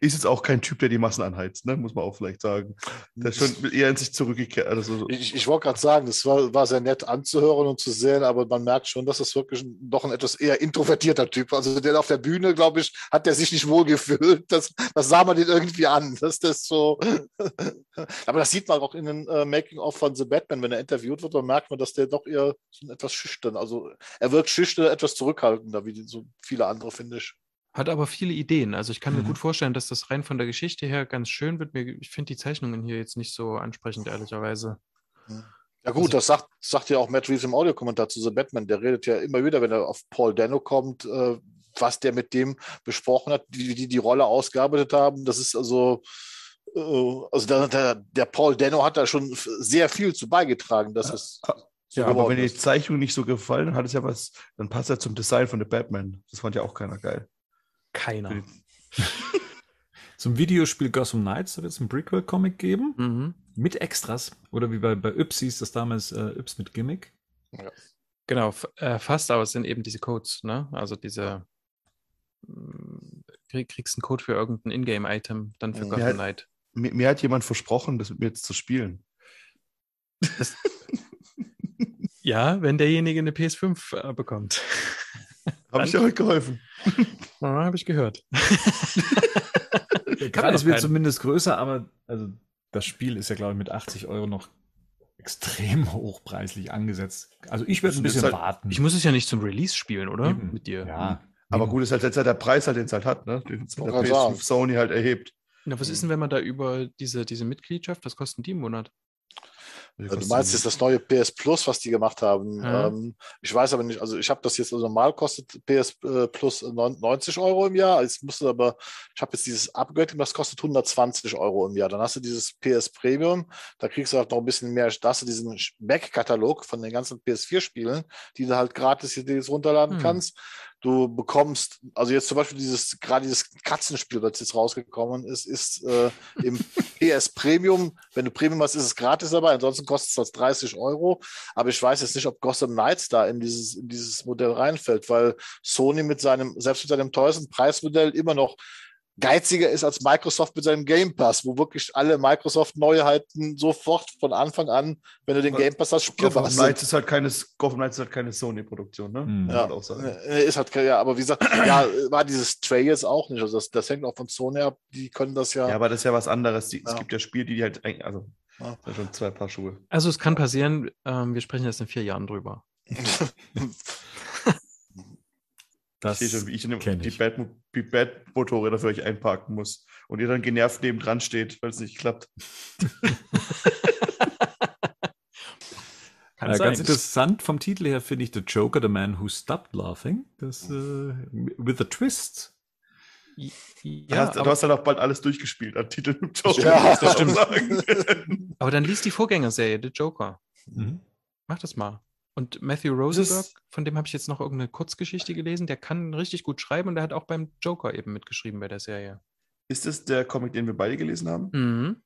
D: ist jetzt auch kein Typ, der die Massen anheizt, ne? muss man auch vielleicht sagen. Der ist schon eher in sich zurückgekehrt. Also,
C: ich, ich wollte gerade sagen, das war, war sehr nett anzuhören und zu sehen, aber man merkt schon, dass das wirklich doch ein etwas eher introvertierter Typ Also der auf der Bühne, glaube ich, hat der sich nicht wohlgefühlt. Das, das sah man den irgendwie an. Dass das so. (laughs) aber das sieht man auch in den uh, Making-of von The Batman, wenn er interviewt wird, dann merkt man, dass der doch eher so etwas schüchtern, also er wirkt schüchtern, etwas zurückhaltender, wie so viele andere, finde ich.
B: Hat aber viele Ideen. Also ich kann mhm. mir gut vorstellen, dass das rein von der Geschichte her ganz schön wird. Ich finde die Zeichnungen hier jetzt nicht so ansprechend, ehrlicherweise.
C: Ja gut, also, das sagt, sagt ja auch Matt Reeves im Audiokommentar zu The Batman. Der redet ja immer wieder, wenn er auf Paul Dano kommt, äh, was der mit dem besprochen hat, wie die die Rolle ausgearbeitet haben. Das ist also, äh, also der, der, der, Paul Dano hat da schon sehr viel zu beigetragen, dass es
D: so ja, aber wenn die Zeichnung nicht so gefallen, dann hat es ja was, dann passt er zum Design von The Batman. Das fand ja auch keiner geil.
B: Keiner. (laughs)
A: Zum Videospiel Gotham Knights wird es ein Prequel-Comic geben. Mhm. Mit Extras. Oder wie bei, bei Yps hieß das damals äh, Yps mit Gimmick.
B: Ja. Genau, äh, fast, aber es sind eben diese Codes, ne? Also diese mm, krieg, kriegst einen Code für irgendein Ingame-Item, dann für
D: mir Gotham Knight. Mir, mir, hat jemand versprochen, das mit mir jetzt zu spielen. (laughs)
B: ja, wenn derjenige eine PS5 äh, bekommt. (laughs)
D: Habe ich dir heute geholfen. (laughs)
B: Ja, Habe ich gehört.
A: Der Kreis wird zumindest größer, aber also das Spiel ist ja, glaube ich, mit 80 Euro noch extrem (laughs) hochpreislich angesetzt. Also ich werde ein bisschen halt, warten.
B: Ich muss es ja nicht zum Release spielen, oder? Eben. Mit dir.
D: Ja. Aber gut, ist halt jetzt halt der Preis, halt, den es halt hat, ne? Den der PS5 Sony halt erhebt.
B: Na, was ist denn, wenn man da über diese, diese Mitgliedschaft, was kosten die im Monat?
C: Also du meinst jetzt das neue PS Plus, was die gemacht haben. Ja. Ähm, ich weiß aber nicht, also ich habe das jetzt, also normal kostet PS äh, Plus 90 Euro im Jahr. Ich musste aber, ich habe jetzt dieses Upgrade, das kostet 120 Euro im Jahr. Dann hast du dieses PS Premium, da kriegst du halt noch ein bisschen mehr, da hast du diesen Back-Katalog von den ganzen PS4-Spielen, die du halt gratis hier runterladen hm. kannst. Du bekommst, also jetzt zum Beispiel dieses, gerade dieses Katzenspiel, was jetzt rausgekommen ist, ist äh, im (laughs) PS Premium. Wenn du Premium hast, ist es gratis dabei. Ansonsten kostet es das 30 Euro. Aber ich weiß jetzt nicht, ob Gotham Knights da in dieses, in dieses Modell reinfällt, weil Sony mit seinem, selbst mit seinem teuersten Preismodell immer noch geiziger ist als Microsoft mit seinem Game Pass, wo wirklich alle Microsoft-Neuheiten sofort von Anfang an, wenn du den Game Pass hast,
D: spielbar sind. Knights ist halt keine, Gotham Knights ist halt keine Sony-Produktion, ne?
C: Mhm. Ja. Äh, ist halt, ja, aber wie gesagt, ja, war dieses Tray jetzt auch nicht. Also das, das hängt auch von Sony ab, die können das ja.
D: Ja, aber das ist ja was anderes. Die, ja. Es gibt ja Spiele, die halt, also, ja. schon zwei Paar Schuhe.
B: Also es kann passieren, ähm, wir sprechen jetzt in vier Jahren drüber. (laughs) (laughs)
D: Das ich sehe schon, wie ich, in die, Bad, die Bad-Motorräder für euch einparken muss. Und ihr dann genervt neben dran steht, weil es nicht klappt.
A: Kann äh, ganz interessant vom Titel her finde ich The Joker, The Man Who Stopped Laughing. Das, äh, with a Twist.
D: Ja, du, hast, du hast dann auch bald alles durchgespielt an Titeln Joker. Ja, das stimmt.
B: aber dann liest die Vorgängerserie, The Joker. Mhm. Mach das mal. Und Matthew Rosenberg, von dem habe ich jetzt noch irgendeine Kurzgeschichte gelesen, der kann richtig gut schreiben und der hat auch beim Joker eben mitgeschrieben bei der Serie.
D: Ist das der Comic, den wir beide gelesen haben? Mhm.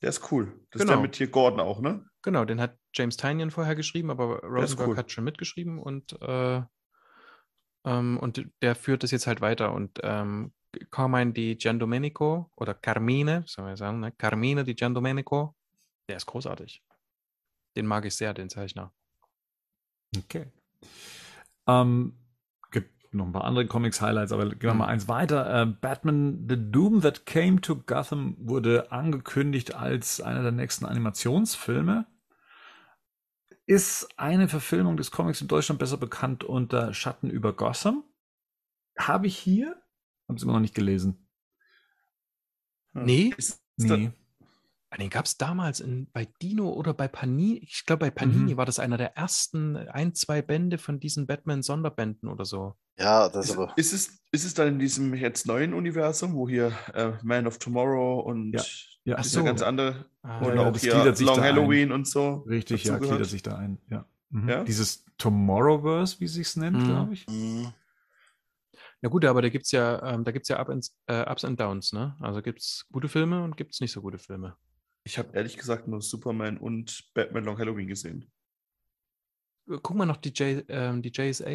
D: Der ist cool. Das genau. ist der genau. mit hier Gordon auch, ne?
B: Genau, den hat James Tynion vorher geschrieben, aber Rosenberg cool. hat schon mitgeschrieben und, äh, ähm, und der führt das jetzt halt weiter. Und ähm, Carmine di Giandomenico oder Carmine, soll man sagen, ne? Carmine di Giandomenico, der ist großartig. Den mag ich sehr, den Zeichner.
A: Okay. Ähm, gibt noch ein paar andere Comics-Highlights, aber gehen wir mhm. mal eins weiter. Äh, Batman The Doom That Came to Gotham wurde angekündigt als einer der nächsten Animationsfilme. ist eine Verfilmung des Comics in Deutschland besser bekannt unter Schatten über Gotham. Habe ich hier, habe es immer noch nicht gelesen.
B: Nee, ist, nee. Ah, den gab es damals in, bei Dino oder bei Panini. Ich glaube, bei Panini mhm. war das einer der ersten ein, zwei Bände von diesen Batman-Sonderbänden oder so.
C: Ja, das
D: ist, aber. Ist es, ist es dann in diesem jetzt neuen Universum, wo hier äh, Man of Tomorrow und
A: ja, ja.
D: so. ganz andere
A: ah, und ja, auch hier
D: Long Halloween ein. und so.
A: Richtig, ja, gliedert sich da ein. Ja. Mhm. ja? Dieses Tomorrowverse, wie sich es nennt, mhm. glaube ich. Mhm.
B: Na gut, aber da gibt es ja, ähm, da gibt's ja Up and, äh, Ups and Downs, ne? Also gibt es gute Filme und gibt es nicht so gute Filme.
D: Ich habe ehrlich gesagt nur Superman und Batman Long Halloween gesehen.
B: Äh, guck mal noch die, J, ähm, die JSA.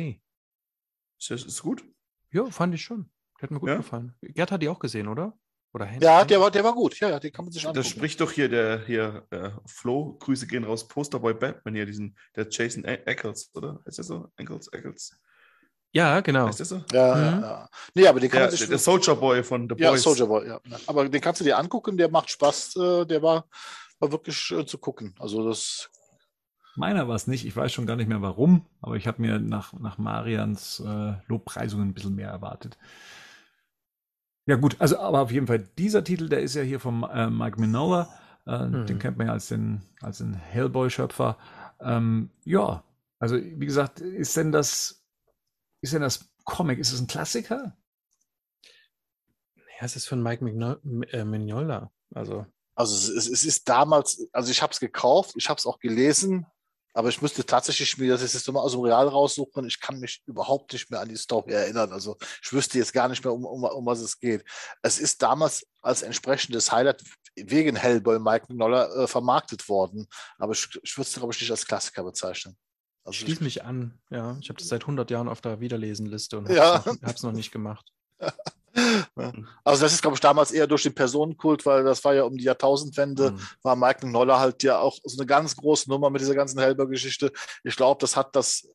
D: Ist das ist gut?
B: Ja, fand ich schon. Hat mir gut ja? gefallen. Gerd hat die auch gesehen, oder? Oder
C: Ja, der war, der war gut. Ja, ja, den kann man sich
D: anschauen. Da spricht doch hier der hier äh, Flo, Grüße gehen raus, Posterboy Batman hier, diesen, der Jason Eccles, oder? Ist der so? Eccles, Eccles.
B: Ja, genau.
C: Ist das so? Ja, mhm. ja, Nee, aber den
D: kann der, man sich der Soldier Boy von The Boys.
C: Ja, Soldier Boy, ja. Aber den kannst du dir angucken, der macht Spaß. Äh, der war, war wirklich äh, zu gucken. Also das.
A: Meiner war es nicht. Ich weiß schon gar nicht mehr warum, aber ich habe mir nach, nach Marians äh, Lobpreisungen ein bisschen mehr erwartet. Ja, gut, also aber auf jeden Fall, dieser Titel, der ist ja hier vom äh, Mike Minola. Äh, mhm. Den kennt man ja als den, als den Hellboy-Schöpfer. Ähm, ja, also wie gesagt, ist denn das ist denn das Comic? Ist es ein Klassiker?
B: Ja, es ist von Mike äh, Mignola. Also,
C: also es, es, ist damals, also ich habe es gekauft, ich habe es auch gelesen, aber ich müsste tatsächlich mir das jetzt immer aus dem Real raussuchen. Ich kann mich überhaupt nicht mehr an die Story erinnern. Also ich wüsste jetzt gar nicht mehr, um, um, um was es geht. Es ist damals als entsprechendes Highlight wegen Hellboy Mike Mignola äh, vermarktet worden. Aber ich, ich würde es, glaube ich, nicht als Klassiker bezeichnen.
B: Also Schließ mich an, ja. Ich habe das seit 100 Jahren auf der Wiederlesenliste und habe es ja. noch, noch nicht gemacht. (laughs)
C: Also das ist, glaube ich, damals eher durch den Personenkult, weil das war ja um die Jahrtausendwende, mhm. war Michael Noller halt ja auch so eine ganz große Nummer mit dieser ganzen Helber-Geschichte. Ich glaube, das hat das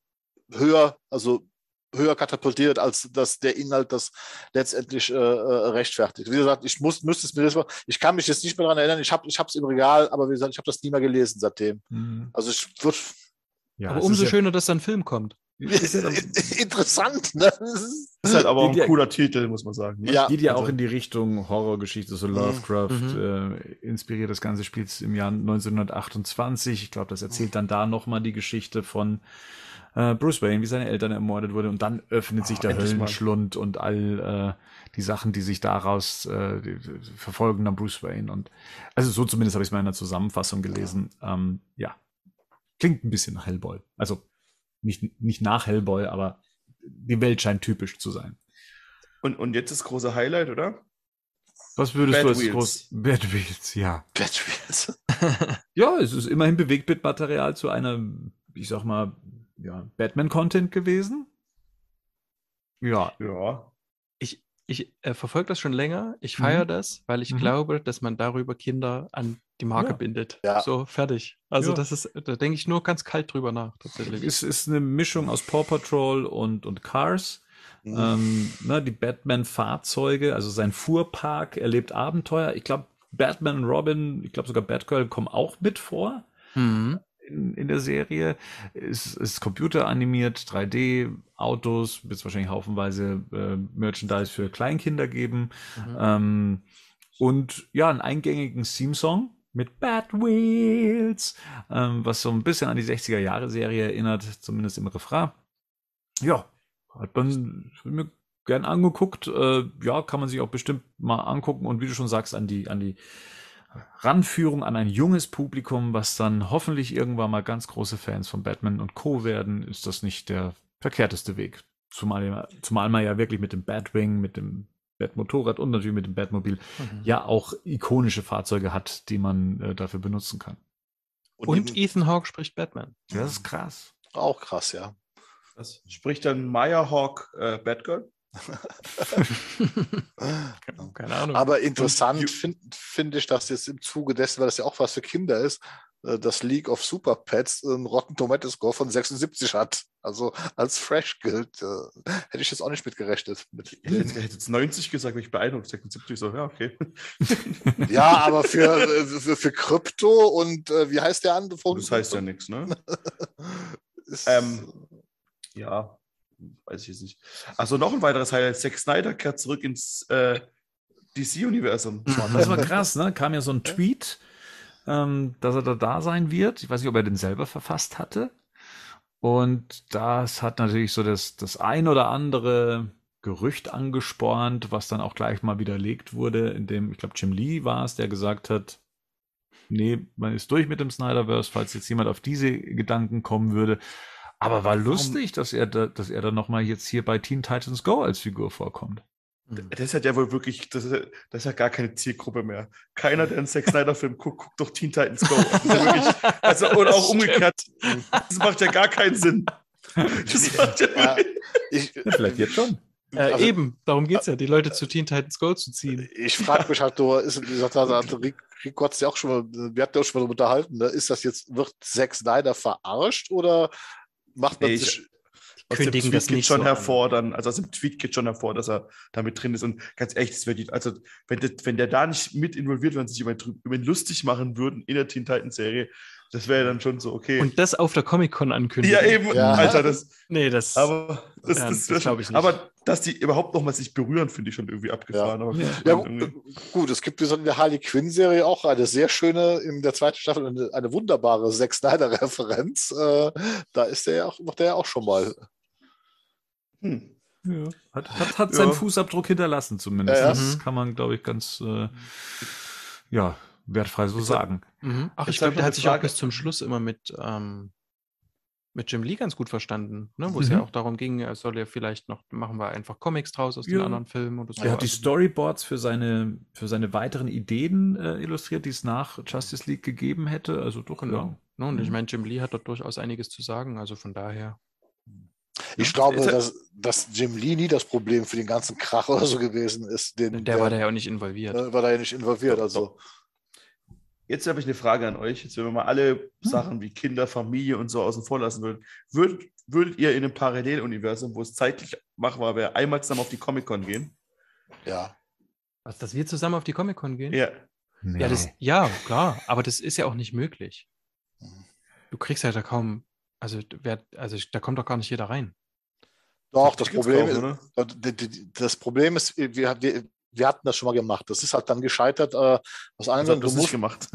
C: höher, also höher katapultiert, als dass der Inhalt das letztendlich äh, äh rechtfertigt. Wie gesagt, ich muss, müsste es mir das ich kann mich jetzt nicht mehr daran erinnern, ich habe es im Regal, aber wie gesagt, ich habe das nie mehr gelesen seitdem. Mhm. Also ich würde
B: ja, aber umso schöner, ja, dass dann ein Film kommt.
C: Ist ja (laughs) Interessant, ne? (laughs)
D: Ist halt aber auch ein cooler Titel, muss man sagen.
A: Ne? Ja. Geht ja also. auch in die Richtung Horrorgeschichte, so mhm. Lovecraft mhm. äh, inspiriert das ganze Spiel im Jahr 1928. Ich glaube, das erzählt dann da nochmal die Geschichte von äh, Bruce Wayne, wie seine Eltern ermordet wurden. Und dann öffnet sich der Höllenschlund mal. und all äh, die Sachen, die sich daraus äh, verfolgen, dann Bruce Wayne. Und also so zumindest habe ich es mal in der Zusammenfassung gelesen. Ja. Ähm, ja, Klingt ein bisschen nach Hellboy. Also nicht, nicht nach Hellboy, aber die Welt scheint typisch zu sein.
D: Und, und jetzt das große Highlight, oder?
A: Was würdest Bad du als groß Bad Wheels, ja.
C: Bad Wheels. (laughs)
A: ja, es ist immerhin Bewegtbildmaterial zu einer, ich sag mal, ja, Batman-Content gewesen.
B: Ja. Ja ich äh, verfolge das schon länger. Ich feiere mhm. das, weil ich mhm. glaube, dass man darüber Kinder an die Marke ja. bindet. Ja. So, fertig. Also, ja. das ist, da denke ich nur ganz kalt drüber nach, tatsächlich.
A: Es ist eine Mischung aus Paw Patrol und, und Cars. Mhm. Ähm, ne, die Batman-Fahrzeuge, also sein Fuhrpark erlebt Abenteuer. Ich glaube, Batman und Robin, ich glaube sogar Batgirl kommen auch mit vor. Mhm in, in der Serie. Es ist computeranimiert, 3D, Autos, wird es wahrscheinlich haufenweise äh, Merchandise für Kleinkinder geben. Mhm. Ähm, und ja, einen eingängigen Theme-Song mit Bad Wheels, ähm, was so ein bisschen an die 60er Jahre Serie erinnert, zumindest im Refrain. Ja, hat man mir gern angeguckt. Äh, ja, kann man sich auch bestimmt mal angucken und wie du schon sagst, an die, an die Ranführung an ein junges Publikum, was dann hoffentlich irgendwann mal ganz große Fans von Batman und Co. werden, ist das nicht der verkehrteste Weg. Zumal, zumal man ja wirklich mit dem Batwing, mit dem Batmotorrad und natürlich mit dem Batmobil mhm. ja auch ikonische Fahrzeuge hat, die man äh, dafür benutzen kann.
B: Und, und Ethan Hawke spricht Batman.
A: Das ist krass.
C: Auch krass, ja.
D: Das spricht dann Maya Hawke äh, Batgirl? (laughs)
C: Keine Ahnung. Aber interessant finde find ich, dass jetzt im Zuge dessen, weil das ja auch was für Kinder ist, das League of Super Pets einen Rotten Tomato Score von 76 hat. Also als fresh gilt. Äh, hätte ich jetzt auch nicht mitgerechnet. Mit
D: ich hätte jetzt 90 gesagt, bin ich beeindruckt. 76 so, ja, okay. (laughs)
C: ja, aber für, für, für Krypto und äh, wie heißt der andere?
D: Das heißt ja nichts, ne? (laughs) ähm, ja, weiß ich jetzt nicht. Also noch ein weiteres Highlight. Zack Snyder kehrt zurück ins äh, DC-Universum.
A: Das war krass, ne? Kam ja so ein Tweet ähm, dass er da da sein wird. Ich weiß nicht, ob er den selber verfasst hatte. Und das hat natürlich so das, das ein oder andere Gerücht angespornt, was dann auch gleich mal widerlegt wurde, indem, ich glaube, Jim Lee war es, der gesagt hat, nee, man ist durch mit dem Snyderverse, falls jetzt jemand auf diese Gedanken kommen würde. Aber war lustig, dass er da, dass er dann nochmal jetzt hier bei Teen Titans Go als Figur vorkommt.
D: Mhm. Das hat ja wohl wirklich, das ist, das ist ja gar keine Zielgruppe mehr. Keiner, der einen Zack Snyder-Film guckt, guckt doch Teen Titans Go. (laughs) Also wirklich, also, und auch umgekehrt. Das macht ja gar keinen Sinn. Das
A: macht ja, ja ich, Vielleicht jetzt schon.
B: Äh, also, eben, darum geht es ja, die Leute zu Teen Titans Go zu ziehen.
C: Ich frage mich halt nur, ist, wie gesagt, also, Rick, Rick hat ja auch schon mal, wir hatten ja auch schon mal unterhalten, ne? ist das jetzt, wird Zack Snyder verarscht oder macht man nee, sich
D: kündigen das nicht schon so hervor, an. dann, also aus dem Tweet geht schon hervor, dass er damit drin ist. Und ganz ehrlich, das wird, also wenn, das, wenn der da nicht mit involviert wäre und sich über, über ihn lustig machen würden in der Teen Titans Serie, das wäre dann schon so, okay.
B: Und das auf der Comic-Con ankündigen.
D: Ja, eben. Ja. Alter, das.
B: Nee, das.
D: Aber das, ja, das, das glaube ich nicht. Aber dass die überhaupt noch mal sich berühren, finde ich schon irgendwie abgefahren.
C: Ja, ja gut, es gibt in der Harley Quinn-Serie auch eine sehr schöne, in der zweiten Staffel, eine, eine wunderbare Zack Snyder-Referenz. Äh, da ist der ja auch, macht der ja auch schon mal
A: hm. Ja. Hat, hat, hat ja. seinen Fußabdruck hinterlassen zumindest. Ja, das kann man, glaube ich, ganz äh, ja, wertfrei so sagen.
B: Mhm. Ach, ich glaube, der hat sich auch bis zum Schluss immer mit, ähm, mit Jim Lee ganz gut verstanden, ne? wo mhm. es ja mhm. auch darum ging, er soll ja vielleicht noch, machen wir einfach Comics draus aus den anderen Filmen oder so.
A: Er hat die Storyboards für seine, für seine weiteren Ideen äh, illustriert, die es nach Justice League gegeben hätte. Also doch, genau.
B: Ja. Ne, und ich mhm. meine, Jim Lee hat dort durchaus einiges zu sagen, also von daher.
C: Ich glaube, dass, dass Jim Lee nie das Problem für den ganzen Krach oder so gewesen ist.
B: Den, der, der war da ja auch nicht involviert.
C: Äh, war da ja nicht involviert. Also.
D: Jetzt habe ich eine Frage an euch. Jetzt, wenn wir mal alle hm. Sachen wie Kinder, Familie und so außen vor lassen würden, würdet, würdet ihr in einem Paralleluniversum, wo es zeitlich machbar wäre, einmal zusammen auf die Comic-Con gehen?
C: Ja.
B: Was, dass wir zusammen auf die Comic-Con gehen?
D: Ja.
B: Nee. Ja, das, ja, klar, aber das ist ja auch nicht möglich. Hm. Du kriegst ja da kaum, also, wer, also da kommt doch gar nicht jeder rein.
C: Doch, das Problem, kaufen, ist, das Problem ist, wir, wir, wir, hatten das schon mal gemacht. Das ist halt dann gescheitert äh, aus
D: einem Grund. nicht gemacht.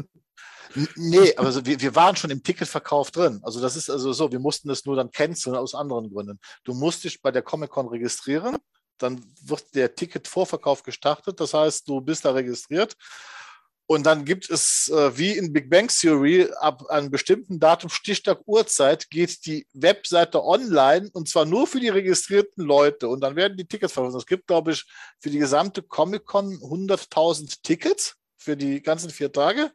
C: Nee, aber also wir, wir waren schon im Ticketverkauf drin. Also das ist also so, wir mussten das nur dann canceln aus anderen Gründen. Du musst dich bei der Comic-Con registrieren, dann wird der Ticketvorverkauf gestartet. Das heißt, du bist da registriert und dann gibt es, äh, wie in Big Bang Theory, ab einem bestimmten Datum, Stichtag, Uhrzeit, geht die Webseite online und zwar nur für die registrierten Leute. Und dann werden die Tickets verkauft. Es gibt, glaube ich, für die gesamte Comic-Con 100.000 Tickets für die ganzen vier Tage.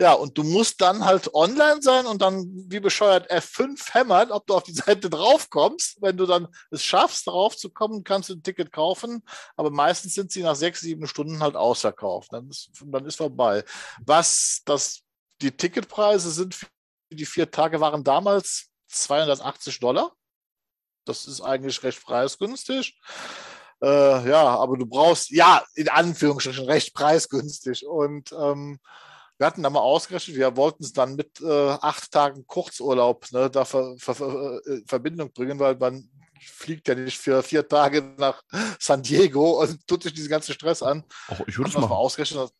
C: Ja, und du musst dann halt online sein und dann wie bescheuert F5 hämmern, ob du auf die Seite draufkommst. Wenn du dann es schaffst, drauf zu kommen, kannst du ein Ticket kaufen. Aber meistens sind sie nach sechs, sieben Stunden halt ausverkauft. Dann ist, dann ist vorbei. Was das, die Ticketpreise sind für die vier Tage waren damals 280 Dollar. Das ist eigentlich recht preisgünstig. Äh, ja, aber du brauchst, ja, in Anführungsstrichen recht preisgünstig. Und ähm, wir hatten da mal ausgerechnet, wir wollten es dann mit äh, acht Tagen Kurzurlaub ne, da ver, ver, ver, äh, Verbindung bringen, weil man fliegt ja nicht für vier Tage nach San Diego und (laughs) tut sich diesen ganzen Stress an.
D: Ach, ich würde es mal
C: ausgerechnet.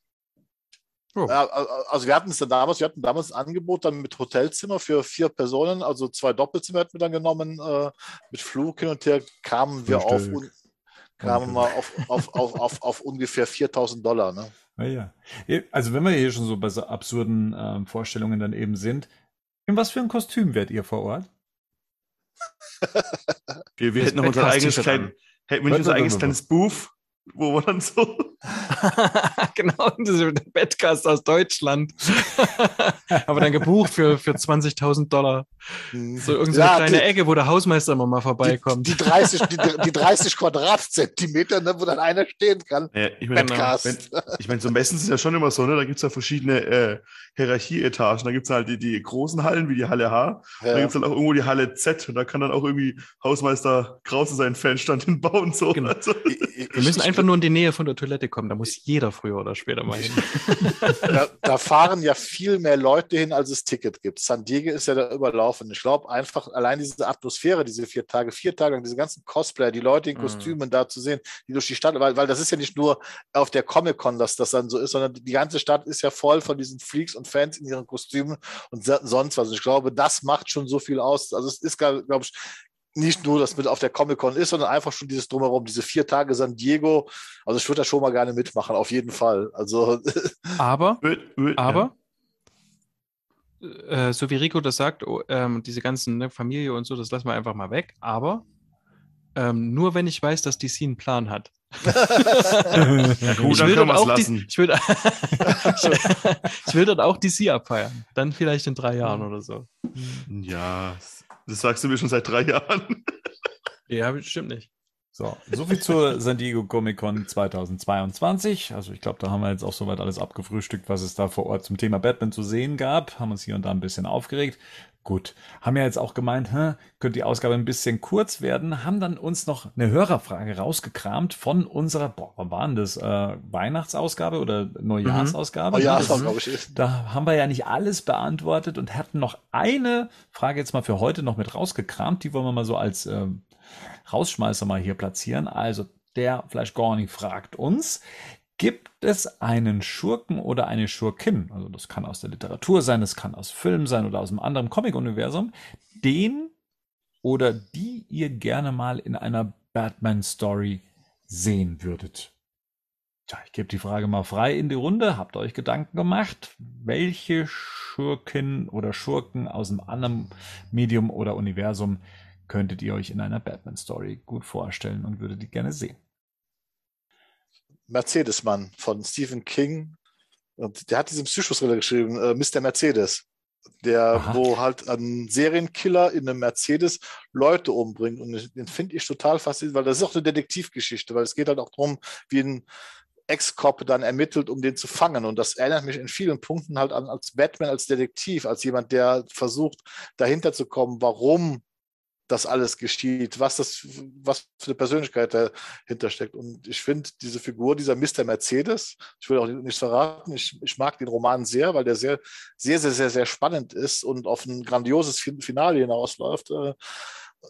C: Oh. Ja, also wir hatten es dann damals, wir hatten damals ein Angebot dann mit Hotelzimmer für vier Personen, also zwei Doppelzimmer hätten wir dann genommen, äh, mit Flug hin und her kamen wir auf, kamen wir auf, auf, auf, auf, auf ungefähr 4000 Dollar. Ne?
A: Ah, ja. Also wenn wir hier schon so bei so absurden ähm, Vorstellungen dann eben sind, in was für ein Kostüm wärt ihr vor Ort?
D: wir, wir hätten noch unser eigenes, klein, hätten wir nicht unser eigenes kleines Booth, wo wir dann so (laughs)
B: genau, das ist der Badcast aus Deutschland. (laughs) Aber dann gebucht für, für 20.000 Dollar. Hm. So irgendeine ja, kleine die, Ecke, wo der Hausmeister immer mal vorbeikommt.
C: Die, die 30, die, die 30 Quadratzentimeter, ne, wo dann einer stehen kann.
D: Ja, ich meine, ich mein, so messen ist ja schon immer so, ne? Da gibt es ja verschiedene äh, Hierarchieetagen. Da gibt es halt die, die großen Hallen, wie die Halle H. Ja. Da gibt es dann auch irgendwo die Halle Z. Und da kann dann auch irgendwie Hausmeister Krause seinen Fanstand (laughs) hinbauen. So. Genau. Also.
B: Wir müssen einfach nur in die Nähe von der Toilette kommen. Da muss jeder früher oder später mal hin. (laughs)
C: da, da, fahren ja viel mehr Leute hin, als es Ticket gibt. San Diego ist ja da überlaufen. Ich glaube einfach allein diese Atmosphäre, diese vier Tage, vier Tage lang, diese ganzen Cosplayer, die Leute in mhm. Kostümen mhm. da zu sehen, die durch die Stadt, weil, weil das ist ja nicht nur auf der Comic-Con, dass das dann so ist, sondern die ganze Stadt ist ja voll von diesen Freaks und Fans in ihren Kostümen und sonst was. Und ich glaube, das macht schon so viel aus. Also es ist, glaube ich, nicht nur das mit auf der Comic-Con ist, sondern einfach schon dieses Drumherum, diese vier Tage San Diego. Also ich würde da schon mal gerne mitmachen, auf jeden Fall. Also (laughs)
B: aber, aber, äh, so wie Rico das sagt, oh, ähm, diese ganzen ne, Familie und so, das lassen wir einfach mal weg. Aber ähm, nur wenn ich weiß, dass DC einen Plan hat. (laughs) ja, gut, (laughs) ich, will dann auch lassen. Die, ich, will, ich will dann auch DC abfeiern. Dann vielleicht in drei Jahren oder so.
D: Ja, das sagst du mir schon seit drei Jahren. (laughs)
B: ja, stimmt nicht.
A: So, soviel zur San Diego Comic Con 2022. Also ich glaube, da haben wir jetzt auch soweit alles abgefrühstückt, was es da vor Ort zum Thema Batman zu sehen gab. Haben uns hier und da ein bisschen aufgeregt. Gut, haben ja jetzt auch gemeint, hä, könnte die Ausgabe ein bisschen kurz werden, haben dann uns noch eine Hörerfrage rausgekramt von unserer, boah, wann waren das, äh, Weihnachtsausgabe oder Neujahrsausgabe? Mhm. Neujahrsausgabe. Da haben wir ja nicht alles beantwortet und hatten noch eine Frage jetzt mal für heute noch mit rausgekramt, die wollen wir mal so als äh, Rausschmeißer mal hier platzieren. Also der Fleisch Gorni fragt uns, Gibt es einen Schurken oder eine Schurkin, also das kann aus der Literatur sein, das kann aus Film sein oder aus einem anderen Comic-Universum, den oder die ihr gerne mal in einer Batman-Story sehen würdet? Tja, ich gebe die Frage mal frei in die Runde. Habt ihr euch Gedanken gemacht, welche Schurkin oder Schurken aus einem anderen Medium oder Universum könntet ihr euch in einer Batman-Story gut vorstellen und würdet die gerne sehen?
C: Mercedes-Mann von Stephen King. Und der hat diesen Psychothriller geschrieben, äh, Mr. Mercedes. Der, Aha. wo halt ein Serienkiller in einem Mercedes Leute umbringt. Und den finde ich total faszinierend, weil das ist auch eine Detektivgeschichte, weil es geht halt auch darum, wie ein Ex-Cop dann ermittelt, um den zu fangen. Und das erinnert mich in vielen Punkten halt an als Batman, als Detektiv, als jemand, der versucht, dahinter zu kommen, warum das alles geschieht, was das, was für eine Persönlichkeit dahinter steckt. Und ich finde diese Figur, dieser Mr. Mercedes, ich will auch nichts verraten, ich, ich mag den Roman sehr, weil der sehr, sehr, sehr, sehr, sehr spannend ist und auf ein grandioses Finale hinausläuft. Äh,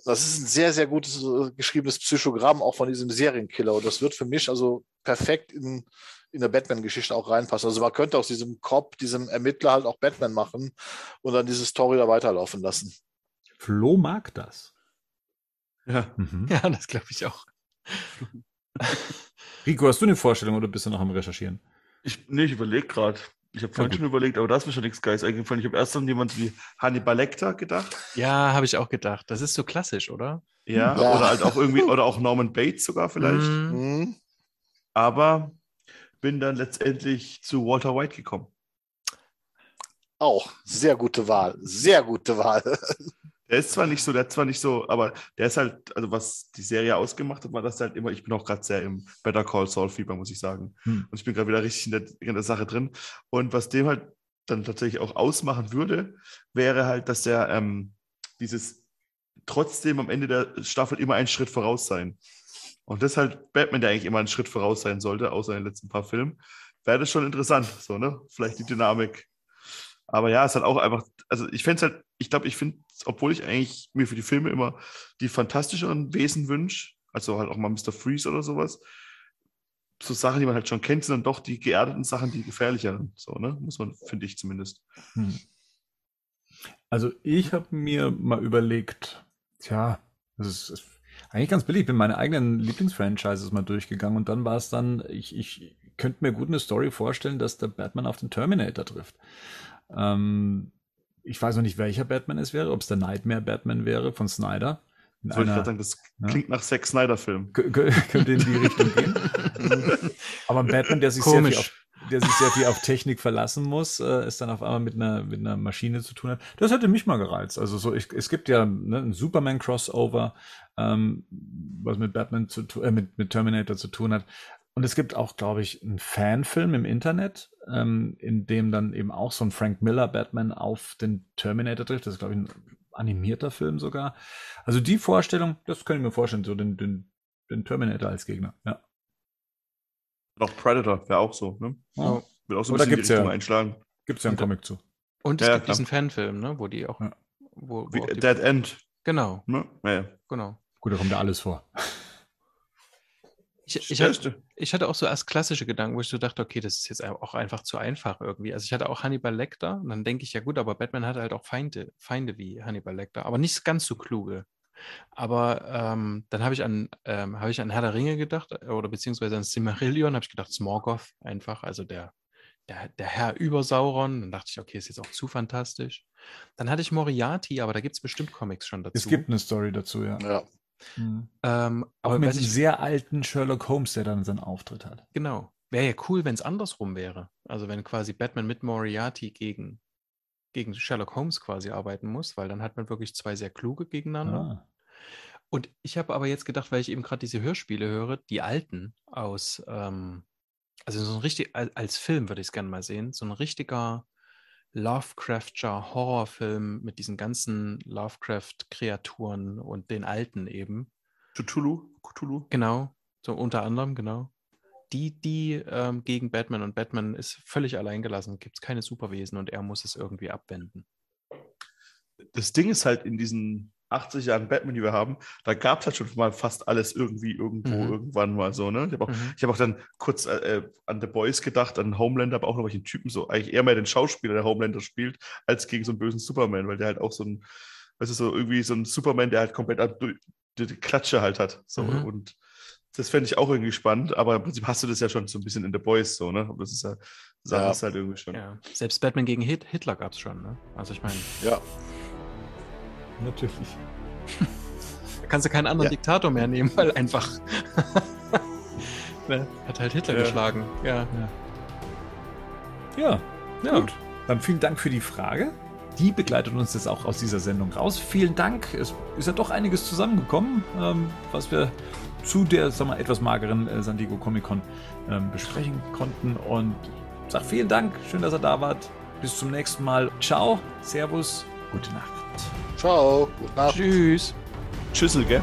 C: das ist ein sehr, sehr gutes äh, geschriebenes Psychogramm auch von diesem Serienkiller. Und das wird für mich also perfekt in, in der Batman-Geschichte auch reinpassen. Also man könnte aus diesem Cop, diesem Ermittler halt auch Batman machen und dann diese Story da weiterlaufen lassen.
A: Flo mag das.
B: Ja, mhm. ja das glaube ich auch. (laughs)
A: Rico, hast du eine Vorstellung oder bist du noch am Recherchieren?
D: Ich, nee, ich überlege gerade. Ich habe vorhin ja, schon überlegt, aber da ist mir schon nichts Geiles eingefallen. Ich habe erst an jemand wie Hannibal Lecter gedacht.
B: Ja, habe ich auch gedacht. Das ist so klassisch, oder?
D: Ja, ja, oder halt auch irgendwie, oder auch Norman Bates sogar vielleicht. Mhm. Aber bin dann letztendlich zu Walter White gekommen.
C: Auch sehr gute Wahl, sehr gute Wahl. (laughs)
D: Der ist zwar nicht so, der hat zwar nicht so, aber der ist halt, also was die Serie ausgemacht hat, war das halt immer, ich bin auch gerade sehr im Better Call Saul Fieber, muss ich sagen. Hm. Und ich bin gerade wieder richtig in der, in der Sache drin. Und was dem halt dann tatsächlich auch ausmachen würde, wäre halt, dass der ähm, dieses trotzdem am Ende der Staffel immer einen Schritt voraus sein. Und das halt Batman, der eigentlich immer einen Schritt voraus sein sollte, außer in den letzten paar Filmen, wäre das schon interessant, so, ne? Vielleicht die Dynamik. Aber ja, es hat auch einfach, also ich fände es halt, ich glaube, ich finde, obwohl ich eigentlich mir für die Filme immer die fantastischeren Wesen wünsche, also halt auch mal Mr. Freeze oder sowas, so Sachen, die man halt schon kennt, sind dann doch die geerdeten Sachen, die gefährlicheren. So, ne? Muss man, finde ich zumindest. Hm.
A: Also ich habe mir mal überlegt, tja, das ist, ist eigentlich ganz billig. Ich bin meine eigenen Lieblingsfranchises mal durchgegangen und dann war es dann, ich, ich könnte mir gut eine Story vorstellen, dass der Batman auf den Terminator trifft. Ähm, ich weiß noch nicht, welcher Batman es wäre, ob es der Nightmare Batman wäre von Snyder.
D: Wollte ich sagen, das ja. klingt nach Zack Snyder-Film.
A: Könnte in die Richtung gehen. (laughs) Aber ein Batman, der sich, sehr viel, auf, der sich sehr viel auf Technik verlassen muss, äh, ist dann auf einmal mit einer, mit einer Maschine zu tun hat. Das hätte mich mal gereizt. Also so, ich, es gibt ja ne, ein Superman-Crossover, ähm, was mit Batman zu äh, mit, mit Terminator zu tun hat. Und es gibt auch, glaube ich, einen Fanfilm im Internet, ähm, in dem dann eben auch so ein Frank Miller Batman auf den Terminator trifft. Das ist, glaube ich, ein animierter Film sogar. Also die Vorstellung, das kann ich mir vorstellen, so den, den, den Terminator als Gegner, ja.
D: Auch Predator wäre auch so, ne?
A: Ja. Wird auch so ein Oder gibt's ja, einschlagen.
B: Gibt es ja einen Comic zu. Und es ja, gibt diesen Fanfilm, ne? Wo die auch. Ja.
D: Wo, wo auch Dead End.
B: Genau.
D: Ne? Ja,
B: Genau.
A: Gut, da kommt ja alles vor.
B: Ich, ich, hatte, ich, hatte, auch so erst klassische Gedanken, wo ich so dachte, okay, das ist jetzt auch einfach zu einfach irgendwie. Also ich hatte auch Hannibal Lecter und dann denke ich, ja gut, aber Batman hat halt auch Feinde, Feinde wie Hannibal Lecter, aber nicht ganz so kluge. Aber ähm, dann habe ich an ähm, habe ich an Herr der Ringe gedacht äh, oder beziehungsweise an Silmarillion, habe ich gedacht, Smorgoth einfach, also der, der, der Herr über Sauron. Dann dachte ich, okay, ist jetzt auch zu fantastisch. Dann hatte ich Moriarty, aber da gibt es bestimmt Comics schon dazu.
A: Es gibt eine Story dazu, ja.
C: Ja.
B: Mhm. Ähm,
A: aber mit einem sehr alten Sherlock Holmes, der dann seinen Auftritt hat.
B: Genau. Wäre ja cool, wenn es andersrum wäre. Also wenn quasi Batman mit Moriarty gegen, gegen Sherlock Holmes quasi arbeiten muss, weil dann hat man wirklich zwei sehr kluge gegeneinander. Ah. Und ich habe aber jetzt gedacht, weil ich eben gerade diese Hörspiele höre, die alten aus, ähm, also so ein richtig, als Film würde ich es gerne mal sehen, so ein richtiger Lovecraftscher Horrorfilm mit diesen ganzen Lovecraft-Kreaturen und den alten eben.
D: Cthulhu? Cthulhu?
B: Genau, so unter anderem, genau. Die, die ähm, gegen Batman und Batman ist völlig alleingelassen, gibt es keine Superwesen und er muss es irgendwie abwenden.
D: Das Ding ist halt in diesen 80 Jahren Batman, die wir haben, da gab es halt schon mal fast alles irgendwie irgendwo mhm. irgendwann mal so. Ne? Ich habe auch, mhm. hab auch dann kurz äh, äh, an The Boys gedacht, an Homelander, aber auch noch welchen Typen so, eigentlich eher mehr den Schauspieler, der Homelander spielt, als gegen so einen bösen Superman, weil der halt auch so ein, weißt du, so irgendwie so ein Superman, der halt komplett die, die Klatsche halt hat. So. Mhm. Und das fände ich auch irgendwie spannend, aber im Prinzip hast du das ja schon so ein bisschen in The Boys so, ne? Das ist ja, ja. Ist halt irgendwie schon.
B: Ja. Selbst Batman gegen Hitler gab es schon, ne? Also ich meine.
C: Ja.
A: Natürlich.
B: da kannst du keinen anderen ja. Diktator mehr nehmen, weil einfach. (laughs) ne? Hat halt Hitler ja. geschlagen. Ja.
A: Ja. ja. Gut. Dann vielen Dank für die Frage. Die begleitet uns jetzt auch aus dieser Sendung raus. Vielen Dank. Es ist ja doch einiges zusammengekommen, ähm, was wir zu der sagen wir, etwas mageren äh, San Diego Comic Con ähm, besprechen konnten. Und sag vielen Dank. Schön, dass ihr da wart. Bis zum nächsten Mal. Ciao. Servus. Gute Nacht.
C: Ciao. Gute Nacht.
B: Tschüss.
D: Tschüssel, gell?